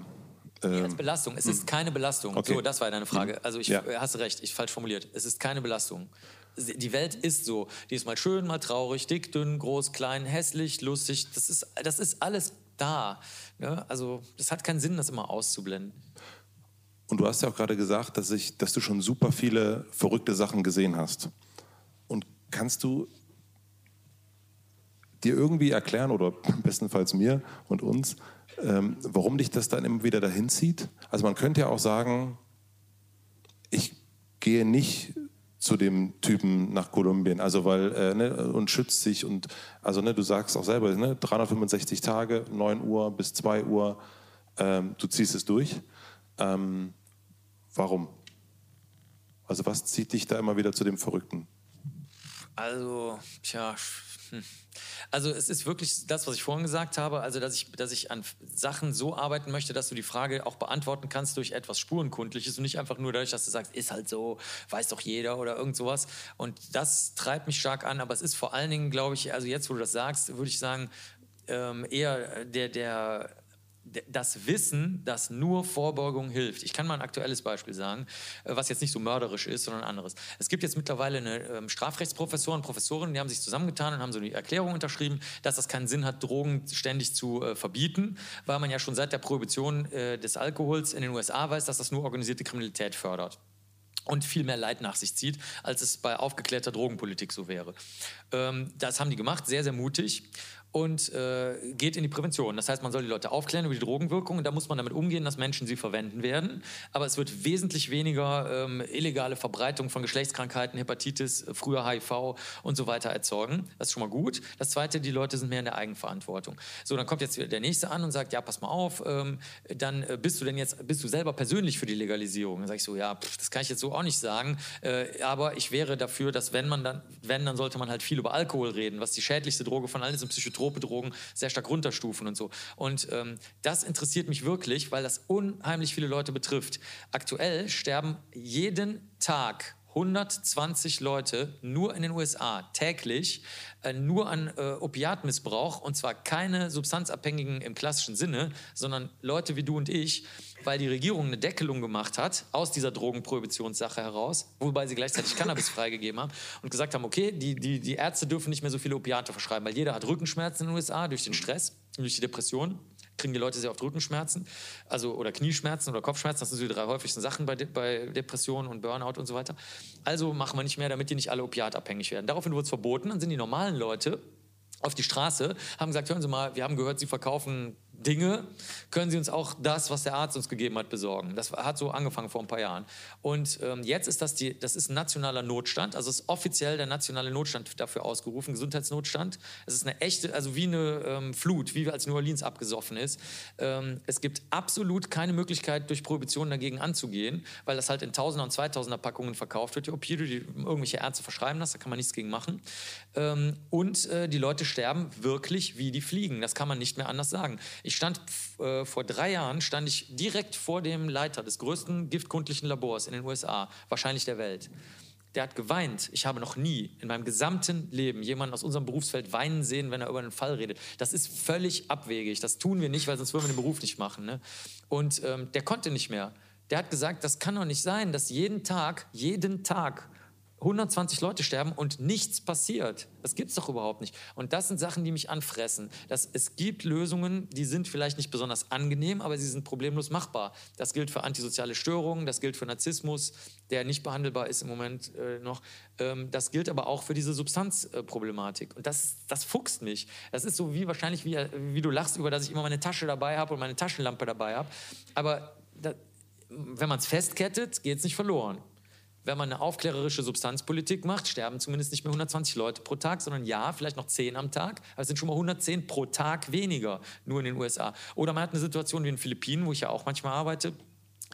ähm, als Belastung. Es ist hm. keine Belastung. Okay. So, das war deine Frage. Hm. Also ich ja. hast recht, ich falsch formuliert. Es ist keine Belastung. Die Welt ist so. Die ist mal schön, mal traurig, dick, dünn, groß, klein, hässlich, lustig. Das ist, das ist alles da. Ne? Also es hat keinen Sinn, das immer auszublenden. Und du hast ja auch gerade gesagt, dass, ich, dass du schon super viele verrückte Sachen gesehen hast. Und kannst du dir irgendwie erklären, oder bestenfalls mir und uns, ähm, warum dich das dann immer wieder dahin zieht? Also man könnte ja auch sagen, ich gehe nicht zu dem Typen nach Kolumbien, also weil äh, ne, und schützt sich und also ne, du sagst auch selber, ne, 365 Tage, 9 Uhr bis 2 Uhr, ähm, du ziehst es durch. Ähm, warum? Also was zieht dich da immer wieder zu dem Verrückten? Also, tja, hm. Also es ist wirklich das, was ich vorhin gesagt habe, also dass ich, dass ich an Sachen so arbeiten möchte, dass du die Frage auch beantworten kannst durch etwas Spurenkundliches und nicht einfach nur dadurch, dass du sagst, ist halt so, weiß doch jeder oder irgend sowas. Und das treibt mich stark an, aber es ist vor allen Dingen, glaube ich, also jetzt, wo du das sagst, würde ich sagen, ähm, eher der, der das Wissen, dass nur Vorbeugung hilft. Ich kann mal ein aktuelles Beispiel sagen, äh, was jetzt nicht so mörderisch ist, sondern anderes. Es gibt jetzt mittlerweile eine ähm, Strafrechtsprofessoren, Professorinnen, die haben sich zusammengetan und haben so eine Erklärung unterschrieben, dass das keinen Sinn hat, Drogen ständig zu äh, verbieten, weil man ja schon seit der Prohibition äh, des Alkohols in den USA weiß, dass das nur organisierte Kriminalität fördert und viel mehr Leid nach sich zieht, als es bei aufgeklärter Drogenpolitik so wäre. Ähm, das haben die gemacht, sehr, sehr mutig und äh, geht in die Prävention. Das heißt, man soll die Leute aufklären über die Drogenwirkung und da muss man damit umgehen, dass Menschen sie verwenden werden. Aber es wird wesentlich weniger ähm, illegale Verbreitung von Geschlechtskrankheiten, Hepatitis, früher HIV und so weiter erzeugen. Das ist schon mal gut. Das Zweite, die Leute sind mehr in der Eigenverantwortung. So, dann kommt jetzt der Nächste an und sagt, ja, pass mal auf, ähm, dann äh, bist du denn jetzt, bist du selber persönlich für die Legalisierung? Dann sage ich so, ja, pff, das kann ich jetzt so auch nicht sagen, äh, aber ich wäre dafür, dass wenn man dann, wenn, dann sollte man halt viel über Alkohol reden, was die schädlichste Droge von allen ist und Psychotropin Drogen sehr stark runterstufen und so. Und ähm, das interessiert mich wirklich, weil das unheimlich viele Leute betrifft. Aktuell sterben jeden Tag 120 Leute nur in den USA täglich äh, nur an äh, Opiatmissbrauch und zwar keine Substanzabhängigen im klassischen Sinne, sondern Leute wie du und ich, weil die Regierung eine Deckelung gemacht hat aus dieser Drogenprohibitionssache heraus, wobei sie gleichzeitig Cannabis freigegeben haben und gesagt haben, okay, die, die, die Ärzte dürfen nicht mehr so viele Opiate verschreiben, weil jeder hat Rückenschmerzen in den USA durch den Stress, durch die Depression kriegen die Leute sehr oft Rückenschmerzen, also oder Knieschmerzen oder Kopfschmerzen. Das sind so die drei häufigsten Sachen bei, De bei Depressionen und Burnout und so weiter. Also machen wir nicht mehr, damit die nicht alle opiatabhängig werden. Daraufhin wurde es verboten. Dann sind die normalen Leute auf die Straße, haben gesagt, hören Sie mal, wir haben gehört, Sie verkaufen Dinge, können Sie uns auch das, was der Arzt uns gegeben hat, besorgen. Das hat so angefangen vor ein paar Jahren. Und ähm, jetzt ist das, die, das ist ein nationaler Notstand, also ist offiziell der nationale Notstand dafür ausgerufen, Gesundheitsnotstand. Es ist eine echte, also wie eine ähm, Flut, wie als New Orleans abgesoffen ist. Ähm, es gibt absolut keine Möglichkeit, durch Prohibition dagegen anzugehen, weil das halt in Tausender und Zweitausender Packungen verkauft wird, die Opioide, die irgendwelche Ärzte verschreiben das, da kann man nichts gegen machen. Ähm, und äh, die Leute sterben wirklich wie die Fliegen, das kann man nicht mehr anders sagen. Ich stand äh, vor drei Jahren, stand ich direkt vor dem Leiter des größten giftkundlichen Labors in den USA, wahrscheinlich der Welt. Der hat geweint. Ich habe noch nie in meinem gesamten Leben jemanden aus unserem Berufsfeld weinen sehen, wenn er über einen Fall redet. Das ist völlig abwegig. Das tun wir nicht, weil sonst würden wir den Beruf nicht machen. Ne? Und ähm, der konnte nicht mehr. Der hat gesagt, das kann doch nicht sein, dass jeden Tag, jeden Tag 120 Leute sterben und nichts passiert. Das gibt es doch überhaupt nicht. Und das sind Sachen, die mich anfressen. Das, es gibt Lösungen, die sind vielleicht nicht besonders angenehm, aber sie sind problemlos machbar. Das gilt für antisoziale Störungen, das gilt für Narzissmus, der nicht behandelbar ist im Moment äh, noch. Ähm, das gilt aber auch für diese Substanzproblematik. und das, das fuchst mich. Das ist so wie wahrscheinlich, wie, wie du lachst über, dass ich immer meine Tasche dabei habe und meine Taschenlampe dabei habe. Aber da, wenn man es festkettet, geht es nicht verloren wenn man eine aufklärerische Substanzpolitik macht, sterben zumindest nicht mehr 120 Leute pro Tag, sondern ja, vielleicht noch 10 am Tag. Aber es sind schon mal 110 pro Tag weniger, nur in den USA. Oder man hat eine Situation wie in den Philippinen, wo ich ja auch manchmal arbeite,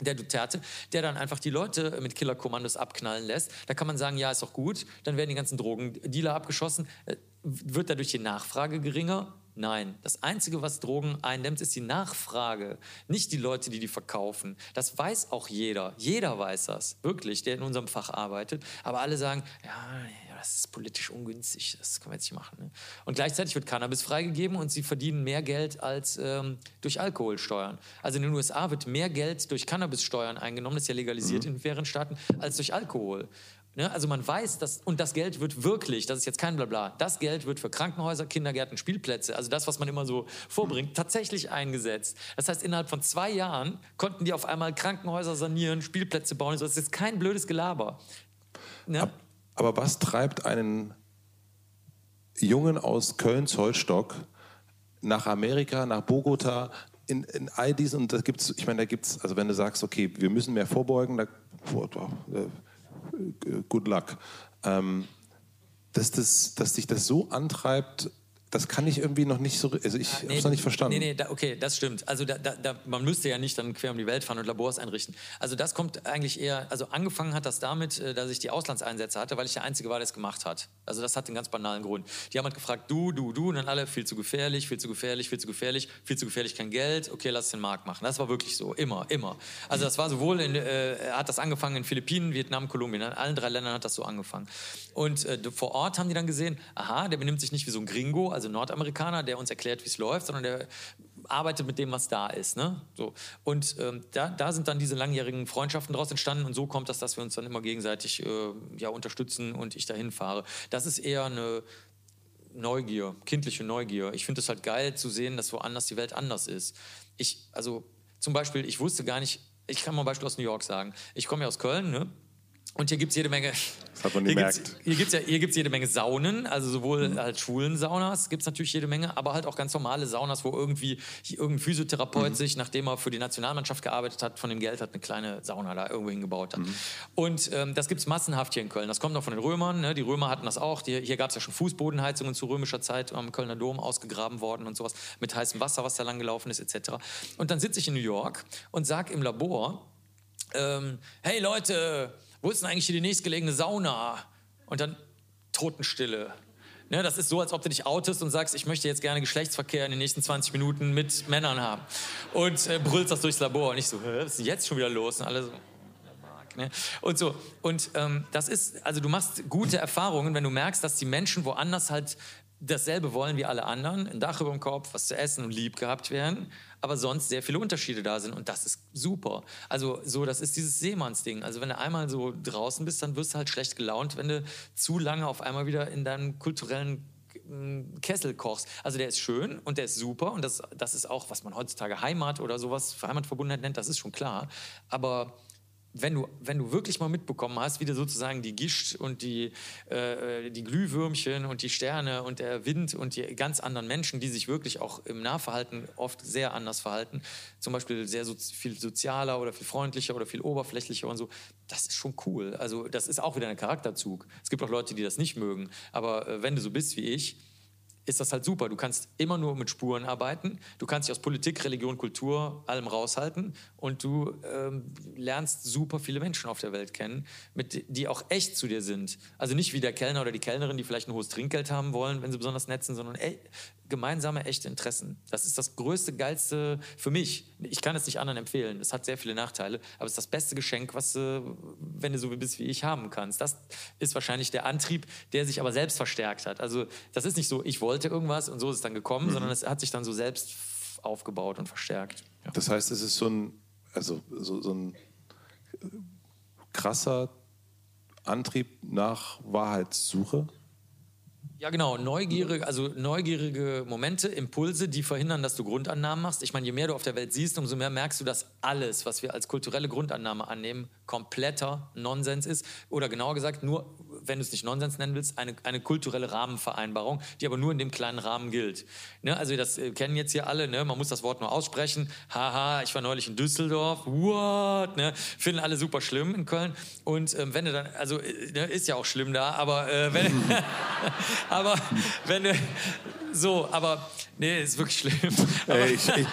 der Duterte, der dann einfach die Leute mit Killerkommandos abknallen lässt. Da kann man sagen, ja, ist doch gut, dann werden die ganzen Drogendealer abgeschossen. Äh, wird dadurch die Nachfrage geringer? Nein, das Einzige, was Drogen eindämmt, ist die Nachfrage, nicht die Leute, die die verkaufen. Das weiß auch jeder. Jeder weiß das, wirklich, der in unserem Fach arbeitet. Aber alle sagen, ja, das ist politisch ungünstig, das können wir jetzt nicht machen. Ne? Und gleichzeitig wird Cannabis freigegeben und sie verdienen mehr Geld als ähm, durch Alkoholsteuern. Also in den USA wird mehr Geld durch Cannabissteuern eingenommen, das ist ja legalisiert mhm. in mehreren Staaten, als durch Alkohol. Ne? Also man weiß, dass, und das Geld wird wirklich, das ist jetzt kein Blabla, das Geld wird für Krankenhäuser, Kindergärten, Spielplätze, also das, was man immer so vorbringt, tatsächlich eingesetzt. Das heißt, innerhalb von zwei Jahren konnten die auf einmal Krankenhäuser sanieren, Spielplätze bauen. Das ist kein blödes Gelaber. Ne? Aber was treibt einen Jungen aus Köln-Zollstock nach Amerika, nach Bogota, in, in all diesen, und da gibt's, ich meine, da gibt es, also wenn du sagst, okay, wir müssen mehr vorbeugen, da, äh, good luck. Ähm, dass, das, dass dich das so antreibt, das kann ich irgendwie noch nicht so, also ich ja, nee, habe es noch nicht verstanden. Nee, nee, da, okay, das stimmt. Also da, da, man müsste ja nicht dann quer um die Welt fahren und Labors einrichten. Also das kommt eigentlich eher, also angefangen hat das damit, äh, dass ich die Auslandseinsätze hatte, weil ich der Einzige war, der es gemacht hat. Also das hat einen ganz banalen Grund. Die haben halt gefragt, du, du, du, und dann alle, viel zu gefährlich, viel zu gefährlich, viel zu gefährlich, viel zu gefährlich, kein Geld, okay, lass den Markt machen. Das war wirklich so, immer, immer. Also das war sowohl, in, äh, hat das angefangen in Philippinen, Vietnam, Kolumbien, in allen drei Ländern hat das so angefangen. Und äh, vor Ort haben die dann gesehen, aha, der benimmt sich nicht wie so ein Gringo, also Nordamerikaner, der uns erklärt, wie es läuft, sondern der arbeitet mit dem, was da ist. Ne? So. Und ähm, da, da, sind dann diese langjährigen Freundschaften daraus entstanden und so kommt das, dass wir uns dann immer gegenseitig äh, ja, unterstützen und ich dahin fahre. Das ist eher eine Neugier, kindliche Neugier. Ich finde es halt geil zu sehen, dass woanders die Welt anders ist. Ich, also zum Beispiel, ich wusste gar nicht, ich kann mal ein Beispiel aus New York sagen. Ich komme ja aus Köln, ne? Und hier gibt es jede Menge. Das hat man gemerkt. Hier gibt es ja, jede Menge Saunen, also sowohl mhm. halt schwulen Saunas gibt es natürlich jede Menge, aber halt auch ganz normale Saunas, wo irgendwie irgendein Physiotherapeut mhm. sich, nachdem er für die Nationalmannschaft gearbeitet hat, von dem Geld hat eine kleine Sauna da irgendwo hingebaut hat. Mhm. Und ähm, das gibt es massenhaft hier in Köln. Das kommt noch von den Römern. Ne? Die Römer hatten das auch. Die, hier gab es ja schon Fußbodenheizungen zu römischer Zeit am Kölner Dom ausgegraben worden und sowas mit heißem Wasser, was da lang gelaufen ist, etc. Und dann sitze ich in New York und sage im Labor, ähm, hey Leute, wo ist denn eigentlich hier die nächstgelegene Sauna? Und dann Totenstille. Ne, das ist so, als ob du dich outest und sagst, ich möchte jetzt gerne Geschlechtsverkehr in den nächsten 20 Minuten mit Männern haben. Und äh, brüllst das durchs Labor. Und ich so, was ist denn jetzt schon wieder los? Und alle so, Ne? Und so. Und ähm, das ist, also du machst gute Erfahrungen, wenn du merkst, dass die Menschen woanders halt dasselbe wollen wie alle anderen, ein Dach über dem Kopf, was zu essen und lieb gehabt werden, aber sonst sehr viele Unterschiede da sind und das ist super. Also so, das ist dieses Seemannsding. Also wenn du einmal so draußen bist, dann wirst du halt schlecht gelaunt, wenn du zu lange auf einmal wieder in deinem kulturellen mm, Kessel kochst. Also der ist schön und der ist super und das, das ist auch, was man heutzutage Heimat oder sowas, Heimatverbundenheit nennt, das ist schon klar. Aber wenn du, wenn du wirklich mal mitbekommen hast, wie du sozusagen die Gischt und die, äh, die Glühwürmchen und die Sterne und der Wind und die ganz anderen Menschen, die sich wirklich auch im Nahverhalten oft sehr anders verhalten, zum Beispiel sehr so, viel sozialer oder viel freundlicher oder viel oberflächlicher und so, das ist schon cool. Also das ist auch wieder ein Charakterzug. Es gibt auch Leute, die das nicht mögen, aber äh, wenn du so bist wie ich, ist das halt super. Du kannst immer nur mit Spuren arbeiten. Du kannst dich aus Politik, Religion, Kultur, allem raushalten. Und du ähm, lernst super viele Menschen auf der Welt kennen, mit, die auch echt zu dir sind. Also nicht wie der Kellner oder die Kellnerin, die vielleicht ein hohes Trinkgeld haben wollen, wenn sie besonders nett sind, sondern ey, gemeinsame, echte Interessen. Das ist das größte, geilste für mich. Ich kann es nicht anderen empfehlen. Es hat sehr viele Nachteile, aber es ist das beste Geschenk, was du, wenn du so bist wie ich, haben kannst. Das ist wahrscheinlich der Antrieb, der sich aber selbst verstärkt hat. Also das ist nicht so, ich wollte irgendwas und so ist es dann gekommen, mhm. sondern es hat sich dann so selbst aufgebaut und verstärkt. Ja. Das heißt, es ist so ein, also so, so ein krasser Antrieb nach Wahrheitssuche. Ja, genau. Neugierige, also neugierige Momente, Impulse, die verhindern, dass du Grundannahmen machst. Ich meine, je mehr du auf der Welt siehst, umso mehr merkst du, dass alles, was wir als kulturelle Grundannahme annehmen, kompletter Nonsens ist. Oder genauer gesagt, nur, wenn du es nicht Nonsens nennen willst, eine, eine kulturelle Rahmenvereinbarung, die aber nur in dem kleinen Rahmen gilt. Ne? Also das äh, kennen jetzt hier alle, ne? man muss das Wort nur aussprechen. Haha, ich war neulich in Düsseldorf. What? Ne? Finden alle super schlimm in Köln. Und ähm, wenn du dann, also äh, ne, ist ja auch schlimm da, aber äh, wenn... aber wenn du, so, aber nee, ist wirklich schlimm. Ey, ich, ich,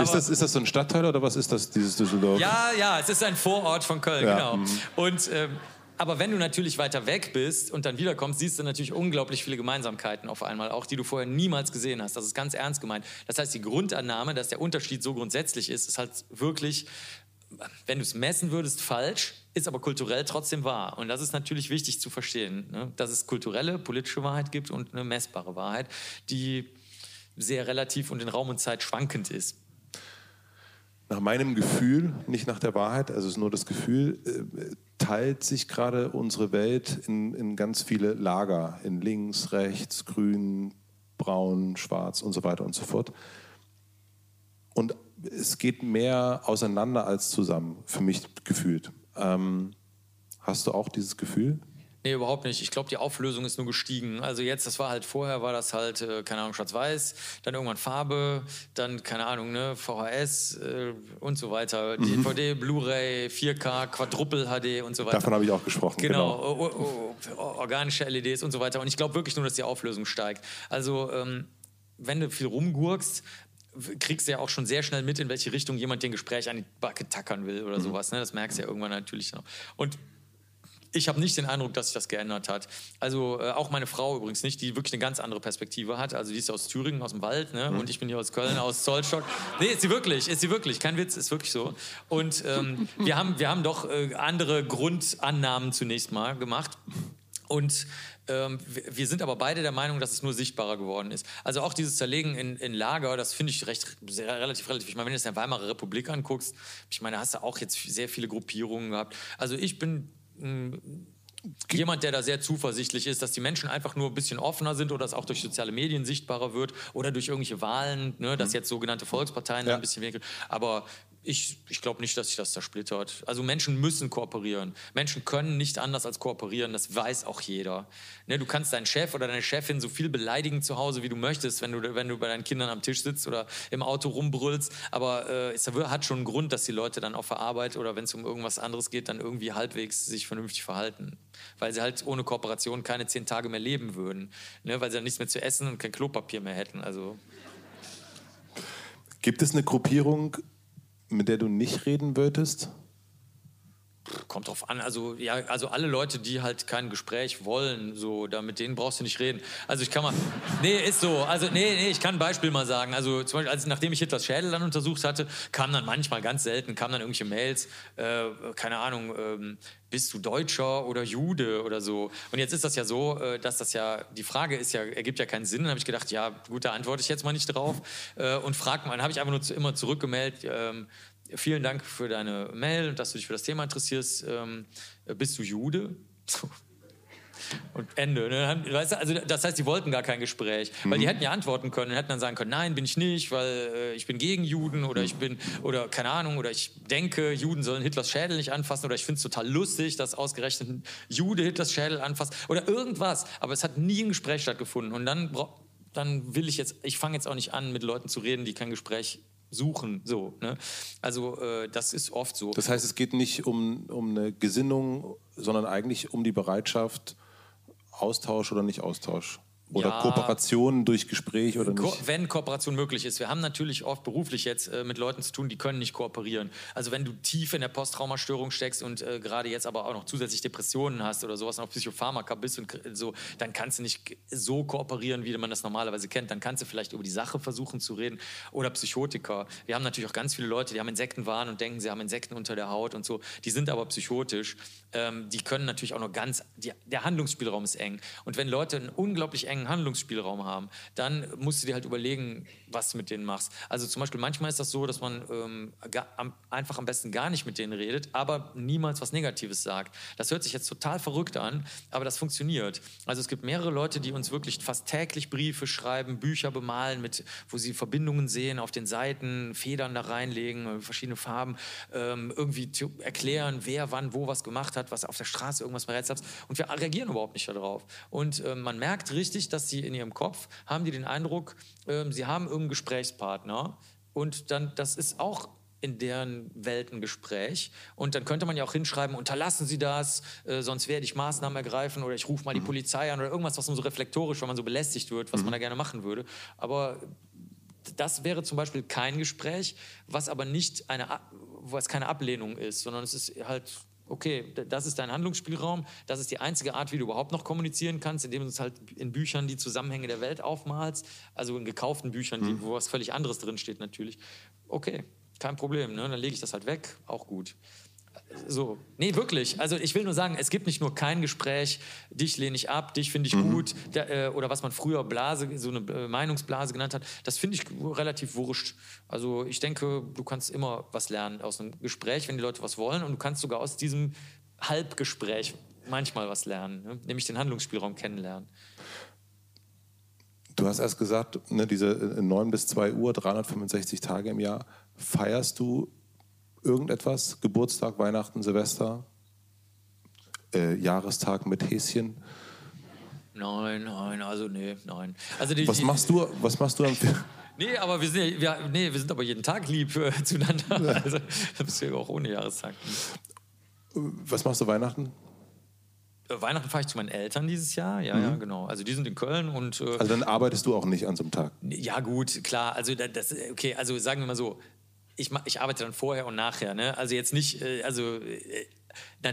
ist, das, ist das so ein Stadtteil oder was ist das, dieses Düsseldorf? Ja, ja, es ist ein Vorort von Köln, ja. genau. Mhm. Und ähm, aber wenn du natürlich weiter weg bist und dann wiederkommst, siehst du natürlich unglaublich viele Gemeinsamkeiten auf einmal, auch die du vorher niemals gesehen hast. Das ist ganz ernst gemeint. Das heißt, die Grundannahme, dass der Unterschied so grundsätzlich ist, ist halt wirklich, wenn du es messen würdest, falsch ist aber kulturell trotzdem wahr. Und das ist natürlich wichtig zu verstehen, ne? dass es kulturelle, politische Wahrheit gibt und eine messbare Wahrheit, die sehr relativ und in Raum und Zeit schwankend ist. Nach meinem Gefühl, nicht nach der Wahrheit, also es ist nur das Gefühl, äh, teilt sich gerade unsere Welt in, in ganz viele Lager, in links, rechts, grün, braun, schwarz und so weiter und so fort. Und es geht mehr auseinander als zusammen, für mich gefühlt. Ähm, hast du auch dieses Gefühl? Nee, überhaupt nicht. Ich glaube, die Auflösung ist nur gestiegen. Also jetzt, das war halt vorher, war das halt, äh, keine Ahnung, schwarz-weiß, dann irgendwann Farbe, dann, keine Ahnung, ne, VHS äh, und so weiter. Mhm. DVD, Blu-ray, 4K, Quadruple HD und so weiter. Davon habe ich auch gesprochen. Genau, genau. O o o organische LEDs und so weiter. Und ich glaube wirklich nur, dass die Auflösung steigt. Also, ähm, wenn du viel rumgurkst, kriegst du ja auch schon sehr schnell mit, in welche Richtung jemand den Gespräch an die Backe tackern will oder mhm. sowas. Ne? Das merkst du ja irgendwann natürlich noch. Und ich habe nicht den Eindruck, dass sich das geändert hat. Also äh, auch meine Frau übrigens nicht, die wirklich eine ganz andere Perspektive hat. Also die ist aus Thüringen, aus dem Wald, ne? Mhm. und ich bin hier aus Köln, aus Zollstock. Nee, ist sie wirklich, ist sie wirklich, kein Witz, ist wirklich so. Und ähm, wir, haben, wir haben doch äh, andere Grundannahmen zunächst mal gemacht. Und ähm, wir sind aber beide der Meinung, dass es nur sichtbarer geworden ist. Also auch dieses Zerlegen in, in Lager, das finde ich recht sehr, relativ relativ. Ich meine, wenn du es in der Weimarer Republik anguckst, ich meine, da hast du auch jetzt sehr viele Gruppierungen gehabt. Also ich bin jemand, der da sehr zuversichtlich ist, dass die Menschen einfach nur ein bisschen offener sind oder es auch durch soziale Medien sichtbarer wird oder durch irgendwelche Wahlen, ne, dass mhm. jetzt sogenannte Volksparteien ja. ein bisschen weniger. Aber ich, ich glaube nicht, dass sich das zersplittert. Also Menschen müssen kooperieren. Menschen können nicht anders als kooperieren. Das weiß auch jeder. Ne, du kannst deinen Chef oder deine Chefin so viel beleidigen zu Hause, wie du möchtest, wenn du, wenn du bei deinen Kindern am Tisch sitzt oder im Auto rumbrüllst. Aber äh, es hat schon einen Grund, dass die Leute dann auf der Arbeit oder wenn es um irgendwas anderes geht, dann irgendwie halbwegs sich vernünftig verhalten. Weil sie halt ohne Kooperation keine zehn Tage mehr leben würden. Ne, weil sie dann nichts mehr zu essen und kein Klopapier mehr hätten. Also Gibt es eine Gruppierung, mit der du nicht reden würdest? Kommt drauf an. Also, ja, also alle Leute, die halt kein Gespräch wollen, so, da mit denen brauchst du nicht reden. Also ich kann mal. Nee, ist so. Also, nee, nee, ich kann ein Beispiel mal sagen. Also zum Beispiel, als, nachdem ich Hitlers Schädel dann untersucht hatte, kamen dann manchmal ganz selten, kamen dann irgendwelche Mails, äh, keine Ahnung, ähm, bist du Deutscher oder Jude oder so. Und jetzt ist das ja so, äh, dass das ja, die Frage ist ja, ergibt ja keinen Sinn. Dann habe ich gedacht, ja, gut, da antworte ich jetzt mal nicht drauf. Äh, und frag mal, dann habe ich einfach nur immer zurückgemeldet, ähm, vielen Dank für deine Mail und dass du dich für das Thema interessierst. Ähm, bist du Jude? Und Ende. Ne? Weißt du, also das heißt, die wollten gar kein Gespräch, weil die mhm. hätten ja antworten können, hätten dann sagen können, nein, bin ich nicht, weil äh, ich bin gegen Juden oder ich bin oder keine Ahnung oder ich denke, Juden sollen Hitlers Schädel nicht anfassen oder ich finde es total lustig, dass ausgerechnet ein Jude Hitlers Schädel anfasst oder irgendwas. Aber es hat nie ein Gespräch stattgefunden und dann dann will ich jetzt, ich fange jetzt auch nicht an, mit Leuten zu reden, die kein Gespräch suchen. So, ne? Also äh, das ist oft so. Das heißt, es geht nicht um, um eine Gesinnung, sondern eigentlich um die Bereitschaft, Austausch oder nicht Austausch. Oder Ja. Kooperationen durch Gespräch oder Ko nicht? wenn Kooperation möglich ist. Wir haben natürlich oft beruflich jetzt äh, mit Leuten zu tun, die können nicht kooperieren. Also wenn du tief in der Posttraumastörung steckst und äh, gerade jetzt aber auch noch zusätzlich Depressionen hast oder sowas, noch Psychopharmaka bist und so, dann kannst du nicht so kooperieren, wie man das normalerweise kennt. Dann kannst du vielleicht über die Sache versuchen zu reden. Oder Psychotiker. Wir haben natürlich auch ganz viele Leute, die haben Insektenwahn und denken, sie haben Insekten unter der Haut und so. Die sind aber psychotisch. Ähm, die können natürlich auch noch ganz, die, der Handlungsspielraum ist eng. Und wenn Leute einen unglaublich engen Handlungsspielraum haben, dann musst du dir halt überlegen, was du mit denen machst. Also zum Beispiel manchmal ist das so, dass man ähm, am, einfach am besten gar nicht mit denen redet, aber niemals was Negatives sagt. Das hört sich jetzt total verrückt an, aber das funktioniert. Also es gibt mehrere Leute, die uns wirklich fast täglich Briefe schreiben, Bücher bemalen, mit, wo sie Verbindungen sehen auf den Seiten, Federn da reinlegen, äh, verschiedene Farben, ähm, irgendwie erklären, wer wann wo was gemacht hat, was auf der Straße irgendwas berätselt hat. Und wir reagieren überhaupt nicht darauf. Und ähm, man merkt richtig, dass sie in ihrem Kopf haben die den Eindruck, ähm, sie haben irgendeinen Gesprächspartner. Und dann, das ist auch in deren Welt ein Gespräch. Und dann könnte man ja auch hinschreiben, unterlassen Sie das, äh, sonst werde ich Maßnahmen ergreifen oder ich rufe mal die Polizei an oder irgendwas, was man so reflektorisch, wenn man so belästigt wird, was man da gerne machen würde. Aber das wäre zum Beispiel kein Gespräch, was aber nicht eine, was keine Ablehnung ist, sondern es ist halt, okay, das ist dein Handlungsspielraum, das ist die einzige Art, wie du überhaupt noch kommunizieren kannst, indem du es halt in Büchern die Zusammenhänge der Welt aufmalst, also in gekauften Büchern, die, wo was völlig anderes drinsteht natürlich. Okay, kein Problem, ne? dann lege ich das halt weg, auch gut. So, nee, wirklich. Also ich will nur sagen, es gibt nicht nur kein Gespräch, dich lehne ich ab, dich finde ich gut, der, äh, oder was man früher Blase, so eine äh, Meinungsblase genannt hat, das finde ich relativ wurscht. Also ich denke, du kannst immer was lernen aus einem Gespräch, wenn die Leute was wollen und du kannst sogar aus diesem Halbgespräch manchmal was lernen, ne? nämlich den Handlungsspielraum kennenlernen. Du hast erst gesagt, ne, diese äh, 9 bis 2 Uhr, 365 Tage im Jahr. Feierst du irgendetwas? Geburtstag, Weihnachten, Silvester? Äh, Jahrestag mit Häschen? Nein, nein, also nee, nein. Also die, Was machst du, was machst du am Nee, aber wir sind, ja, wir, nee, wir sind aber jeden Tag lieb äh, zueinander. Also, das ist ja auch ohne Jahrestag. Was machst du Weihnachten? Äh, Weihnachten fahre ich zu meinen Eltern dieses Jahr. Ja, ja, genau. Also die sind in Köln und äh, Also dann arbeitest du auch nicht an so einem Tag. ja gut, klar. Also da- das, okay, also sagen wir mal so, ich, ich arbeite dann vorher und nachher. Ne? Also jetzt nicht, äh, also äh,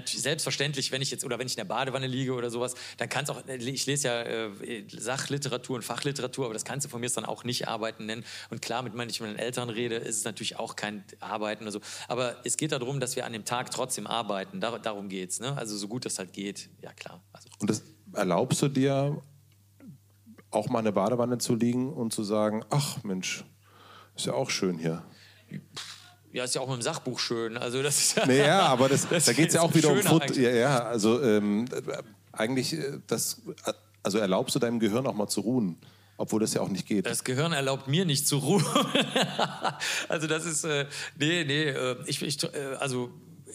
selbstverständlich, wenn ich jetzt oder wenn ich in der Badewanne liege oder sowas, dann kann es auch, ich lese ja äh, Sachliteratur und Fachliteratur, aber das kannst du von mir dann auch nicht Arbeiten nennen. Und klar, mit wenn ich mit meinen Eltern rede, ist es natürlich auch kein Arbeiten oder so. Aber es geht darum, dass wir an dem Tag trotzdem arbeiten. Dar darum geht's. Ne? Also so gut das halt geht. Ja klar. Also, Und das erlaubst du dir, auch mal in der Badewanne zu liegen und zu sagen, ach Mensch, ist ja auch schön hier. Ja, ist ja auch mit dem Sachbuch schön. Also das ist ja, Naja, aber das, Das da geht es ja auch wieder um Foot. Ja, ja, also ähm, äh, eigentlich, äh, das, also erlaubst du deinem Gehirn auch mal zu ruhen, obwohl das ja auch nicht geht. Das Gehirn erlaubt mir nicht zu ruhen. also das ist, äh, nee, nee, äh, ich, ich, äh, also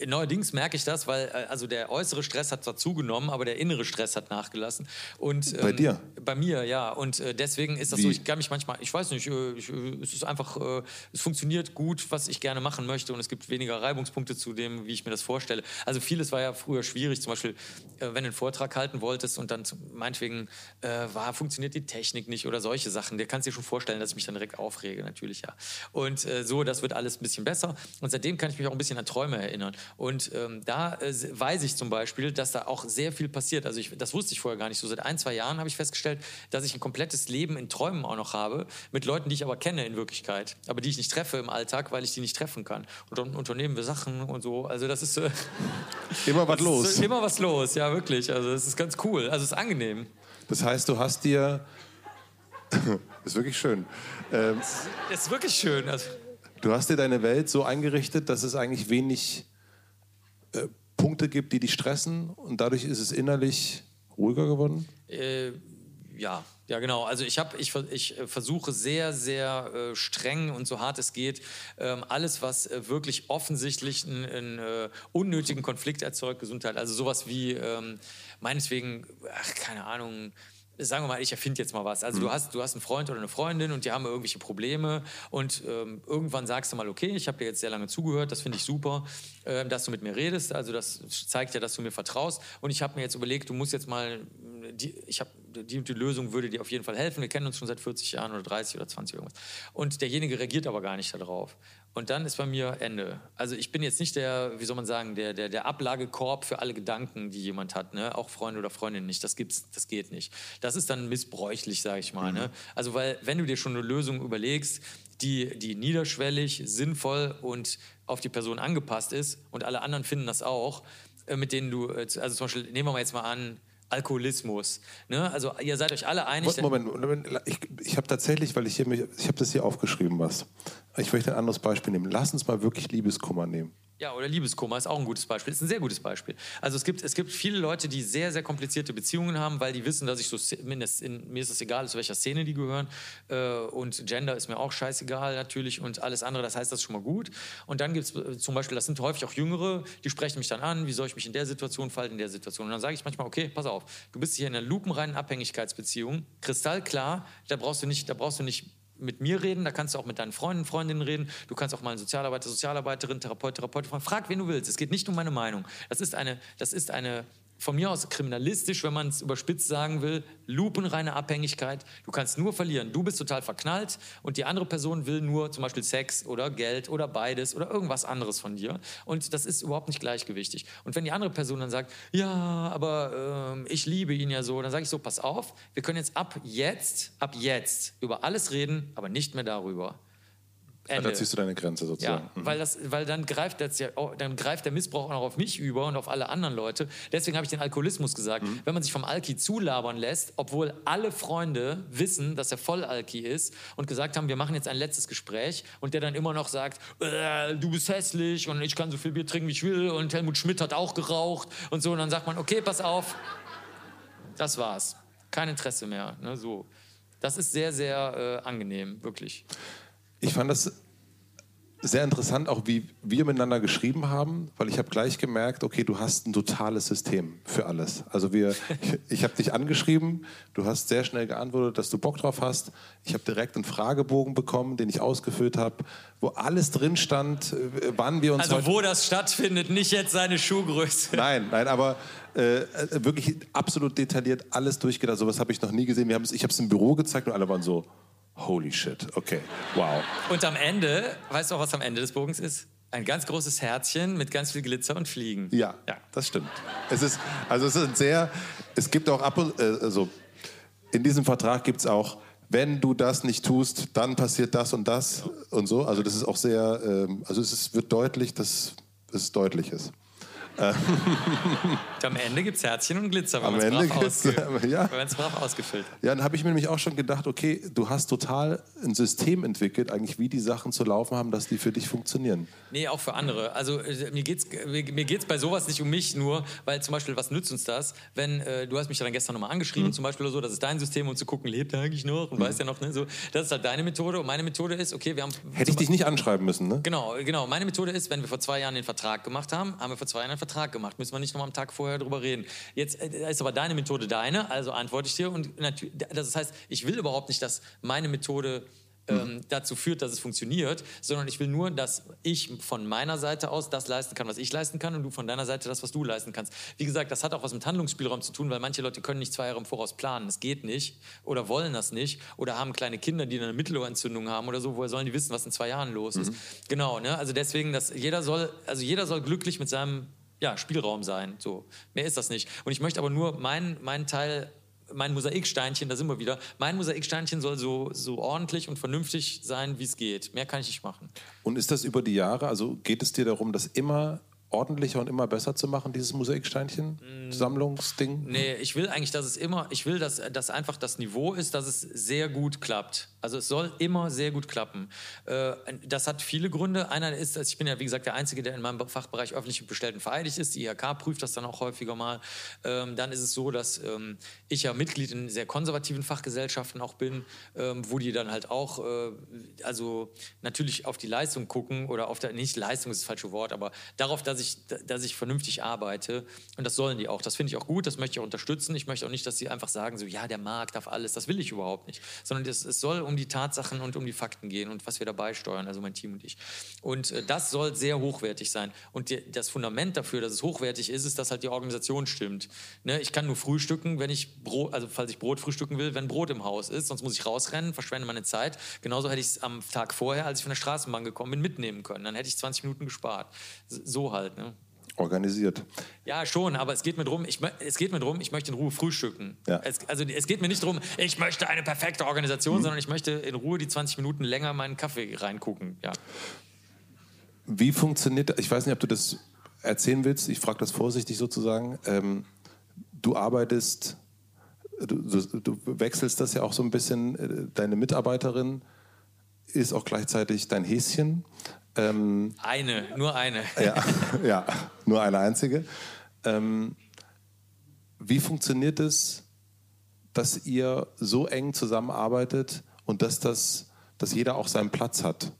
neuerdings merke ich das, weil äh, also der äußere Stress hat zwar zugenommen, aber der innere Stress hat nachgelassen. Und, ähm, Bei dir? Bei mir, ja. Und äh, deswegen ist das Wie? so, ich kann mich manchmal, ich weiß nicht, äh, ich, äh, es ist einfach, äh, es funktioniert gut, was ich gerne machen möchte und es gibt weniger Reibungspunkte zu dem, wie ich mir das vorstelle. Also vieles war ja früher schwierig, zum Beispiel, äh, wenn du einen Vortrag halten wolltest und dann meinetwegen war, funktioniert die Technik nicht oder solche Sachen. Der kannst dir schon vorstellen, dass ich mich dann direkt aufrege, natürlich, ja. Und so, das wird alles ein bisschen besser. Und seitdem kann ich mich auch ein bisschen an Träume erinnern. Und ähm, da äh, weiß ich zum Beispiel, dass da auch sehr viel passiert. Also ich, das wusste ich vorher gar nicht. So seit ein, zwei Jahren habe ich festgestellt, dass ich ein komplettes Leben in Träumen auch noch habe, mit Leuten, die ich aber kenne in Wirklichkeit, aber die ich nicht treffe im Alltag, weil ich die nicht treffen kann. Und dann unternehmen wir Sachen und so. Also das ist äh, Immer was los. Ist immer was los, ja wirklich. Also das ist ganz cool. Also es ist angenehm. Das heißt, du hast dir. ist wirklich schön. Ähm, Es ist wirklich schön. Also, du hast dir deine Welt so eingerichtet, dass es eigentlich wenig äh, Punkte gibt, die dich stressen und dadurch ist es innerlich ruhiger geworden. Äh, ja, ja genau. Also ich habe, ich, ich äh, versuche sehr, sehr äh, streng und so hart es geht, ähm, alles, was äh, wirklich offensichtlich einen, einen äh, unnötigen Konflikt erzeugt, Gesundheit. Also sowas wie ähm, meinetwegen, ach, keine Ahnung. Sagen wir mal, ich erfinde jetzt mal was. Also du hast, du hast einen Freund oder eine Freundin und die haben irgendwelche Probleme und ähm, irgendwann sagst du mal, okay, ich habe dir jetzt sehr lange zugehört, das finde ich super, ähm, dass du mit mir redest. Also das zeigt ja, dass du mir vertraust. Und ich habe mir jetzt überlegt, du musst jetzt mal, die, ich habe die, die Lösung würde dir auf jeden Fall helfen. Wir kennen uns schon seit 40 Jahren oder 30 oder 20 irgendwas. Und derjenige reagiert aber gar nicht darauf. Und dann ist bei mir Ende. Also ich bin jetzt nicht der, wie soll man sagen, der, der, der Ablagekorb für alle Gedanken, die jemand hat. Ne? Auch Freunde oder Freundinnen nicht. Das gibt's, das geht nicht. Das ist dann missbräuchlich, sage ich mal. Ne? Mhm. Ne? Also weil, wenn du dir schon eine Lösung überlegst, die, die niederschwellig, sinnvoll und auf die Person angepasst ist und alle anderen finden das auch, äh, mit denen du, äh, also zum Beispiel, nehmen wir mal jetzt mal an, Alkoholismus. Ne? Also ihr seid euch alle einig. Moment, Moment ich, ich habe tatsächlich, weil ich hier, ich habe das hier aufgeschrieben, was. Ich möchte ein anderes Beispiel nehmen. Lass uns mal wirklich Liebeskummer nehmen. Ja, oder Liebeskummer ist auch ein gutes Beispiel. Ist ein sehr gutes Beispiel. Also es gibt, es gibt viele Leute, die sehr, sehr komplizierte Beziehungen haben, weil die wissen, dass ich so, in, mir ist es egal, zu welcher Szene die gehören. Äh, und Gender ist mir auch scheißegal natürlich und alles andere, das heißt, das ist schon mal gut. Und dann gibt es äh, zum Beispiel, das sind häufig auch Jüngere, die sprechen mich dann an, wie soll ich mich in der Situation verhalten, in der Situation. Und dann sage ich manchmal, okay, pass auf, du bist hier in einer lupenreinen Abhängigkeitsbeziehung, kristallklar, da brauchst du nicht, da brauchst du nicht mit mir reden, da kannst du auch mit deinen Freunden, Freundinnen reden, du kannst auch mal einen Sozialarbeiter, Sozialarbeiterin, Therapeut, Therapeutin fragen. Frag, wen du willst. Es geht nicht um meine Meinung. Das ist eine, das ist eine von mir aus kriminalistisch, wenn man es überspitzt sagen will, lupenreine Abhängigkeit. Du kannst nur verlieren. Du bist total verknallt und die andere Person will nur zum Beispiel Sex oder Geld oder beides oder irgendwas anderes von dir. Und das ist überhaupt nicht gleichgewichtig. Und wenn die andere Person dann sagt, ja, aber äh, ich liebe ihn ja so, dann sage ich so, pass auf, wir können jetzt ab jetzt, ab jetzt über alles reden, aber nicht mehr darüber. Ende. Da ziehst du deine Grenze sozusagen. Ja, mhm. weil, das, weil dann, greift das ja, dann greift der Missbrauch auch noch auf mich über und auf alle anderen Leute. Deswegen habe ich den Alkoholismus gesagt. Mhm. Wenn man sich vom Alki zulabern lässt, obwohl alle Freunde wissen, dass er voll Alki ist und gesagt haben, wir machen jetzt ein letztes Gespräch und der dann immer noch sagt, äh, du bist hässlich und ich kann so viel Bier trinken, wie ich will und Helmut Schmidt hat auch geraucht und so. Und dann sagt man, okay, pass auf, das war's. Kein Interesse mehr. Ne, so. Das ist sehr, sehr äh, angenehm, wirklich. Ich fand das sehr interessant, auch wie wir miteinander geschrieben haben, weil ich habe gleich gemerkt, okay, du hast ein totales System für alles. Also wir, ich, ich habe dich angeschrieben, du hast sehr schnell geantwortet, dass du Bock drauf hast. Ich habe direkt einen Fragebogen bekommen, den ich ausgefüllt habe, wo alles drin stand, äh, wann wir uns. Also wo das stattfindet, nicht jetzt seine Schuhgröße. Nein, nein, aber äh, wirklich absolut detailliert alles durchgedacht. So was habe ich noch nie gesehen. Wir ich habe es im Büro gezeigt und alle waren so. Holy shit, okay, wow. Und am Ende, weißt du auch, was am Ende des Bogens ist? Ein ganz großes Herzchen mit ganz viel Glitzer und Fliegen. Ja, ja. das stimmt. Es ist, also es ist sehr, es gibt auch ab und, äh, also in diesem Vertrag gibt es auch, wenn du das nicht tust, dann passiert das und das ja. und so. Also das ist auch sehr, ähm, also es ist, wird deutlich, dass es deutlich ist. Am Ende gibt es Herzchen und Glitzer, wenn man es brav, ausge ja. brav ausgefüllt Ja, dann habe ich mir nämlich auch schon gedacht, okay, du hast total ein System entwickelt, eigentlich wie die Sachen zu laufen haben, dass die für dich funktionieren. Nee, auch für andere. Also äh, mir geht es mir, mir geht's bei sowas nicht um mich nur, weil zum Beispiel, was nützt uns das, wenn, äh, du hast mich dann gestern nochmal angeschrieben, mhm. zum Beispiel oder so, das ist dein System, um zu gucken, lebt er eigentlich noch und mhm. weißt ja noch, ne, so, das ist halt deine Methode und meine Methode ist, okay, wir haben... Hätte ich dich nicht anschreiben müssen, ne? Genau, genau. Meine Methode ist, wenn wir vor zwei Jahren den Vertrag gemacht haben, haben wir vor zwei Jahren einen Vertrag gemacht. Müssen wir nicht noch mal am Tag vorher drüber reden. Jetzt äh, ist aber deine Methode deine, also antworte ich dir. Und das heißt, ich will überhaupt nicht, dass meine Methode ähm, dazu führt, dass es funktioniert, sondern ich will nur, dass ich von meiner Seite aus das leisten kann, was ich leisten kann und du von deiner Seite das, was du leisten kannst. Wie gesagt, das hat auch was mit Handlungsspielraum zu tun, weil manche Leute können nicht zwei Jahre im Voraus planen. Das geht nicht oder wollen das nicht oder haben kleine Kinder, die eine Mittelohrentzündung haben oder so. Woher sollen die wissen, was in zwei Jahren los ist? Mhm. Genau, ne? also deswegen, dass jeder soll, also jeder soll glücklich mit seinem ja, Spielraum sein. So. Mehr ist das nicht. Und ich möchte aber nur meinen, meinen Teil mein Mosaiksteinchen, da sind wir wieder, mein Mosaiksteinchen soll so, so ordentlich und vernünftig sein, wie es geht. Mehr kann ich nicht machen. Und ist das über die Jahre, also geht es dir darum, dass immer ordentlicher und immer besser zu machen, dieses Mosaiksteinchen-Sammlungsding? Nee, ich will eigentlich, dass es immer, ich will, dass, dass einfach das Niveau ist, dass es sehr gut klappt. Also es soll immer sehr gut klappen. Äh, das hat viele Gründe. Einer ist, dass ich bin ja wie gesagt der Einzige, der in meinem Fachbereich öffentlich Bestellten vereidigt ist. Die IHK prüft das dann auch häufiger mal. Ähm, dann ist es so, dass ähm, ich ja Mitglied in sehr konservativen Fachgesellschaften auch bin, ähm, wo die dann halt auch, äh, also natürlich auf die Leistung gucken oder auf der, nicht Leistung ist das falsche Wort, aber darauf, dass dass ich, dass ich vernünftig arbeite. Und das sollen die auch. Das finde ich auch gut, das möchte ich auch unterstützen. Ich möchte auch nicht, dass sie einfach sagen, so, ja, der Markt darf alles. Das will ich überhaupt nicht. Sondern es, es soll um die Tatsachen und um die Fakten gehen und was wir dabei steuern, also mein Team und ich. Und äh, das soll sehr hochwertig sein. Und die, das Fundament dafür, dass es hochwertig ist, ist, dass halt die Organisation stimmt. Ne? Ich kann nur frühstücken, wenn ich Brot, also falls ich Brot frühstücken will, wenn Brot im Haus ist. Sonst muss ich rausrennen, verschwende meine Zeit. Genauso hätte ich es am Tag vorher, als ich von der Straßenbahn gekommen bin, mitnehmen können. Dann hätte ich 20 Minuten gespart. So halt. Ne? Organisiert. Ja, schon, aber es geht mir darum, ich, es geht mir drum, ich möchte in Ruhe frühstücken. Ja. Es, also es geht mir nicht darum, ich möchte eine perfekte Organisation, mhm. sondern ich möchte in Ruhe die 20 Minuten länger meinen Kaffee reingucken. Ja. Wie funktioniert, ich weiß nicht, ob du das erzählen willst, ich frage das vorsichtig sozusagen. Ähm, du arbeitest, du, du, du, wechselst das ja auch so ein bisschen, äh, deine Mitarbeiterin ist auch gleichzeitig dein Häschen. Ähm, eine, nur eine. Ja, ja nur eine einzige. Ähm, wie funktioniert es, dass ihr so eng zusammenarbeitet und dass, das, dass jeder auch seinen Platz hat?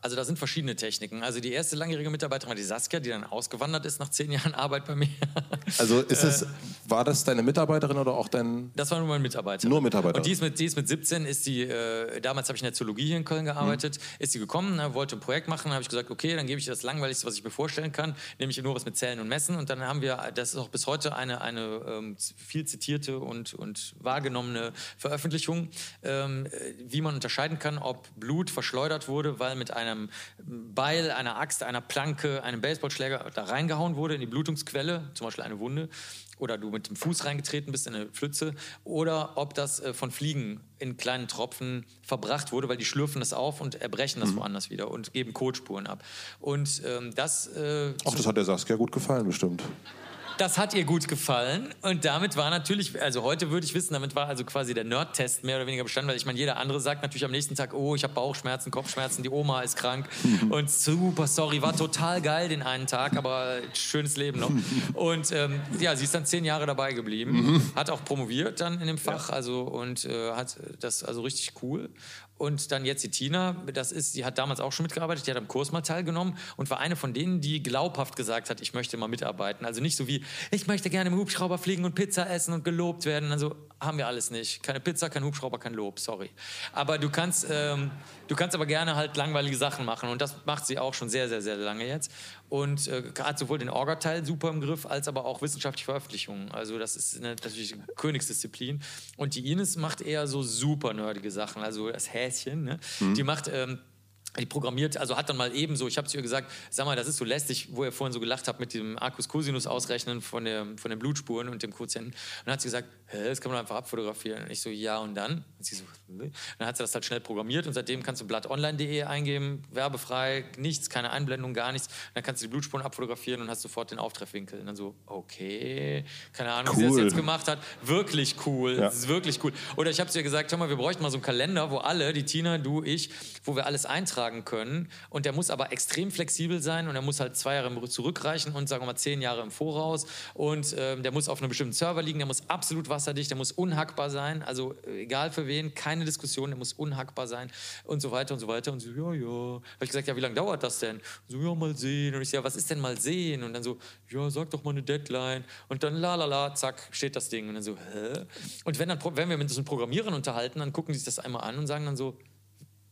Also da sind verschiedene Techniken. Also die erste langjährige Mitarbeiterin war die Saskia, die dann ausgewandert ist nach zehn Jahren Arbeit bei mir. Also ist es, war das deine Mitarbeiterin oder auch dein... Das war nur meine Mitarbeiterin. Nur Mitarbeiterin. Und die ist mit, die ist mit 17, ist die, äh, damals habe ich in der Zoologie hier in Köln gearbeitet, mhm. ist sie gekommen, ne, wollte ein Projekt machen, habe ich gesagt, okay, dann gebe ich das Langweiligste, was ich mir vorstellen kann, nämlich nur was mit Zählen und Messen. Und dann haben wir, das ist auch bis heute eine, eine ähm, viel zitierte und, und wahrgenommene Veröffentlichung, ähm, wie man unterscheiden kann, ob Blut verschleudert wurde, weil mit einem Beil, einer Axt, einer Planke, einem Baseballschläger da reingehauen wurde in die Blutungsquelle, zum Beispiel eine Wunde, oder du mit dem Fuß reingetreten bist in eine Pfütze, oder ob das äh, von Fliegen in kleinen Tropfen verbracht wurde, weil die schlürfen das auf und erbrechen das mhm. woanders wieder und geben Kotspuren ab. Und ähm, das. Äh, Ach, das hat der Saskia gut gefallen, bestimmt. Das hat ihr gut gefallen und damit war natürlich, also heute würde ich wissen, damit war also quasi der Nerd-Test mehr oder weniger bestanden, weil ich meine, jeder andere sagt natürlich am nächsten Tag, oh, ich habe Bauchschmerzen, Kopfschmerzen, die Oma ist krank mhm. und super, sorry, war total geil den einen Tag, aber schönes Leben noch. Und ähm, ja, sie ist dann zehn Jahre dabei geblieben, mhm. hat auch promoviert dann in dem Fach, also und äh, hat das also richtig cool und dann jetzt die Tina, das ist, die hat damals auch schon mitgearbeitet, die hat am Kurs mal teilgenommen und war eine von denen, die glaubhaft gesagt hat, ich möchte mal mitarbeiten. Also nicht so wie, ich möchte gerne im Hubschrauber fliegen und Pizza essen und gelobt werden. Also haben wir alles nicht. Keine Pizza, kein Hubschrauber, kein Lob, sorry. Aber du kannst, ähm, du kannst aber gerne halt langweilige Sachen machen und das macht sie auch schon sehr, sehr, sehr lange jetzt. Und äh, hat sowohl den Orga-Teil super im Griff, als aber auch wissenschaftliche Veröffentlichungen. Also das ist eine, natürlich eine Königsdisziplin. Und die Ines macht eher so super nerdige Sachen. Also das Häschen, ne? Mhm. die macht... Ähm, die programmiert, also hat dann mal ebenso, ich habe zu ihr gesagt, sag mal, das ist so lästig, wo ihr vorhin so gelacht habt mit dem Arcus Cosinus ausrechnen von, der, von den Blutspuren und dem Quotienten. Und dann hat sie gesagt, Hä, das kann man einfach abfotografieren. Und ich so, ja und dann? Und sie so, Nö. dann hat sie das halt schnell programmiert und seitdem kannst du blattonline.de eingeben, werbefrei, nichts, keine Einblendung, gar nichts. Und dann kannst du die Blutspuren abfotografieren und hast sofort den Auftreffwinkel. Und dann so, okay, keine Ahnung, cool. wie sie das jetzt gemacht hat. Wirklich cool, ja. das ist wirklich cool. Oder ich habe zu ihr gesagt, hör mal, wir bräuchten mal so einen Kalender, wo alle, die Tina, du, ich, wo wir alles eintragen können. Und der muss aber extrem flexibel sein und er muss halt zwei Jahre zurückreichen und sagen wir mal zehn Jahre im Voraus. Und ähm, der muss auf einem bestimmten Server liegen, der muss absolut wasserdicht, der muss unhackbar sein. Also egal für wen, keine Diskussion, der muss unhackbar sein und so weiter und so weiter. Und so, ja, ja. Habe ich gesagt, ja, wie lange dauert das denn? So, ja, mal sehen. Und ich so, ja, was ist denn mal sehen? Und dann so, ja, sag doch mal eine Deadline. Und dann la la la, zack, steht das Ding. Und dann so, hä? Und wenn, dann, wenn wir mit einem Programmierern unterhalten, dann gucken die sich das einmal an und sagen dann so,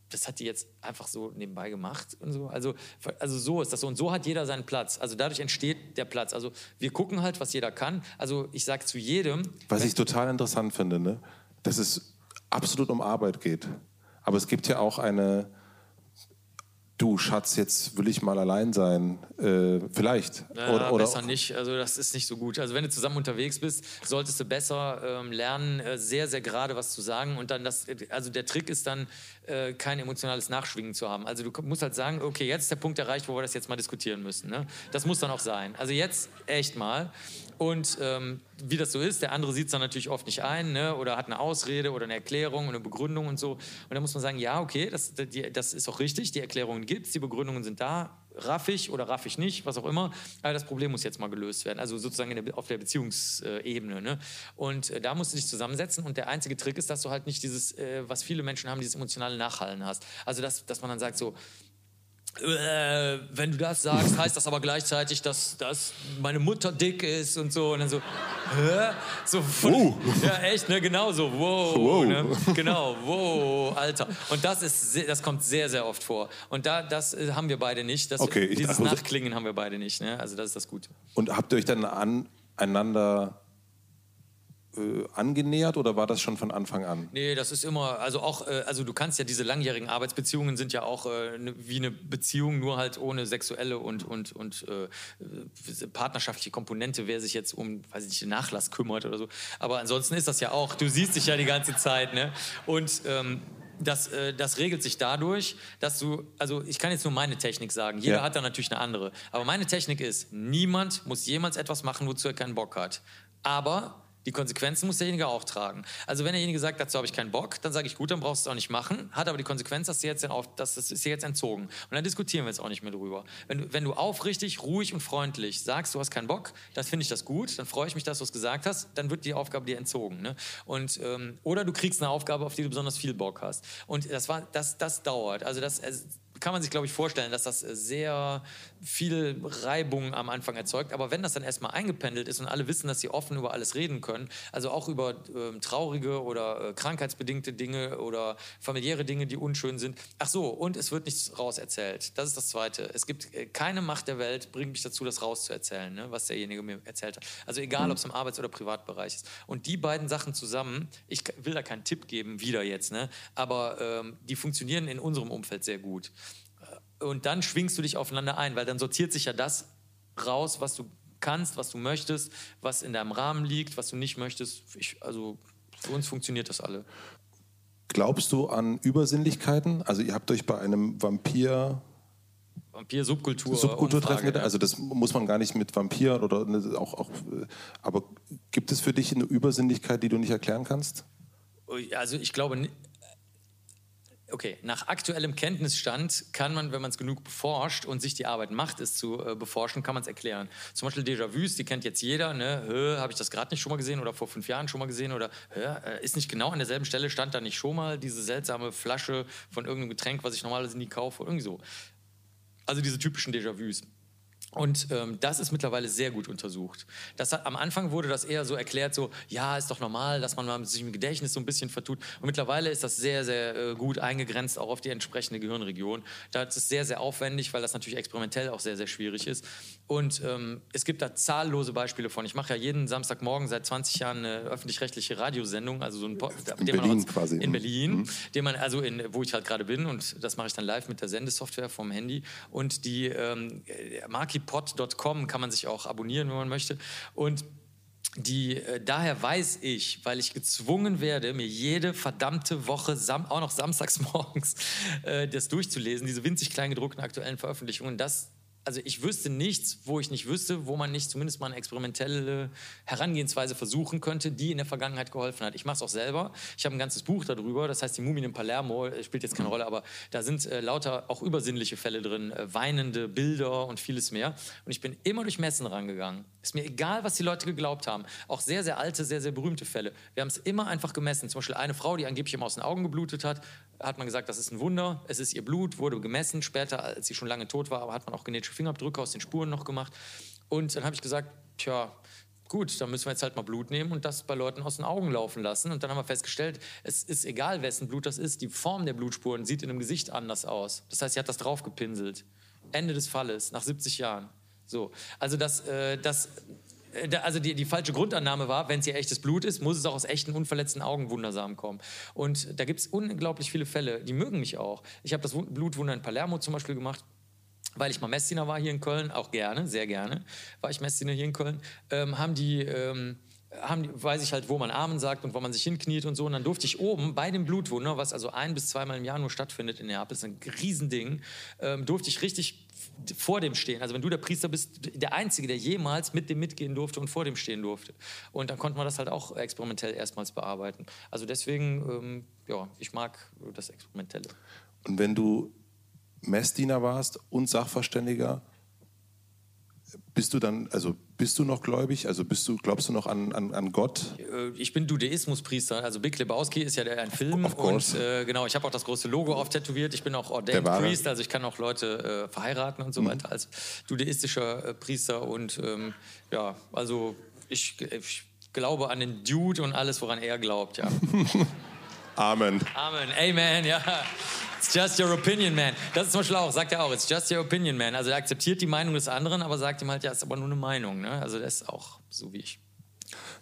das hat die jetzt einfach so nebenbei gemacht und so. Also, also so ist das so. Und so hat jeder seinen Platz. Also dadurch entsteht der Platz. Also wir gucken halt, was jeder kann. Also ich sage zu jedem. Was ich total interessant finde, ne? dass es absolut um Arbeit geht. Aber es gibt ja auch eine, du Schatz, jetzt will ich mal allein sein. Äh, vielleicht. Ja, oder, oder besser nicht. Also das ist nicht so gut. Also wenn du zusammen unterwegs bist, solltest du besser ähm, lernen, äh, sehr, sehr gerade was zu sagen. Und dann das, also der Trick ist dann, äh, kein emotionales Nachschwingen zu haben. Also du musst halt sagen, okay, jetzt ist der Punkt erreicht, wo wir das jetzt mal diskutieren müssen. Ne? Das muss dann auch sein. Also jetzt echt mal. Und ähm, wie das so ist, der andere sieht es dann natürlich oft nicht ein ne? oder hat eine Ausrede oder eine Erklärung und eine Begründung und so. Und dann muss man sagen, ja, okay, das, die, das ist auch richtig, die Erklärungen gibt es, die Begründungen sind da, raff ich oder raff ich nicht, was auch immer. Aber das Problem muss jetzt mal gelöst werden, also sozusagen der, auf der Beziehungsebene. Ne? Und äh, da musst du dich zusammensetzen und der einzige Trick ist, dass du halt nicht dieses, äh, was viele Menschen haben, dieses emotionale Nachhallen hast. Also dass, dass man dann sagt so, äh, wenn du das sagst, heißt das aber gleichzeitig, dass, dass meine Mutter dick ist und so. Und dann so, hä? So, wow. Ja, echt, ne? Genau so, wow. wow. Ne? Genau, wow, Alter. Und das, ist, das kommt sehr, sehr oft vor. Und da, das äh, haben wir beide nicht. Das, okay, dieses Nachklingen haben wir beide nicht. Ne? Also das ist das Gute. Und habt ihr euch dann aneinander äh, angenähert oder war das schon von Anfang an? Nee, das ist immer, also auch, äh, also du kannst ja diese langjährigen Arbeitsbeziehungen sind ja auch äh, ne, wie eine Beziehung, nur halt ohne sexuelle und, und, und äh, partnerschaftliche Komponente, wer sich jetzt um, weiß ich nicht, den Nachlass kümmert oder so. Aber ansonsten ist das ja auch, du siehst dich ja die ganze Zeit, ne? Und ähm, das, äh, das regelt sich dadurch, dass du, also ich kann jetzt nur meine Technik sagen, jeder ja. hat da natürlich eine andere. Aber meine Technik ist, niemand muss jemals etwas machen, wozu er keinen Bock hat. Aber die Konsequenzen muss derjenige auch tragen. Also wenn derjenige sagt, dazu habe ich keinen Bock, dann sage ich, gut, dann brauchst du es auch nicht machen, hat aber die Konsequenz, dass, jetzt auf, dass das ist dir jetzt entzogen. Und dann diskutieren wir jetzt auch nicht mehr drüber. Wenn du, wenn du aufrichtig, ruhig und freundlich sagst, du hast keinen Bock, dann finde ich das gut, dann freue ich mich, dass du es gesagt hast, dann wird die Aufgabe dir entzogen. Ne? Und, ähm, oder du kriegst eine Aufgabe, auf die du besonders viel Bock hast. Und das, war, das, das dauert. Also das, kann man sich, glaube ich, vorstellen, dass das sehr viel Reibung am Anfang erzeugt. Aber wenn das dann erstmal eingependelt ist und alle wissen, dass sie offen über alles reden können, also auch über äh, traurige oder äh, krankheitsbedingte Dinge oder familiäre Dinge, die unschön sind. Ach so, und es wird nichts rauserzählt. Das ist das Zweite. Es gibt äh, keine Macht der Welt, bringt mich dazu, das rauszuerzählen, ne, was derjenige mir erzählt hat. Also egal, ob es im Arbeits- oder Privatbereich ist. Und die beiden Sachen zusammen, ich will da keinen Tipp geben, wieder jetzt, ne, aber ähm, die funktionieren in unserem Umfeld sehr gut. Und dann schwingst du dich aufeinander ein, weil dann sortiert sich ja das raus, was du kannst, was du möchtest, was in deinem Rahmen liegt, was du nicht möchtest. Ich, also für uns funktioniert das alle. Glaubst du an Übersinnlichkeiten? Also ihr habt euch bei einem Vampir Vampir-Subkultur. Subkulturtreffen, ja. also das muss man gar nicht mit Vampir oder ne, auch, auch. Aber gibt es für dich eine Übersinnlichkeit, die du nicht erklären kannst? Also ich glaube, Okay, nach aktuellem Kenntnisstand kann man, wenn man es genug beforscht und sich die Arbeit macht, es zu äh, beforschen, kann man es erklären. Zum Beispiel Déjà-vus, die kennt jetzt jeder. Ne? Habe ich das gerade nicht schon mal gesehen oder vor fünf Jahren schon mal gesehen? Oder äh, ist nicht genau an derselben Stelle, stand da nicht schon mal diese seltsame Flasche von irgendeinem Getränk, was ich normalerweise nie kaufe? Irgendwie so. Also diese typischen Déjà-vus. Und ähm, das ist mittlerweile sehr gut untersucht. Das hat, am Anfang wurde das eher so erklärt, so, ja, ist doch normal, dass man mal sich im Gedächtnis so ein bisschen vertut. Und mittlerweile ist das sehr, sehr äh, gut eingegrenzt, auch auf die entsprechende Gehirnregion. Da ist es sehr, sehr aufwendig, weil das natürlich experimentell auch sehr, sehr schwierig ist. Und ähm, es gibt da zahllose Beispiele von. Ich mache ja jeden Samstagmorgen seit 20 Jahren eine öffentlich-rechtliche Radiosendung, also so ein po in Berlin quasi. In Berlin, mhm. den man, also in, wo ich halt gerade bin und das mache ich dann live mit der Sendesoftware vom Handy. Und die ähm, Marki pod.com kann man sich auch abonnieren, wenn man möchte. Und die, äh, daher weiß ich, weil ich gezwungen werde, mir jede verdammte Woche, sam, auch noch samstags morgens, äh, das durchzulesen, diese winzig klein gedruckten aktuellen Veröffentlichungen, dass also ich wüsste nichts, wo ich nicht wüsste, wo man nicht zumindest mal eine experimentelle Herangehensweise versuchen könnte, die in der Vergangenheit geholfen hat. Ich mache es auch selber. Ich habe ein ganzes Buch darüber, das heißt die Mumien in Palermo, äh, spielt jetzt keine Rolle, aber da sind äh, lauter auch übersinnliche Fälle drin, äh, weinende Bilder und vieles mehr. Und ich bin immer durch Messen rangegangen. Ist mir egal, was die Leute geglaubt haben. Auch sehr, sehr alte, sehr, sehr berühmte Fälle. Wir haben es immer einfach gemessen. Zum Beispiel eine Frau, die angeblich immer aus den Augen geblutet hat, hat man gesagt, das ist ein Wunder. Es ist ihr Blut, wurde gemessen. Später, als sie schon lange tot war, hat man auch genetische Fingerabdrücke aus den Spuren noch gemacht. Und dann habe ich gesagt, tja, gut, dann müssen wir jetzt halt mal Blut nehmen und das bei Leuten aus den Augen laufen lassen. Und dann haben wir festgestellt, es ist egal, wessen Blut das ist, die Form der Blutspuren sieht in dem Gesicht anders aus. Das heißt, sie hat das draufgepinselt. Ende des Falles, nach 70 Jahren. So, also das, äh, das äh, also die, die falsche Grundannahme war, wenn es ihr echtes Blut ist, muss es auch aus echten, unverletzten Augen wundersam kommen. Und da gibt es unglaublich viele Fälle, die mögen mich auch. Ich habe das Blutwunder in Palermo zum Beispiel gemacht weil ich mal Messdiener war hier in Köln, auch gerne, sehr gerne, war ich Messdiener hier in Köln, ähm, haben die... Ähm, haben, weiß ich halt, wo man Amen sagt und wo man sich hinkniet und so. Und dann durfte ich oben bei dem Blutwunder, was also ein bis zweimal im Jahr nur stattfindet in Neapel, ist ein Riesending, ähm, durfte ich richtig vor dem stehen. Also wenn du der Priester bist, der Einzige, der jemals mit dem mitgehen durfte und vor dem stehen durfte. Und dann konnte man das halt auch experimentell erstmals bearbeiten. Also deswegen, ähm, ja, ich mag das Experimentelle. Und wenn du Messdiener warst und Sachverständiger, bist du dann, also bist du noch gläubig? Also bist du, glaubst du noch an, an, an Gott? Äh, ich bin Judaismuspriester. Also Big Lebowski ist ja der, ein Film. Of course. Und äh, genau, ich habe auch das große Logo auf tätowiert. Ich bin auch Ordained. Priest, also ich kann auch Leute äh, verheiraten und so Mhm. weiter als judaistischer äh, Priester. Und ähm, ja, also ich, ich glaube an den Dude und alles, woran er glaubt, ja. Amen. Amen. Amen, ja. It's just your opinion, man. Das ist zum Beispiel auch, sagt er auch, it's just your opinion, man. Also er akzeptiert die Meinung des anderen, aber sagt ihm halt, ja, ist aber nur eine Meinung. Ne? Also das ist auch so wie ich.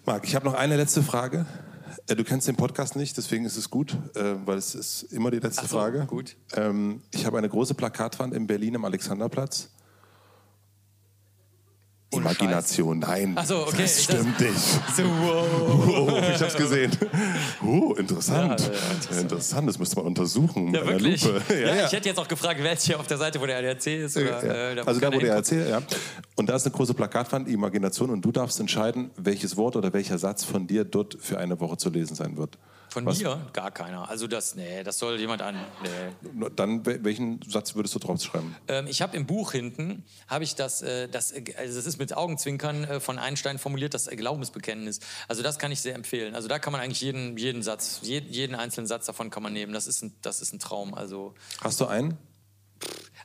Marc, ich habe noch eine letzte Frage. Äh, Du kennst den Podcast nicht, deswegen ist es gut, äh, weil es ist immer die letzte so, Frage. gut. Ähm, Ich habe eine große Plakatwand in Berlin am Alexanderplatz. Imagination, nein. Ach so, okay. Das Ist das- stimmt nicht. So, wow. Oh, ich hab's gesehen. Oh, interessant. Ja, ja, interessant. das müsste man untersuchen. Ja, wirklich? Lupe. Ja, Ich hätte jetzt auch gefragt, welche auf der Seite, wo der ADAC ist. Oder, äh, also da, wo der hinguckt. erzählt, ja. Und da ist eine große Plakatwand, Imagination, und du darfst entscheiden, welches Wort oder welcher Satz von dir dort für eine Woche zu lesen sein wird. Von Was- mir? Gar keiner. Also das, nee, das soll jemand an. Nee. Dann, wel- welchen Satz würdest du drauf schreiben? Ähm, ich habe im Buch hinten, habe ich das, äh, das, äh, also das ist mit Augenzwinkern äh, von Einstein formuliert, das äh, Glaubensbekenntnis. Also das kann ich sehr empfehlen. Also da kann man eigentlich jeden, jeden Satz, jeden, jeden einzelnen Satz davon kann man nehmen. Das ist ein, das ist ein Traum. Also Hast du einen?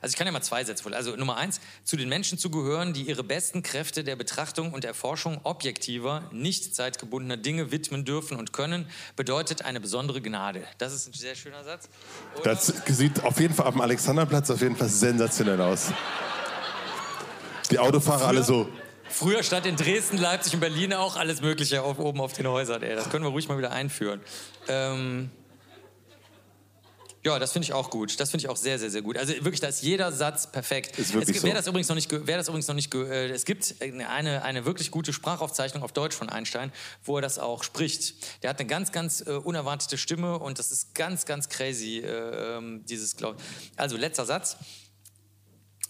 Also ich kann ja mal zwei Sätze vorlesen. Also Nummer eins, zu den Menschen zu gehören, die ihre besten Kräfte der Betrachtung und Erforschung objektiver, nicht zeitgebundener Dinge widmen dürfen und können, bedeutet eine besondere Gnade. Das ist ein sehr schöner Satz. Oder? Das sieht auf jeden Fall am Alexanderplatz auf jeden Fall sensationell aus. Die Autofahrer alle so. Früher stand in Dresden, Leipzig und Berlin auch alles Mögliche auf, oben auf den Häusern. Ey. Das können wir ruhig mal wieder einführen. Ähm ja, das finde ich auch gut. Das finde ich auch sehr, sehr, sehr gut. Also wirklich, da ist jeder Satz perfekt. Ist wirklich es, wer so. das übrigens noch nicht, wer das übrigens noch nicht, äh, es gibt eine, eine wirklich gute Sprachaufzeichnung auf Deutsch von Einstein, wo er das auch spricht. Der hat eine ganz, ganz äh, unerwartete Stimme und das ist ganz, ganz crazy. Äh, ähm, dieses, glaub, also letzter Satz.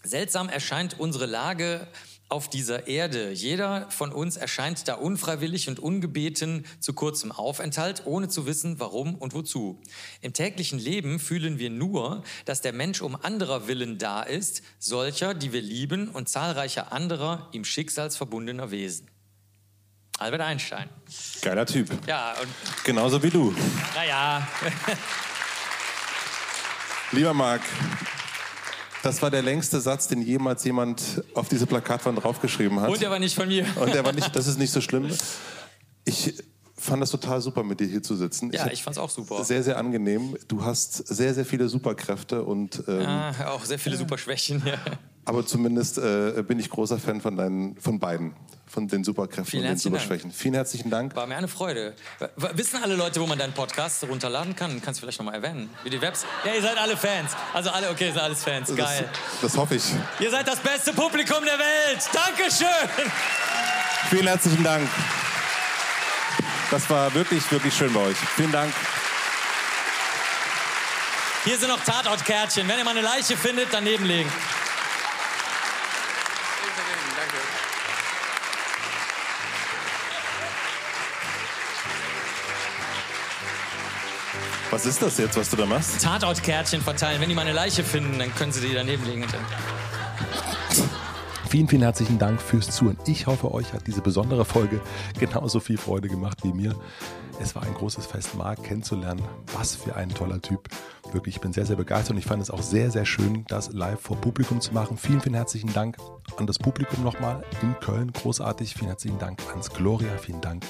Seltsam erscheint unsere Lage auf dieser Erde. Jeder von uns erscheint da unfreiwillig und ungebeten zu kurzem Aufenthalt, ohne zu wissen, warum und wozu. Im täglichen Leben fühlen wir nur, dass der Mensch um anderer Willen da ist, solcher, die wir lieben, und zahlreicher anderer, ihm schicksalsverbundener Wesen. Albert Einstein. Geiler Typ. Ja, und Genauso wie du. naja, Lieber Marc, das war der längste Satz, den jemals jemand auf diese Plakatwand draufgeschrieben hat. und er war nicht von mir. Und der war nicht, das ist nicht so schlimm. Ich fand das total super, mit dir hier zu sitzen. Ja, hab- ich fand's auch super. Sehr, sehr angenehm. Du hast sehr, sehr viele Superkräfte und ähm, Ah, auch sehr viele super Schwächen. Ja. Aber zumindest äh, bin ich großer Fan von deinen, von beiden, von den Superkräften Vielen und den herzlichen Dank. Superschwächen. Vielen herzlichen Dank. War mir eine Freude. Wissen alle Leute, wo man deinen Podcast runterladen kann? Kannst du vielleicht nochmal erwähnen? Wie die Webs? Ja, ihr seid alle Fans. Also alle, okay, ihr seid alles Fans. Geil. Das, das hoffe ich. Ihr seid das beste Publikum der Welt. Dankeschön. Vielen herzlichen Dank. Das war wirklich, wirklich schön bei euch. Vielen Dank. Hier sind noch Tatortkärtchen. Wenn ihr mal eine Leiche findet, daneben legen. Was ist das jetzt, was du da machst? Tatortkärtchen verteilen. Wenn die mal eine Leiche finden, dann können sie die daneben legen. Vielen, vielen herzlichen Dank fürs Zuhören. Ich hoffe, euch hat diese besondere Folge genauso viel Freude gemacht wie mir. Es war ein großes Fest, Marc kennenzulernen. Was für ein toller Typ. Wirklich, ich bin sehr, sehr begeistert und ich fand es auch sehr, sehr schön, das live vor Publikum zu machen. Vielen, vielen herzlichen Dank an das Publikum nochmal in Köln. Großartig. Vielen herzlichen Dank ans Gloria. Vielen Dank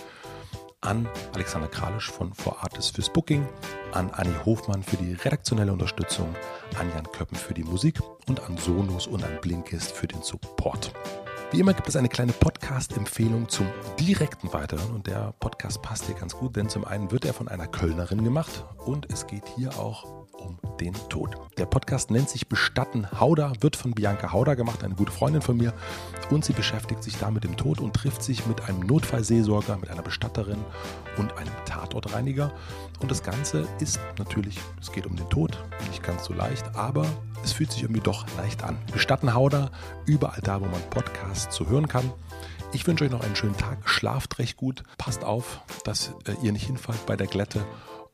an Alexander Kralisch von For Artist fürs Booking, an Anni Hofmann für die redaktionelle Unterstützung, an Jan Köppen für die Musik und an Sonos und an Blinkist für den Support. Wie immer gibt es eine kleine Podcast-Empfehlung zum direkten Weiterhören und der Podcast passt hier ganz gut, denn zum einen wird er von einer Kölnerin gemacht und es geht hier auch um den Tod. Der Podcast nennt sich Bestatten Hauder, wird von Bianca Hauder gemacht, eine gute Freundin von mir und sie beschäftigt sich da mit dem Tod und trifft sich mit einem Notfallseelsorger, mit einer Bestatterin und einem Tatortreiniger und das Ganze ist natürlich, es geht um den Tod, nicht ganz so leicht, aber es fühlt sich irgendwie doch leicht an. Bestatten Hauder, überall da, wo man Podcasts zu hören kann. Ich wünsche euch noch einen schönen Tag, schlaft recht gut, passt auf, dass äh, ihr nicht hinfallt bei der Glätte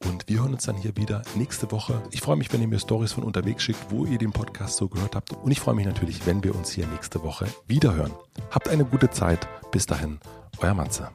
Und wir hören uns dann hier wieder nächste Woche. Ich freue mich, wenn ihr mir Stories von unterwegs schickt, wo ihr den Podcast so gehört habt. Und ich freue mich natürlich, wenn wir uns hier nächste Woche wieder hören. Habt eine gute Zeit. Bis dahin, euer Matze.